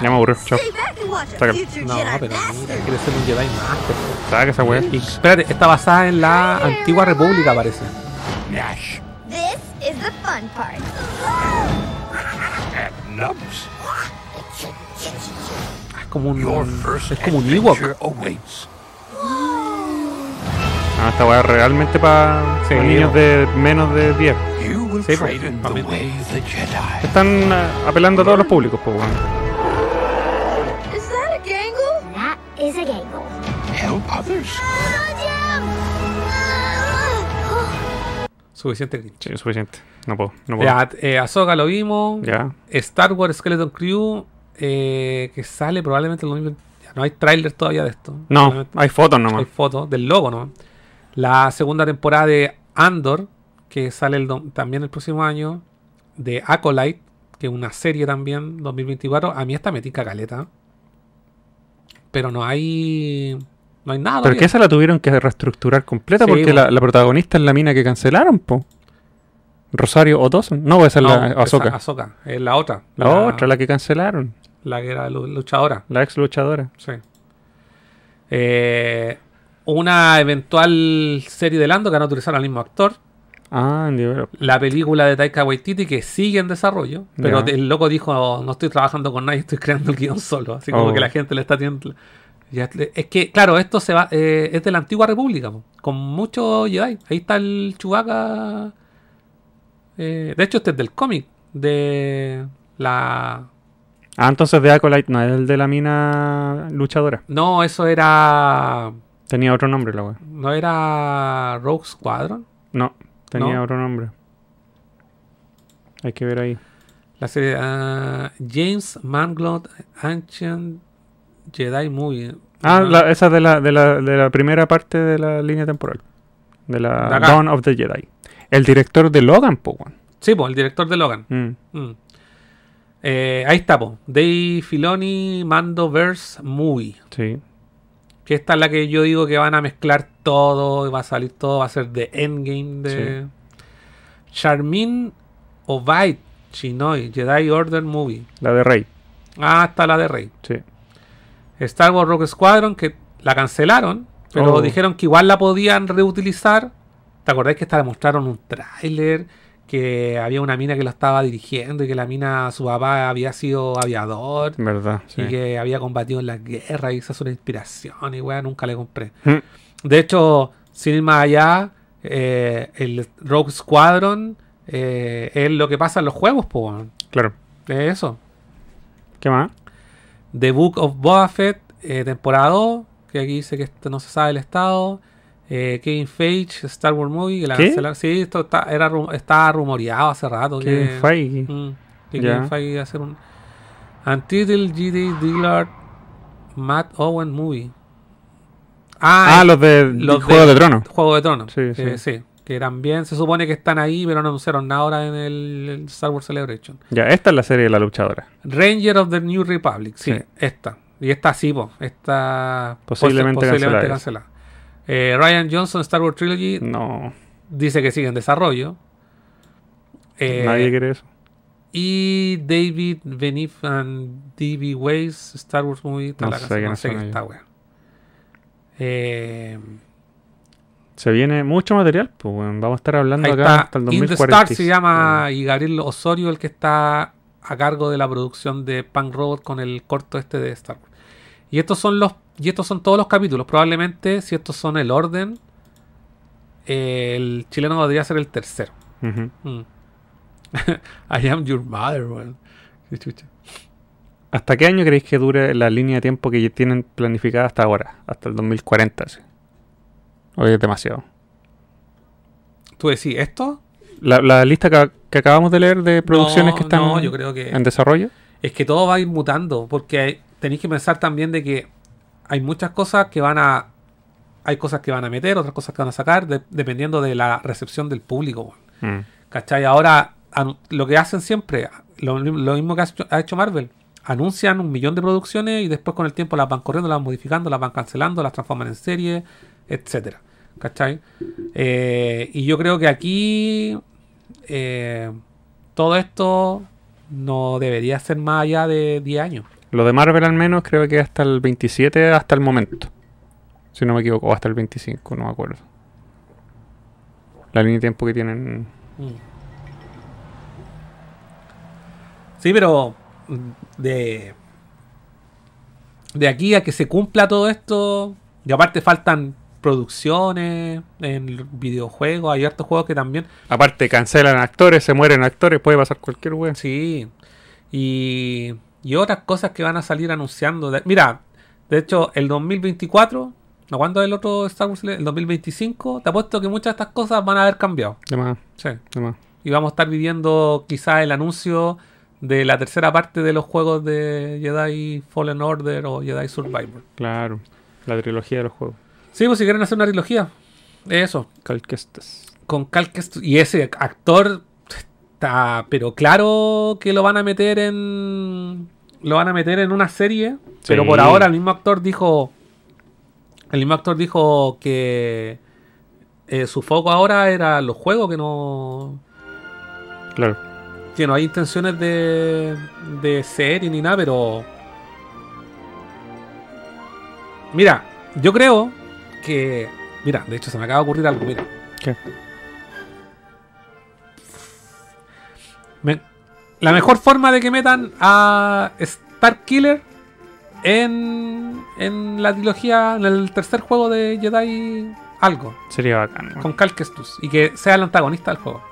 Me aburrió. Chao. Saca, No, pero mira, quiere ser un Jedi Master. saca esa weá. Y espérate, está basada en la antigua república, parece. Nash This is the fun part. Es como un. Es como un Ewok. Ah, esta weá es realmente para Sí, niños de menos de 10. You will Sí, Jedi. Están eh, apelando a todos los públicos, pues others. Suficiente cringe. Sí, suficiente. No puedo, no puedo. Ya, eh, Ahsoka lo vimos. Ya. Star Wars Skeleton Crew, eh, que sale probablemente en el 2020. Ya, no hay tráiler todavía de esto. No, hay fotos Hay nomás. fotos del logo, ¿no? La segunda temporada de Andor, que sale el también el próximo año. De Acolyte, que es una serie también, 2024. A mí esta me tica caleta. Pero no hay. No hay nada. Pero que esa la tuvieron que reestructurar completa Sí, porque po. la, la protagonista es la mina que cancelaron, po. Rosario o Dawson. No, esa es No, la Ahsoka. Ahsoka, es la otra. La otra, la que cancelaron. La que era lu- luchadora. La ex luchadora. Sí. Eh, una eventual serie de Lando que van a utilizar al mismo actor. Ah, entiendo. La película de Taika Waititi que sigue en desarrollo. Pero el loco dijo: No estoy trabajando con nadie, estoy creando el guion solo. Así como Oh. que la gente le está teniendo. Es que, claro, esto se va eh, es de la antigua república, po, con muchos Jedi. Ahí está el Chewbacca. eh, de hecho, este es del cómic. De la. Ah, entonces de Acolyte no es el de la mina luchadora. No, eso era. Tenía otro nombre la weá. ¿No era Rogue Squadron? No, tenía ¿No? otro nombre. Hay que ver ahí. La serie ah, James Mangold Ancient Jedi Movie. Ah, No. la- esa de la, de, la, de la primera parte de la línea temporal. De la. Dawn of the Jedi. El director de Logan, po. Sí, pues, el director de Logan. Mm. Mm. Eh, ahí está, pues. Dave Filoni Mando Verse Movie. Sí. Que esta es la que yo digo que van a mezclar todo. y Va a salir todo. Va a ser de Endgame de. Charmin Obaid Chinoy Jedi Order Movie. La de Rey. Ah, está la de Rey. Sí. Star Wars Rogue Squadron, que la cancelaron, pero Oh. dijeron que igual la podían reutilizar. ¿Te acordás que hasta le mostraron un tráiler? Que había una mina que lo estaba dirigiendo y que la mina, su papá había sido aviador Verdad. Sí. y que había combatido en la guerra y esa es una inspiración y weá, nunca le compré. Mm. De hecho, sin ir más allá, eh, el Rogue Squadron eh, es lo que pasa en los juegos, pues. Claro. Es eso. ¿Qué más? The Book of Boba Fett, eh, temporada 2, que aquí dice que no se sabe el estado. Eh, Kevin Feige, Star Wars Movie, que la ¿Qué? cancelaron. Sí, esto está, era, estaba rumoreado hace rato. Kevin que, Feige. Mm, que. Kevin Feige iba a hacer un. Untitled GD Dillard Matt Owen Movie. Ah, y los de los Juego de Tronos. Juego de Tronos. Sí, que, sí. sí, que también se supone que están ahí, pero no anunciaron nada ahora en el, el Star Wars Celebration. Ya, esta es la serie de la luchadora. Ranger of the New Republic, sí, Sí. esta. Y esta sí, po, esta Posiblemente cancelada. cancelada. Eh, Ryan Johnson Star Wars Trilogy No, dice que sigue en desarrollo. Eh, nadie quiere eso. Y David Benif and D.B. Weiss Star Wars Movie. está No sé no sé qué está. Eh, Se viene mucho material, pues vamos a estar hablando acá está. hasta el In the 2040. Star se llama y Gabriel Osorio el que está a cargo de la producción de Punk Robot con el corto este de Star Wars. Y estos son los y estos son todos los capítulos. Probablemente si estos son el orden, eh, el chileno podría ser el tercero. Mm. I am your mother, weón. ¿Hasta qué año creéis que dure la línea de tiempo que tienen planificada hasta ahora? Hasta el 2040, sí. Hoy es demasiado. Tú decís, ¿esto? La, la lista que, que acabamos de leer de producciones No, que están no, yo creo que- en desarrollo. Es que todo va a ir mutando, porque tenéis que pensar también de que hay muchas cosas que van a... Hay cosas que van a meter, otras cosas que van a sacar, de- dependiendo de la recepción del público. Mm. ¿Cachai? Ahora, lo que hacen siempre, lo, lo mismo que ha hecho, ha hecho Marvel, anuncian un millón de producciones y después con el tiempo las van corriendo, las van modificando, las van cancelando, las transforman en serie, etcétera. ¿Cachai? Eh, y yo creo que aquí eh, todo esto no debería ser más allá de 10 años. Lo de Marvel al menos creo que hasta el 27 hasta el momento. Si no me equivoco, o hasta el 25, no me acuerdo. La línea de tiempo que tienen. Sí, pero de, de aquí a que se cumpla todo esto, y aparte faltan producciones en videojuegos, hay hartos juegos que también... Aparte, cancelan actores, se mueren actores, puede pasar cualquier wea. Sí, y, y otras cosas que van a salir anunciando. de- mira, de hecho, el 2024, ¿no cuándo es el otro Star Wars? El 2025, te apuesto que muchas de estas cosas van a haber cambiado. De más, Sí. de más. Y vamos a estar viviendo quizás el anuncio de la tercera parte de los juegos de Jedi Fallen Order o Jedi Survivor. Claro, la trilogía de los juegos. Sí, pues si quieren hacer una trilogía, eso, Cal Kestis. con Cal Kestis. Y ese actor está, pero claro que lo van a meter en. Lo van a meter en una serie. Pero por ahora el mismo actor dijo. El mismo actor dijo que eh, su foco ahora era los juegos, que no. Claro. Que no hay intenciones de. de serie ni nada, pero. Mira, yo creo que. Mira, de hecho se me acaba de ocurrir algo, mira. ¿Qué? La mejor forma de que metan a Star Killer en, en la trilogía, en el tercer juego de Jedi algo, Sería bacán. ¿no? con Cal y que sea el antagonista del juego.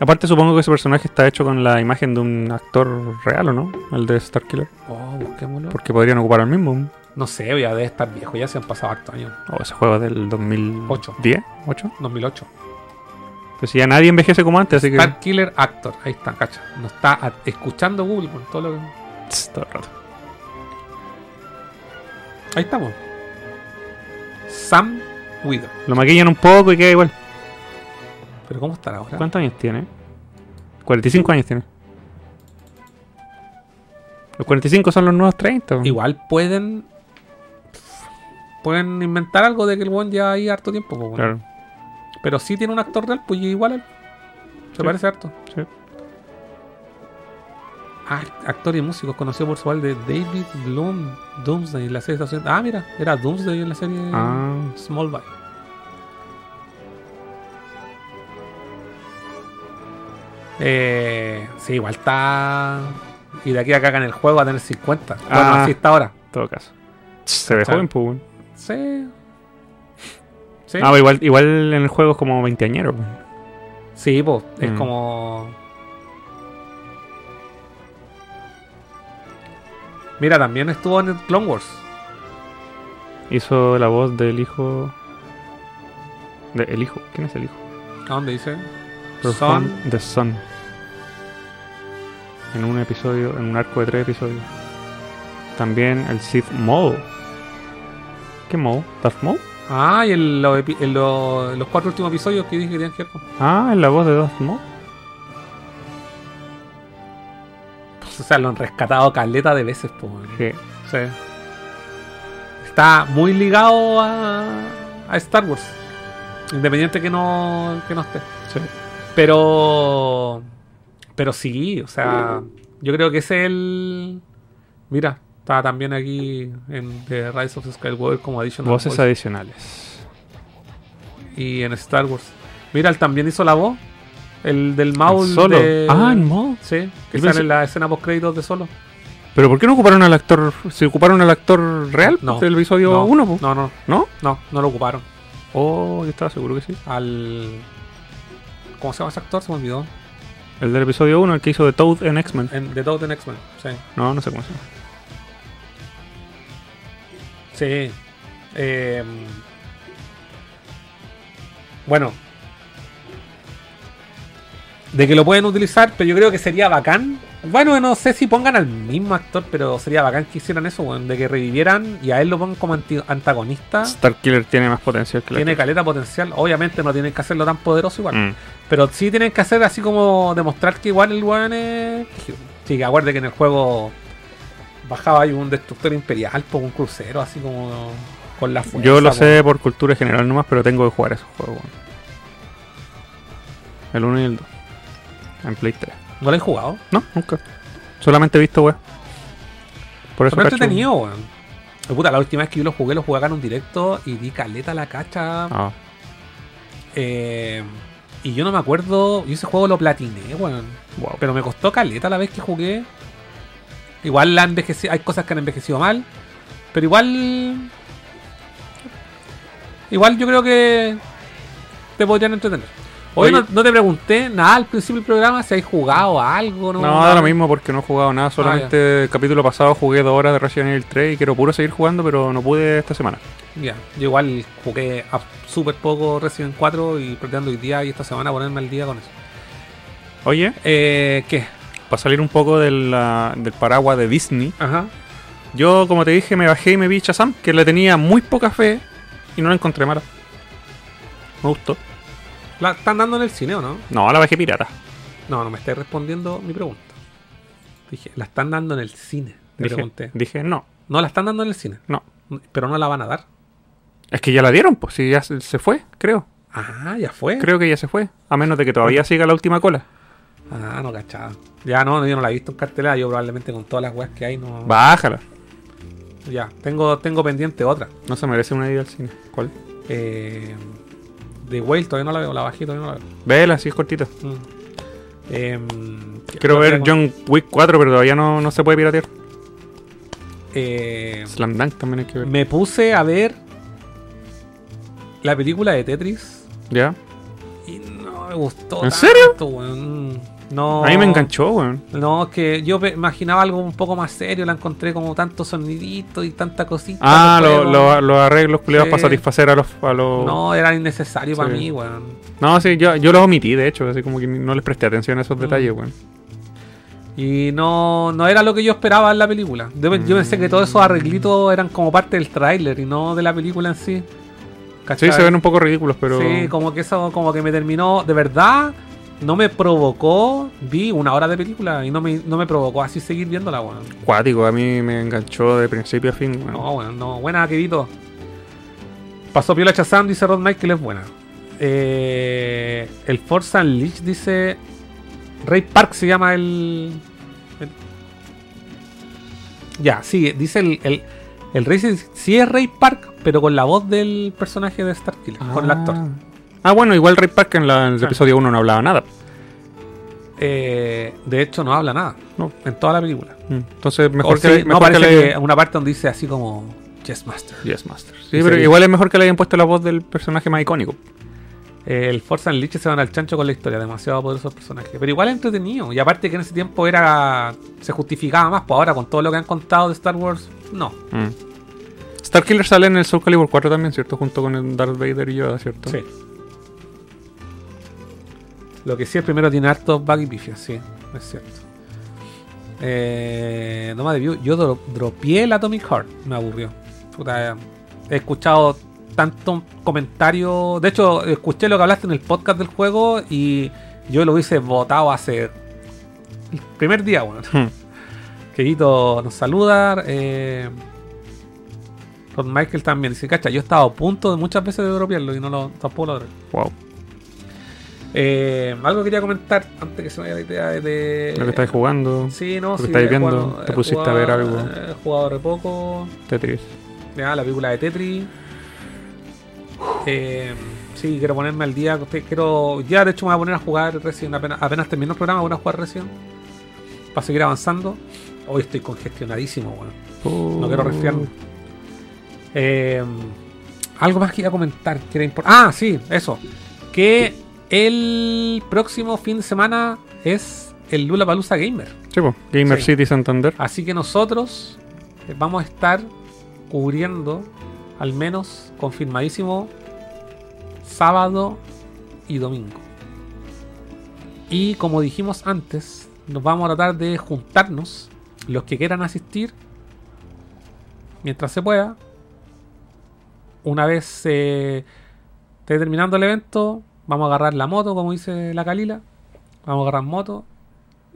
Aparte, supongo que ese personaje está hecho con la imagen de un actor real, ¿o no? El de Starkiller. Oh, busquémoslo. Porque podrían ocupar el mismo. No sé, ya debe estar viejo, ya se han pasado hartos años. O ese juego es del 2010, 8. 2008. Pues si ya nadie envejece como antes, así que. Star Killer Actor, ahí está, cacha. No está escuchando Google con todo lo que. Tss, todo el rato. Ahí estamos. Sam Wither. Lo maquillan un poco y queda igual. Pero ¿cómo estará ahora? ¿Cuántos años tiene? 45 años tiene. Los 45 son los nuevos 30. ¿o? Igual pueden. Pueden inventar algo de que el buen ya ahí harto tiempo. pues, bueno. Claro. Pero si tiene un actor real, pues igual él. Se Sí. parece harto. Sí. Ah, actor y músico conocido por su rol de David Bloom Doomsday en la serie estación- Ah, mira, era Doomsday en la serie Ah. Smallville. Eh, sí, igual está. Y de aquí a acá en el juego va a tener 50. Bueno, Ah. así está ahora. En todo caso. Se ve joven, pues. weón. Sí. Sí, Ah, pero igual, igual en el juego es como veinteañero. pues. sí pues, es Mm. como. Mira, también estuvo en Clone Wars. Hizo la voz del hijo. De, el hijo. ¿Quién es el hijo? ¿A dónde dice? Son. The Sun. En un episodio, en un arco de tres episodios. También el Sith Maul. ¿Qué Maul? ¿Darth Maul? Ah, y en, los epi- en los- los cuatro últimos episodios que dije que tenían que ver con. Ah, es la voz de Darth Maul. Pues, o sea, lo han rescatado caleta de veces, weón. Sí. Sí. Está muy ligado a, a Star Wars. Independiente que no, que no esté. Sí. Pero. Pero sí, o sea. Yo creo que es el. Mira, está también aquí en The Rise of Skywalker como Additional Voces Voice. adicionales. Y en Star Wars. Mira, él también hizo la voz. El del Maul. Solo. de- Ah, en Maul. Sí, que sale en la escena post créditos de solo. ¿Pero por qué no ocuparon al actor? ¿Se ocuparon al actor real No. del episodio no, 1? po? No, no, ¿No? no, no lo ocuparon. Oh, yo estaba seguro que sí. Al. ¿Cómo se llama ese actor? Se me olvidó. El del episodio 1, el que hizo de Toad en X-Men. En The Toad en X-Men. Sí. No, no sé cómo se llama. Sí. Eh, bueno. de que lo pueden utilizar, pero yo creo que sería bacán. Bueno, no sé si pongan al mismo actor, pero sería bacán que hicieran eso, weón, de que revivieran y a él lo pongan como anti- antagonista. Starkiller tiene más potencial que Tiene caleta potencial. Obviamente no tienen que hacerlo tan poderoso igual. Mm. Pero sí tienen que hacer así como demostrar que igual el weón es. Sí, que acuerde que en el juego bajaba ahí un destructor imperial, por un crucero, así como con la fuerza. Yo lo sé por cultura general nomás, pero tengo que jugar esos juegos. El 1 y el 2. En Play 3. ¿No lo he jugado? No, nunca. Solamente he visto, weón. Por eso Pero entretenido, weón. Puta, la última vez que yo lo jugué, lo jugué acá en un directo y di caleta a la cacha. Ah, Eh, y yo no me acuerdo. Yo ese juego lo platiné, weón. wow. Pero me costó caleta la vez que jugué. Igual la envejecido, hay cosas que han envejecido mal. Pero igual. Igual yo creo que te podrían entretener. Hoy no, no te pregunté nada al principio del programa si hay jugado a algo, ¿no? No, da lo mismo porque no he jugado nada. Solamente el capítulo pasado jugué dos horas de Resident Evil 3 y quiero puro seguir jugando, pero no pude esta semana. Ya, yo igual jugué a súper poco Resident 4 y pretendo hoy día y esta semana ponerme al día con eso. Oye, Eh, ¿qué? Para salir un poco del paraguas de Disney, Ajá. yo, como te dije, me bajé y me vi Shazam, que le tenía muy poca fe y no la encontré mala. Me gustó. ¿La están dando en el cine o no? No, la bajé pirata. No, no me estáis respondiendo mi pregunta. Dije, la están dando en el cine. Te Dije, pregunté. dije, no, No, la están dando en el cine. no. Pero no la van a dar. Es que ya la dieron, pues, si ya se fue, creo. Ah, ya fue. Creo que ya se fue. A menos de que todavía siga la última cola. Ah, no cachaba. Ya no, yo no la he visto en cartelera. Yo probablemente con todas las weas que hay no. Bájala. Ya, tengo, tengo pendiente otra. No se merece una ida al cine. ¿Cuál? Eh, The Whale todavía no la veo, la bajé todavía no la veo. Vela, sí es cortita. Mm. Em, ¿qué Quiero ver? John Wick 4, pero todavía no, no se puede piratear. Eh, Slam Dunk también hay que ver. me puse a ver la película de Tetris ¿Ya? y no me gustó. ¿En tanto, serio? weón. No. A mí me enganchó, weón. No, es que yo imaginaba algo un poco más serio, la encontré como tanto sonidito y tanta cosita. Ah, de lo- lo- los arreglos culiados Sí. para satisfacer a los. A los... No, era innecesario para mí, weón. No, sí, yo, yo los omití, de hecho, así como que no les presté atención a esos Mm. detalles, weón. Y no, no era lo que yo esperaba en la película. Yo, yo pensé que todos esos arreglitos eran como parte del tráiler y no de la película en sí. Sí, se ven un poco ridículos, pero. Sí, como que eso como que me terminó, de verdad, no me provocó, vi una hora de película y no me, no me provocó así seguir viéndola, weón. Cuático, a mí me enganchó de principio a fin, weón. No, weón, no, buena, querido. Pasó Piola Chazam, dice Rod Michael, es buena. Eh, el Force Unleashed dice. Ray Park se llama el. el- Ya, sí, dice el. El, el Rey sí, es Ray Park, pero con la voz del personaje de Starkiller, con el actor. Ah, bueno, igual Ray Park en, la- en el Ah. episodio 1 no hablaba nada. Eh, de hecho, no habla nada. No. En toda la película. Mm. Entonces, O mejor sí, que, no parece que le- que una parte donde dice así como. Yes, Master. Yes, Master. Sí, Y pero igual es mejor que le hayan puesto la voz del personaje más icónico. Eh, el Force Unleashed se van al chancho con la historia, demasiado poderoso el personaje. Pero igual es entretenido. Y aparte que en ese tiempo era. se justificaba más, pues ahora con todo lo que han contado de Star Wars, no. Mm. Starkiller sale en el Soul Calibur 4 también, ¿cierto? Junto con el Darth Vader y Yoda, ¿cierto? Sí. Lo que sí, el primero tiene hartos bug y pifias, sí, es cierto. Eh, no me debió. Yo dro dropié el Atomic Heart, me aburrió. Puta, he escuchado tanto comentario. De hecho, escuché lo que hablaste en el podcast del juego y yo lo hubiese votado hace el primer día, bueno. Hmm. Querido nos saluda. Eh, Rod Michael también dice, cacha, yo estaba a punto de muchas veces de dropearlo y no lo tampoco lo. Wow. Eh, algo quería comentar antes que se me vaya la idea de. Lo que estáis jugando, Sí, no, lo que sí, estáis viendo, jugado- te pusiste a ver algo. He jugado re poco. Tetris. Ya, la película de Tetris. Eh, sí, quiero ponerme al día. Quiero, ya, de hecho, me voy a poner a jugar Resident. Apenas, apenas termino el programa, voy a jugar Resident. Para seguir avanzando. Hoy estoy congestionadísimo, bueno. No quiero resfriarme. Eh, algo más que iba a comentar que era. Ah, sí, eso. Que el próximo fin de semana es el Lula Palusa Gamer. Sí, Gamer Sí. City Santander. Así que nosotros eh, vamos a estar cubriendo, al menos confirmadísimo, sábado y domingo. Y como dijimos antes, nos vamos a tratar de juntarnos, los que quieran asistir, mientras se pueda. Una vez eh, esté terminando el evento, vamos a agarrar la moto, como dice la Calila. Vamos a agarrar moto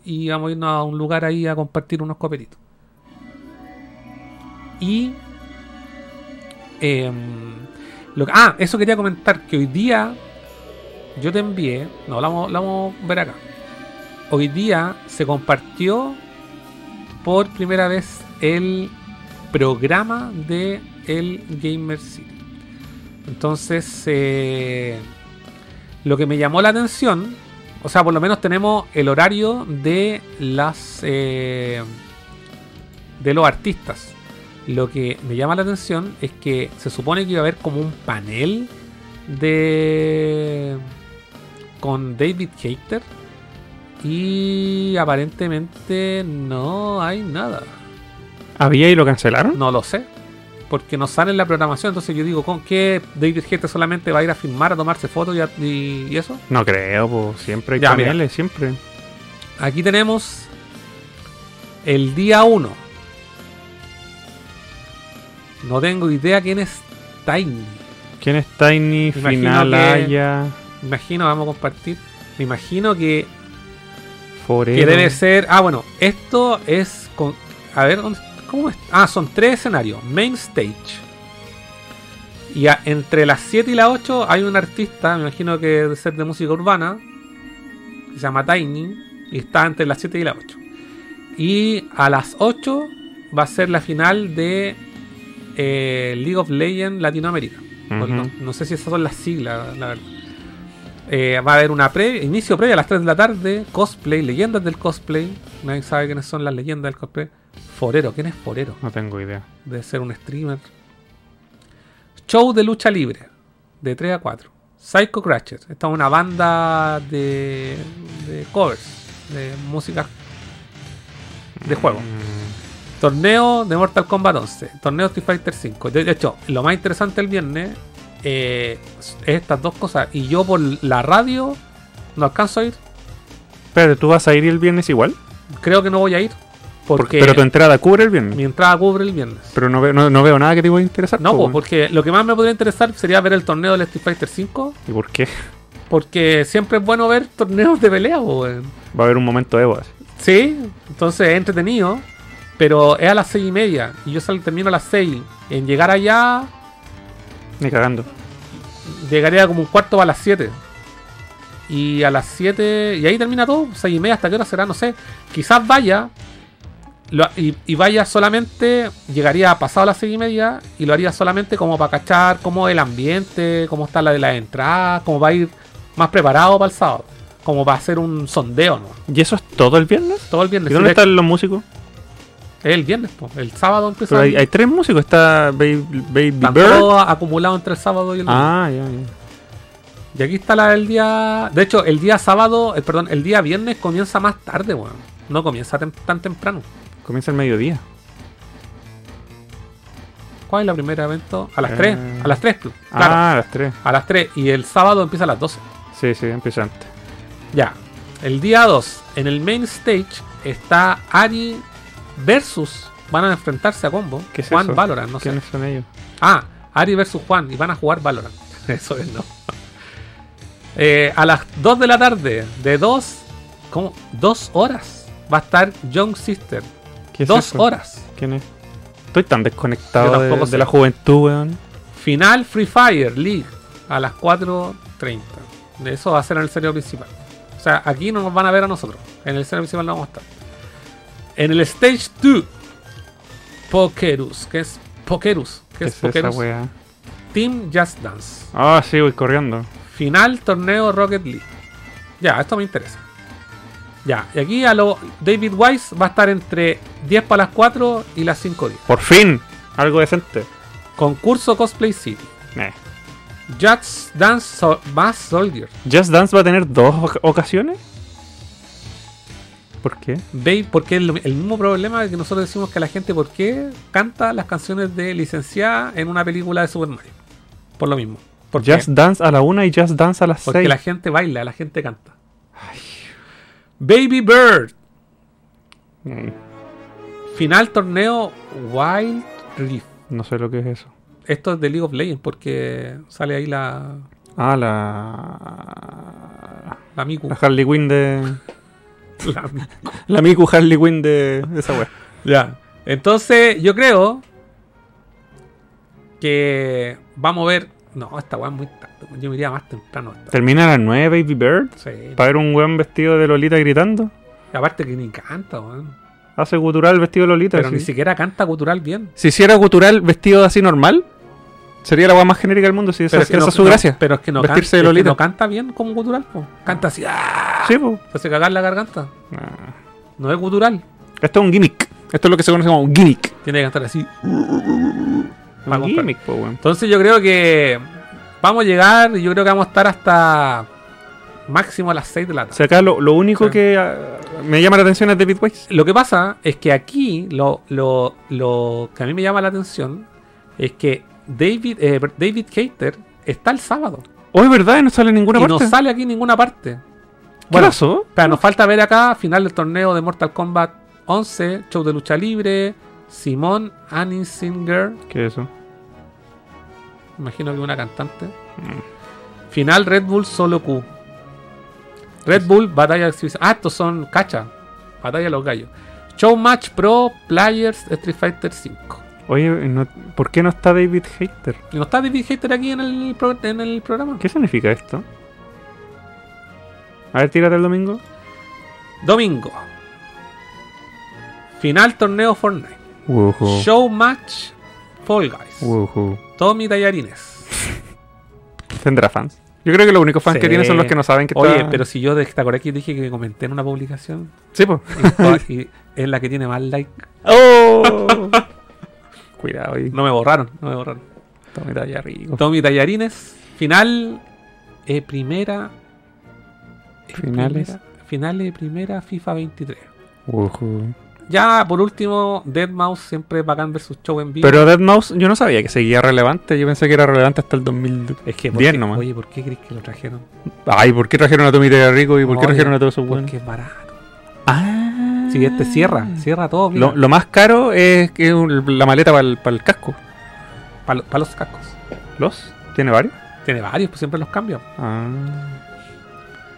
y vamos a irnos a un lugar ahí a compartir unos copetitos. Y. em, ah, eso quería comentar que hoy día yo te envié. No, lo vamos, vamos a ver acá. Hoy día se compartió por primera vez el programa de el Gamer City. Entonces, eh, lo que me llamó la atención, o sea, por lo menos tenemos el horario de las eh, de los artistas. Lo que me llama la atención es que se supone que iba a haber como un panel de con David Hater y aparentemente no hay nada. ¿Había y lo cancelaron? No lo sé. Porque no sale en la programación. Entonces yo digo, ¿con qué David Hater solamente va a ir a filmar, a tomarse fotos y, a- y- y eso? No creo, pues siempre hay Ya, mira. paneles, siempre. Aquí tenemos el día 1. No tengo idea quién es Tiny. ¿Quién es Tiny? Me imagino Final que- Aya, Me imagino, vamos a compartir. Me imagino que, Forero. que debe ser. Ah, bueno, esto es con. A ver, ¿dónde- ¿cómo es? Ah, son tres escenarios. Main stage. Y a- entre las 7 y las 8 hay un artista, me imagino que debe ser de música urbana, que se llama Tiny, y está entre las 7 y las 8. Y a las 8 va a ser la final de eh, League of Legends Latinoamérica. No, no sé si esas son las siglas, la verdad. Eh, va a haber una pre inicio previo a las 3 de la tarde, cosplay, leyendas del cosplay. Nadie sabe quiénes son las leyendas del cosplay. Forero, ¿quién es Forero? No tengo idea. Debe ser un streamer. Show de lucha libre, de 3 a 4. Psycho Crasher, esta es una banda de, de covers, de música de juego. Torneo de Mortal Kombat 11, torneo Street Fighter 5. De de hecho, lo más interesante el viernes eh, es estas dos cosas. Y yo por la radio no alcanzo a ir. Pero tú vas a ir el viernes igual. Creo que no voy a ir. Porque Pero tu entrada cubre el viernes. mi entrada cubre el viernes. Pero no veo, no, no veo nada que te pueda interesar. No, po, porque lo que más me podría interesar sería ver el torneo del Street Fighter 5. ¿Y por qué? Porque siempre es bueno ver torneos de pelea, po. Va a haber un momento Evo así. Sí, entonces es entretenido. Pero es a las seis y media. Y yo salgo, termino a las 6. En llegar allá, Ni cagando. llegaría como un cuarto para las 7. Y a las 7. Y ahí termina todo. 6 y media, hasta qué hora será, no sé. Quizás vaya. Lo- y, y vaya solamente. Llegaría pasado las 6 y media. Y lo haría solamente como para cachar cómo el ambiente. Cómo está la de las entradas. Cómo va a ir más preparado para el sábado. Como para hacer un sondeo, ¿no? ¿Y eso es todo el viernes? Todo el viernes. ¿Y dónde Sí, están los músicos? Es el viernes, po. El sábado empieza. Pero hay, hay tres músicos. Está Baby, Baby Están Bird. todos acumulados entre el sábado y el viernes. Ah, ya, ya. Y aquí está la del día. De hecho, el día sábado, el, perdón, el día viernes comienza más tarde, weón. No comienza tem- tan temprano. Comienza el mediodía. ¿Cuál es la primera evento? A las Eh. 3. A las 3, claro. Ah, a las tres. A las 3. Y el sábado empieza a las 12. Sí, sí, empieza antes. Ya. El día 2, en el main stage, está Ari versus. Van a enfrentarse a combo. ¿Qué es Juan eso? Valorant, no sé. ¿Quiénes son ellos? Ah, Ari versus Juan. Y van a jugar Valorant. Eso es, no. Eh, a las 2 de la tarde, de 2. ¿Cómo? 2 horas. Va a estar Young Sister. ¿Qué es 2 eso? horas. ¿Quién es? Estoy tan desconectado de, de la juventud, weón. Final Free Fire League a las 4.30. De eso va a ser en el serio principal. O sea, aquí no nos van a ver a nosotros. En el serio principal no vamos a estar. En el Stage 2, Pokerus. ¿Qué es Pokerus? ¿Qué ¿Qué es Pokerus? Team Just Dance. Ah, sí, voy corriendo. Final Torneo Rocket League. Ya, esto me interesa. Ya, y aquí a lo David Wise va a estar entre 10 para las 4 y las 5 días. Por fin, algo decente. Concurso Cosplay City. Meh. Just Dance Sol- Mass Soldier. Just Dance va a tener dos oca- ocasiones. ¿Por qué? Babe, porque es el mismo problema que nosotros decimos que la gente, ¿por qué canta las canciones de licenciada en una película de Super Mario? Por lo mismo. ¿Por qué? Just Dance a la una y Just Dance a las Porque seis. la gente baila, la gente canta. Baby Bird. Mm, Final torneo Wild Rift. No sé lo que es eso. Esto es de League of Legends porque sale ahí la, Ah, la. la Miku. La Harley Quinn de. La Miku. La Miku Harley Quinn de, de esa wea. Ya. Entonces, yo creo que vamos a ver. No, esta weá es muy tarde. Yo me iría más temprano. esta. Termina a las 9 Baby Bird. Sí. Para ver un weón vestido de Lolita gritando. Aparte que ni canta, weón. Hace gutural vestido de Lolita. Pero sí. ni siquiera canta cultural bien. Si hiciera gutural vestido así normal, sería la weá más genérica del mundo. Si esa, Pero es que esa no, es su no, gracia. pero es que no, Vestirse canta, de es que Lolita. no canta bien como cultural, po. Canta así. ¡ah! Sí, po. Se hace cagar la garganta. Ah. No es cultural. Esto es un gimmick. Esto es lo que se conoce como un gimmick. Tiene que cantar así. Un Para comprar. gimmick, po. Entonces yo creo que vamos a llegar y yo creo que vamos a estar hasta máximo a las 6 de la O tarde. sea, acá lo, lo único Sí. que ah, me llama la atención es David Weiss. Lo que pasa es que aquí lo, lo, lo que a mí me llama la atención es que David, eh, David Hater está el sábado. Oh, es verdad, no sale en ninguna y parte. no sale aquí en ninguna parte. ¿Qué Bueno, pasó? Pero nos falta ver acá, final del torneo de Mortal Kombat 11, show de lucha libre, Simón Anisinger, ¿Qué es eso? imagino que una cantante. Mm. Final Red Bull Solo Q. Red Bull Batalla de Exhibición. Ah, estos son cacha. Batalla de los gallos. Show Match Pro Players Street Fighter 5. Oye, no- ¿por qué no está David Hater? ¿Y ¿No está David Hater aquí en el, pro- en el programa? ¿Qué significa esto? A ver, tírate el domingo. Domingo. Final torneo Fortnite. Wuhu. Show Match Fall Guys. Tommy Tallarines. Tendrá fans. Yo creo que los únicos fans Sí. que tiene son los que no saben que Oye, está... pero si yo de esta aquí dije que comenté en una publicación Sí, pues. y, es la que tiene más like. ¡Oh! Cuidado ahí. No me borraron, no me borraron. Tommy talla rico. Tommy Tallarines, final eh, primera. eh, Finales. primera- finales de primera FIFA 23. Wuhu. Ya por último, Deadmau5 siempre bacán versus show en vivo. Pero Deadmau5 yo no sabía que seguía relevante. Yo pensé que era relevante hasta el 2010 es que, ¿por qué- nomás. oye, ¿por qué crees que lo trajeron? Ay, ¿por qué trajeron a Tommy Rico y por qué trajeron a todos esos buenos? Porque es barato. Ah. Si este cierra, cierra todo. Lo, lo más caro es que la maleta para el, casco. Para los cascos. ¿Los? ¿Tiene varios? Tiene varios, pues siempre los cambios. Ah.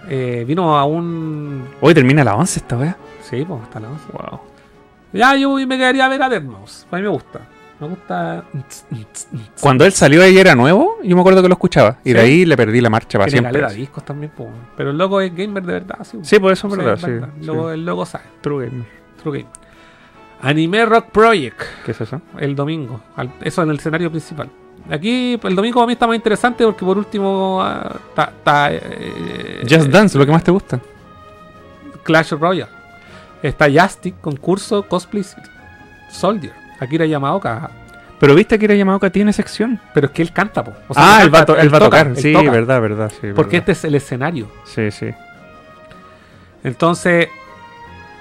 Eh, vino a un. Hoy termina a las 11 esta wea. Sí, pues hasta la 11. Wow. Ya yo me quedaría a ver a Deadmau5. A mí me gusta. Me gusta. Cuando él salió ahí era nuevo, yo me acuerdo que lo escuchaba. Y de ahí le perdí la marcha para Tiene siempre. caleta discos también. Pero el loco es gamer de verdad, sí. Sí, pues eso es verdad, sí. verdad. sí. Luego- El logo sabe. True Gamer. True Game. Anime Rock Project. ¿Qué es eso? El domingo. Eso en el escenario principal. Aquí el domingo para mí está más interesante porque por último ah, está, está, eh, Just eh, Dance, lo que más te gusta. Clash Royale. Está Justic, concurso, cosplay, Soldier. Akira Yamaoka. Pero viste que era Yamaoka tiene sección. Pero es que él canta, po. O ah, él va, a canta, to- él va a toca, tocar. Sí, toca. verdad, verdad. Sí, Porque verdad. este es el escenario. Sí, sí. Entonces,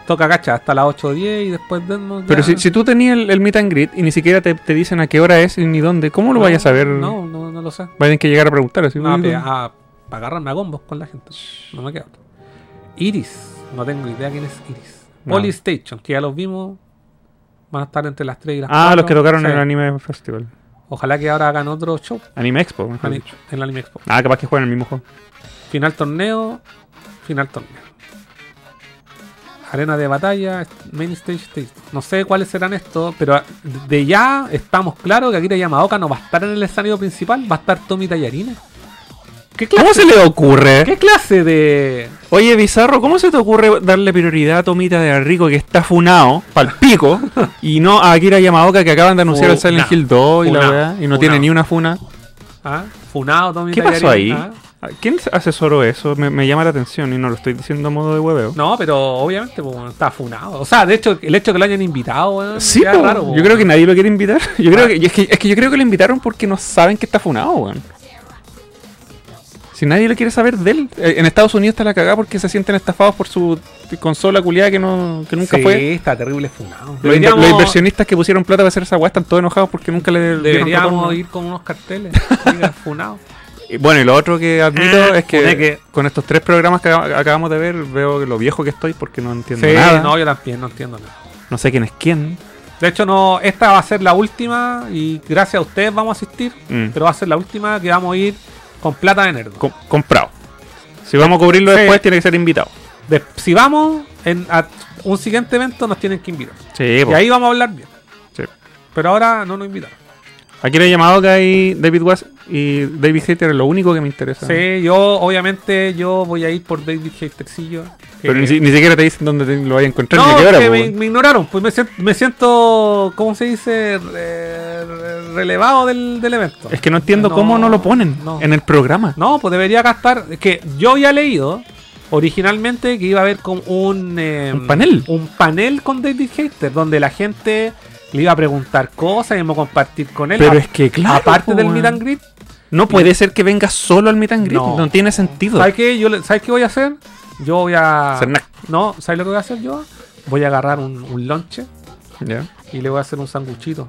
toca gacha hasta las 8 o 10 y después Deadmau5 Pero si, si tú tenías el, el meet and greet y ni siquiera te, te dicen a qué hora es ni dónde, ¿cómo lo No, vayas a ver? No, no, no lo sé. Va a tener que llegar a preguntar. Así, No, a, a agarrarme a combos con la gente. No me queda. Iris. No tengo idea quién es Iris. No. Polystation, que ya los vimos. Van a estar entre las 3 y las Ah, 4. los que tocaron en el Anime Festival. Ojalá que ahora hagan otro show Anime Expo, mejor en dicho. el Anime Expo. Ah, capaz que juegan el mismo juego. Final torneo. Final torneo. Arena de batalla, main stage, stage. No sé cuáles serán estos, pero de ya estamos claros que Akira Yamaoka no va a estar en el escenario principal, va a estar Tommy Tallarines. ¿Qué ¿Cómo se le ocurre? ¿Qué clase de.? Oye, Bizarro, ¿cómo se te ocurre darle prioridad a Tomita de Rico que está funado, pal pico, y no a Akira Yamaoka que acaban de anunciar el Silent. Hill 2 y la weá, y no tiene ni una funa? ¿Ah? Funado Tommy ¿Qué pasó ahí? Tallarines, ¿ah? ¿Quién asesoró eso? Me, me llama la atención y no lo estoy diciendo a modo de hueveo. No, pero obviamente pues, está funado. O sea, de hecho, el hecho de que lo hayan invitado, weón, Sí, ya po. es raro. po. yo creo que nadie lo quiere invitar. Yo creo Ah. que, y es que es que yo creo que lo invitaron porque no saben que está funado, weón. Si nadie lo quiere saber de él. Eh, En Estados Unidos está la cagada porque se sienten estafados por su consola culiada que, no, que nunca sí, fue. está terrible funado. Los, inver- los inversionistas que pusieron plata para hacer esa weá están todos enojados porque nunca le Deberíamos ir con unos carteles. diga, funado. Y bueno, y lo otro que admito Eh, es que, con estos tres programas que ac- acabamos de ver, veo lo viejo que estoy porque no entiendo Sí, nada. no, yo también no entiendo nada. No sé quién es quién. De hecho, no, esta va a ser la última y gracias a ustedes vamos a asistir, Mm. pero va a ser la última que vamos a ir con plata de nerd. Com- comprado. Si vamos a cubrirlo Sí. después, tiene que ser invitado. De- si vamos en, a un siguiente evento, nos tienen que invitar. Sí, Y po. ahí vamos a hablar bien. Sí. Pero ahora no nos invitaron. Aquí le he llamado que hay David Was y David Hater es lo único que me interesa. Sí, yo obviamente yo voy a ir por David Hatercillo. Pero ni, si- ni siquiera te dicen dónde te- lo vaya a encontrar ni No, qué hora, que me, ignoraron. Pues me siento, me siento ¿cómo se dice? Re- re- relevado del, del evento. Es que no entiendo No, cómo no lo ponen no. en el programa. No, pues debería gastar. Es que yo había leído originalmente que iba a haber como un, eh, Un panel. Un panel con David Hater, donde la gente le iba a preguntar cosas y íbamos a compartir con él. Pero A- es que, claro, Aparte del meet and greet. No puede ser que venga solo al meet and greet. No, No. tiene sentido. ¿Sabes qué? Yo, ¿Sabes qué voy a hacer? Yo voy a. Cernac. No, ¿sabes lo que voy a hacer yo? Voy a agarrar un, un lonche Ya. y le voy a hacer un sanguchito.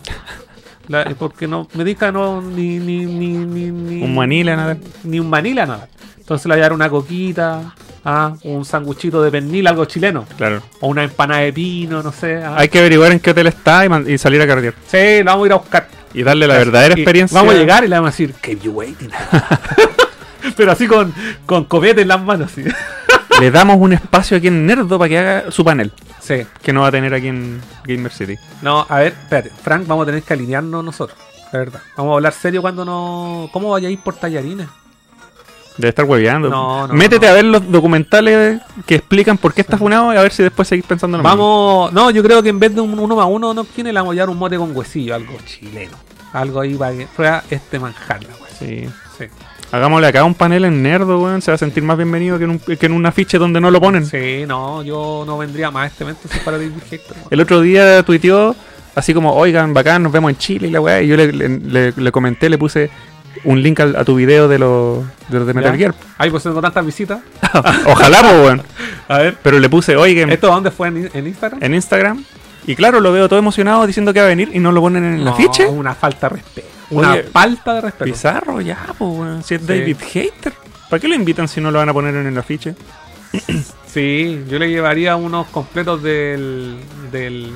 La- porque no me diga no ni ni ni ni, ni Un manila, nada. ni un manila nada. Entonces le voy a dar una coquita, ah, un sanguchito de pernil, algo chileno, Claro. o una empanada de pino, no sé. ah. Hay que averiguar en qué hotel está y, salir a carretear. Sí, lo vamos a ir a buscar. Y darle la verdadera experiencia. Vamos a llegar y le vamos a decir, keep you waiting. Pero así con, con copete en las manos, así. Le damos un espacio aquí en Nerdo para que haga su panel. Sí. Que no va a tener aquí en Gamer City. No, a ver, espérate, Frank, vamos a tener que alinearnos nosotros. La verdad. Vamos a hablar serio cuando no. ¿Cómo vaya a ir por tallarines? Debe estar hueveando. No, no, Métete no. a ver los documentales que explican por qué está funado y a ver si después seguís pensando en lo mismo. Vamos, no, yo creo que en vez de un uno más uno, no tiene la mollar un mote con huesillo, algo chileno. Algo ahí para que prueba este manjar. Sí. Sí. Hagámosle acá un panel en Nerdo, weón. Se va a sentir más bienvenido que en un, que en un afiche donde no lo ponen. Sí, no, yo no vendría más a este evento para weón. El otro día tuiteó así como, oigan, bacán, nos vemos en Chile y la weá. Y yo le, le- le- le comenté, le puse un link al- a, tu video de los de, Metal ¿Ya? Gear. Ay, pues tengo tantas visitas. Ojalá, pues, weón. A ver. Pero le puse, oigan, ¿Esto dónde fue en, en Instagram? en Instagram. Y claro, lo veo todo emocionado diciendo que va a venir y no lo ponen en el No, afiche. Una falta de respeto. Una Oye, falta de respeto. Bizarro, ya, pues, weón. Si es Sí. David Hater. ¿Para qué lo invitan si no lo van a poner en el afiche? Sí, yo le llevaría unos completos del. del.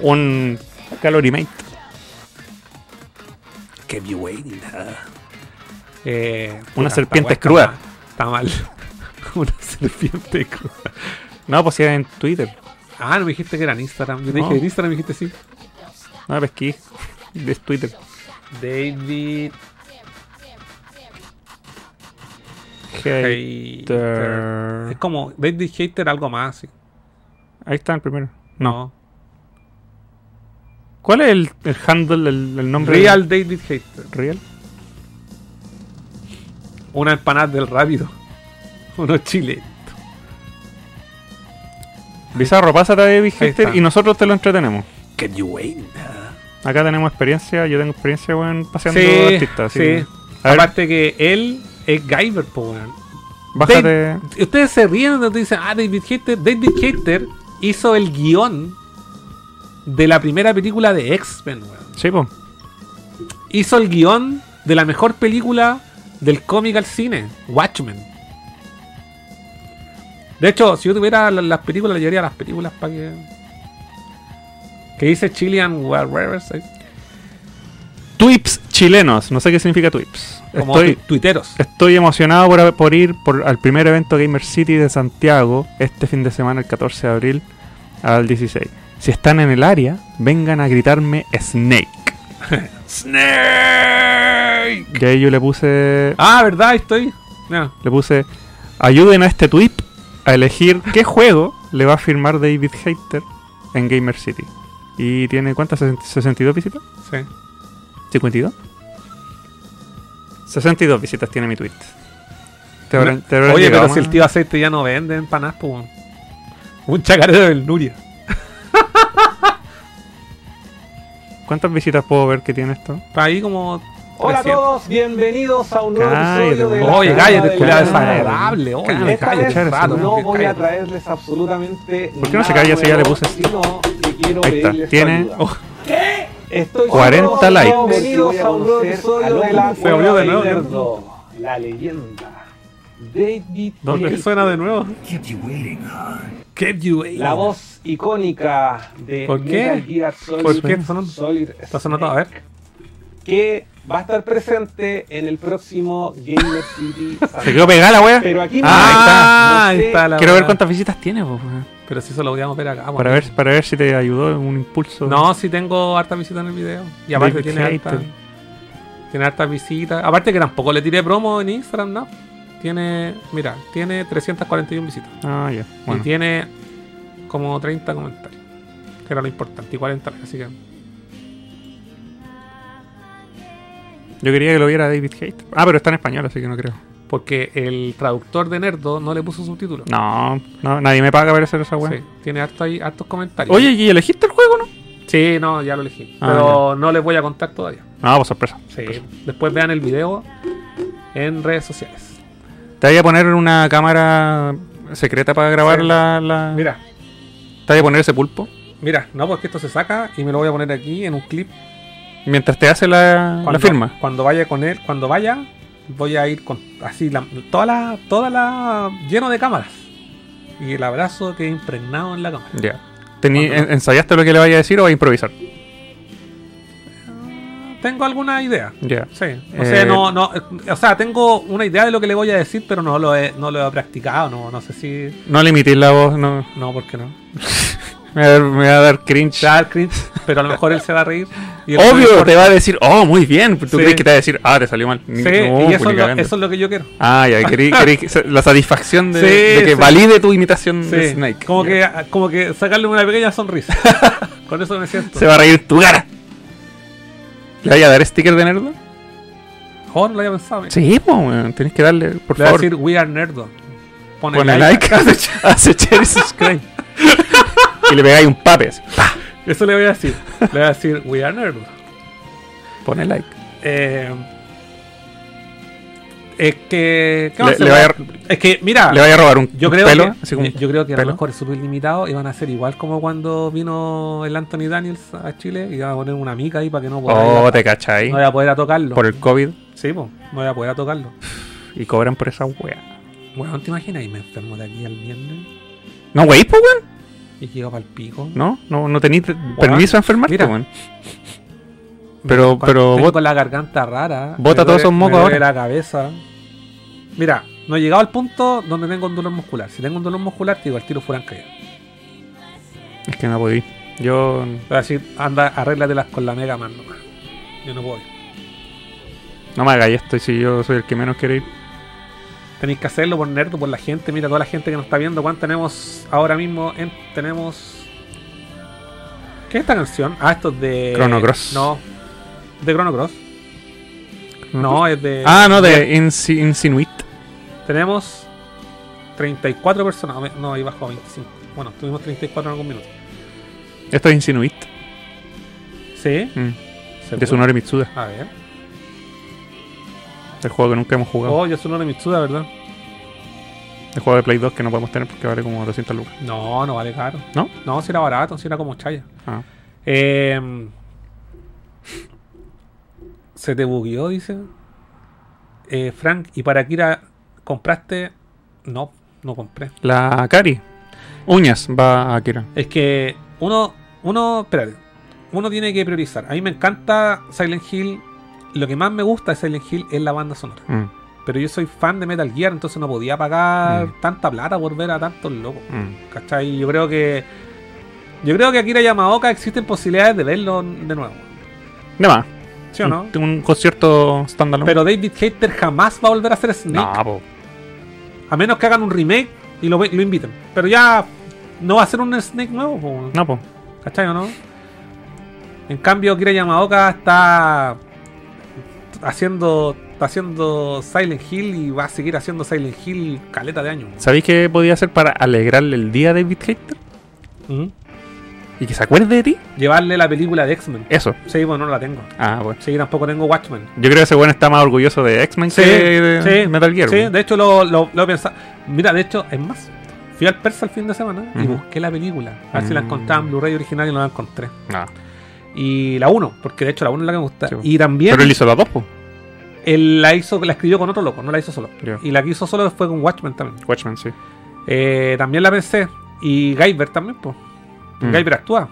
Un Calorimate. Eh, Una serpiente cruda. Está mal. Está mal. Una serpiente cruda. No, pues era en Twitter. Ah, no me dijiste que era en Instagram. Yo te No. dije en Instagram, me dijiste sí. No, pesquí. Es Twitter. David Hater. Es como David Hater, algo más. sí. Ahí está el primero. No. ¿Cuál es el, el handle, el, el nombre? Real David Hater. Real. Una empanada del rápido. Unos chiles. Bizarro, pásate a David Hater y nosotros te lo entretenemos. Keep you waiting. Acá tenemos experiencia, yo tengo experiencia, weón, paseando Sí, artistas. sí. que- A ver, Aparte que él es Guyver, po, bájate. Dave- ustedes se ríen cuando dicen, ah, David Hater. David Hater hizo el guion de la primera película de X-Men, weón. Sí, po. Hizo el guion de la mejor película del cómic al cine, Watchmen. De hecho, si yo tuviera la- las películas, le llevaría las películas para que. Que dice Chilean Warriors, ¿eh? Twips chilenos, no sé qué significa Twips. como Estoy, tu- tuiteros. estoy emocionado por, por ir por, al primer evento Gamer City de Santiago este fin de semana, el 14 de abril al 16. Si están en el área, vengan a gritarme Snake. ¡Snake! Y ahí yo le puse, Ah, ¿verdad? Estoy. Le puse, ayuden a este tweet a elegir qué juego le va a firmar David Hater en Gamer City. Y tiene cuántas, 62 visitas. Sí. ¿52? 62 visitas tiene mi tweet. Te habrán- te habrán Oye, pero si el tío aceite ya no vende empanadas, pues. Un chacarero del Nuria. ¿Cuántas visitas puedo ver que tiene esto? Está ahí como. Hola a 300. todos, bienvenidos a un nuevo Cállate, episodio de la Oye, cállate, Gamer. desagradable. Oye, Cállate, Esta cállate, vez cállate, rato, no voy a cállate. traerles absolutamente ¿Por qué no se calla si ya le puse- quiero Ahí está, tiene-. Oh. Estoy 40 solo likes. Bienvenidos a un nuevo episodio de la Se abrió de nuevo, Nerdo. la leyenda. David ¿Dónde suena de nuevo? You. La voz icónica de ¿Por qué? Metal Gear Solid, ¿Por qué está sonando? Solid Está sonando, a ver. que va a estar presente en el próximo Gamer City. Se quedó pegada la wea. Pero aquí Ah, no ahí sé- está la Quiero ver cuántas visitas tiene, po, weón. Pero si eso lo podíamos ver acá. para ver, para ver si te ayudó en un impulso. No, si tengo harta visita en el video. Y aparte David tiene harta, tiene hartas visitas. Aparte que tampoco le tiré promo en Instagram, ¿no? Tiene, mira, tiene 341 visitas. Ah, ya. Y Bueno. tiene como 30 comentarios. Que era lo importante. Y 40 likes, así que... Yo quería que lo viera David Hate. Ah, pero está en español, así que no creo. Porque el traductor de Nerdo no le puso subtítulos. No, no nadie me paga para hacer esa wea. Sí, tiene harto ahí, hartos comentarios. Oye, ¿y elegiste el juego, no? Sí, no, ya lo elegí. Ah, pero no les voy a contar todavía. No, pues sorpresa. Sí, después vean el video en redes sociales. Te voy a poner una cámara secreta para grabar Sí. la, la- Mira, Te voy a poner ese pulpo. mira, no, porque esto se saca y me lo voy a poner aquí en un clip. Mientras te hace la, la Cuando, firma. Cuando vaya con él, cuando vaya, voy a ir con así, la, toda la, toda la, lleno de cámaras. Y el abrazo que impregnado en la cámara. Ya. ¿Ensayaste lo que le vaya a decir o a improvisar? Tengo alguna idea. Ya. Sí. O Eh, sea, no, no, eh, o sea, tengo una idea de lo que le voy a decir, pero no lo he, no lo he practicado. No, no sé si. No limites la voz, no. No, ¿por qué no? Me va a dar, me va a dar cringe. Te va a dar cringe, pero a lo mejor él se va a reír. y Obvio, te va a decir, oh, muy bien. ¿Tú Sí. crees que te va a decir, ah, te salió mal? Sí, No, y eso, es lo, eso es lo que yo quiero. Ah, ya, querí, querí la satisfacción de, Sí, de que sí. valide tu imitación de Snake. Como, que, como que sacarle una pequeña sonrisa. Con eso me siento. Se va a reír tu cara. ¿Le vaya a dar sticker de nerdo? Oh, no lo había pensado. mira. Sí, pues, weón, tenés que darle, por Le voy a favor. decir We Are Nerdo. Pone, Pone like, hace share y subscribe. y le pegáis un pape. así. Eso le voy a decir. Le voy a decir We Are Nerdo. Pone like. Eh, es que. ¿qué Le- más se le va- vaya Es que, mira. Le vaya a robar un, Yo un creo, pelo. que, así como yo creo que a pelo. lo mejor es súper limitado y van a ser igual como cuando vino el Anthony Daniels a Chile y van a poner una mica ahí para que no pueda Oh, a- te cachai. no voy a poder a tocarlo. Por el COVID. Sí, pues, no voy a poder a tocarlo. Y cobran por esa wea. Bueno, ¿te imaginas? Y me enfermo de aquí al viernes No, wey, pues, weón. y llego para el pico. No, no, no tenéis permiso a enfermarte, weón. Pero, pero tengo la garganta rara. Bota todos esos mocos me duele ahora. la cabeza. Mira, no he llegado al punto donde tengo un dolor muscular. Si tengo un dolor muscular, te digo, al tiro fueran caído. Es que no podí. Yo. Te voy a decir, anda, arréglatelas con la Mega Man nomás. Yo no puedo. ir. No me hagáis esto si yo soy el que menos quiere ir. Tenéis que hacerlo por Nerdo, por la gente. Mira, toda la gente que nos está viendo. ¿Cuánto tenemos ahora mismo? En, tenemos. ¿Qué es esta canción? Ah, esto es de. Chrono Cross. No. ¿De Chrono Cross? No, es de. Ah, no, de Insi- Insinuit. Tenemos 34 personas. No, ahí bajó a 25. Bueno, tuvimos 34 en algún minuto. Esto es Insinuit. ¿Sí? Mm. De. Tsunori Mitsuda. A ver. El juego que nunca hemos jugado. Oh, de Mitsuda, ¿verdad? El juego de Play 2 que no podemos tener porque vale como 200 lucas. No, no vale caro. ¿No? No, si era barato, si era como chaya. Ah. Eh, se te bugueó, dice. Eh, Frank, ¿y para Kira compraste? No, no compré. La Kari. Uñas va a Akira. Es que uno, uno, espérate, uno tiene que priorizar. A mí me encanta Silent Hill. Lo que más me gusta de Silent Hill es la banda sonora. Mm, Pero yo soy fan de Metal Gear, entonces no podía pagar Mm. tanta plata por ver a tantos locos. mm. ¿Cachai? Yo creo que. Yo creo que Akira Yamaoka existen posibilidades de verlo de nuevo. De más. ¿Sí o no? Un, un concierto standalone. Pero David Hater jamás va a volver a hacer Snake. No, po. A menos que hagan un remake y lo, inviten. Pero ya no va a ser un Snake nuevo. po. No, po. ¿Cachai o no? En cambio, Akira Yamaoka está haciendo está haciendo Silent Hill y va a seguir haciendo Silent Hill caleta de años. ¿Sabéis qué podía hacer para alegrarle el día a David Hater? Ujú. Y que se acuerde de ti. Llevarle la película de X-Men. Eso. Sí, bueno, no la tengo. Ah, bueno. Sí, tampoco tengo Watchmen. Yo creo que ese weón está más orgulloso de X-Men Sí, que de sí, Metal Gear. Sí, de hecho lo, lo, lo he pensado. Mira, de hecho, es más. Fui al Persa el fin de semana y busqué la película. A ver si la Mm. encontraba en Blu-ray original y no la encontré. No. Y la 1, porque de hecho la 1 es la que me gusta. Sí, y también. Pero él hizo las dos, po. Él la hizo, la escribió con otro loco, no la hizo solo. Y la que hizo solo fue con Watchmen también. Watchmen, sí. Eh, también la pensé. Y Guyver también, pues. Mm. Actúa.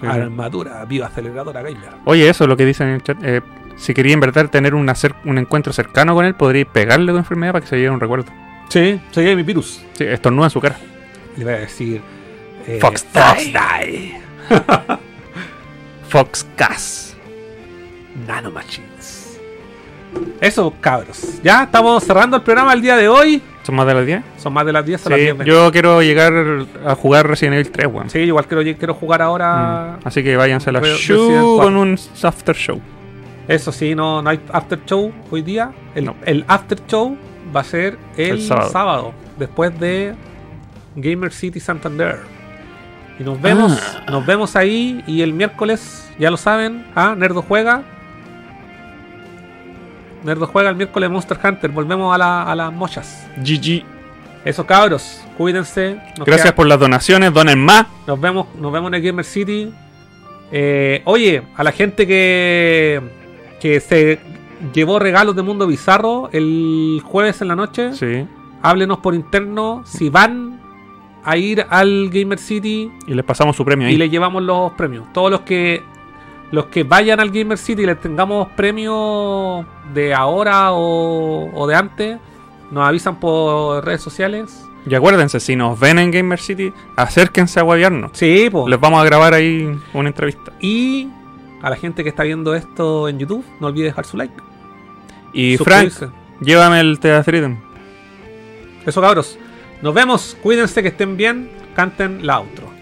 Sí. Armadura bioaceleradora Guyver. Oye, eso, lo que dicen en el chat. eh, si quería en verdad tener cer- un encuentro cercano con él, podríais pegarle tu enfermedad para que se lleve un recuerdo. Sí, soy mi virus. Sí, estornuda en su cara. Le voy a decir. eh, Fox Fox Die. Die. Fox Gas. Nanomachines. Eso, cabros. Ya estamos cerrando el programa el día de hoy. ¿Son más de las 10? Son más de las 10 a Sí, las 10. yo quiero llegar a jugar Resident Evil 3, weón. Sí, igual quiero, quiero jugar ahora. Mm. Así que váyanse a la Re- show con 4. un after show. Eso sí, no, no hay after show hoy día. El, No. el after show va a ser el, El sábado. sábado. después de Gamer City Santander. Y nos vemos, Ah. nos vemos ahí. Y el miércoles, ya lo saben, ah, Nerdo juega. Nerdo juega el miércoles Monster Hunter. Volvemos a, la- a las mochas. GG. Eso cabros, cuídense. Nos Gracias queda- por las donaciones, donen más. nos vemos, nos vemos en el Gamer City. Eh, oye, a la gente que, que se llevó regalos de Mundo Bizarro el jueves en la noche, Sí. háblenos por interno si van a ir al Gamer City Y les pasamos su premio y ahí. le llevamos los premios. Todos los que los que vayan al Gamer City y les tengamos premios de ahora o, o de antes, nos avisan por redes sociales. Y acuérdense, si nos ven en Gamer City, acérquense a huevearnos. Sí, pues. Les vamos a grabar ahí una entrevista. Y a la gente que está viendo esto en YouTube, no olvide dejar su like. Y Frank, llévame el Teatriden. Eso cabros. Nos vemos. Cuídense que estén bien. Canten la outro.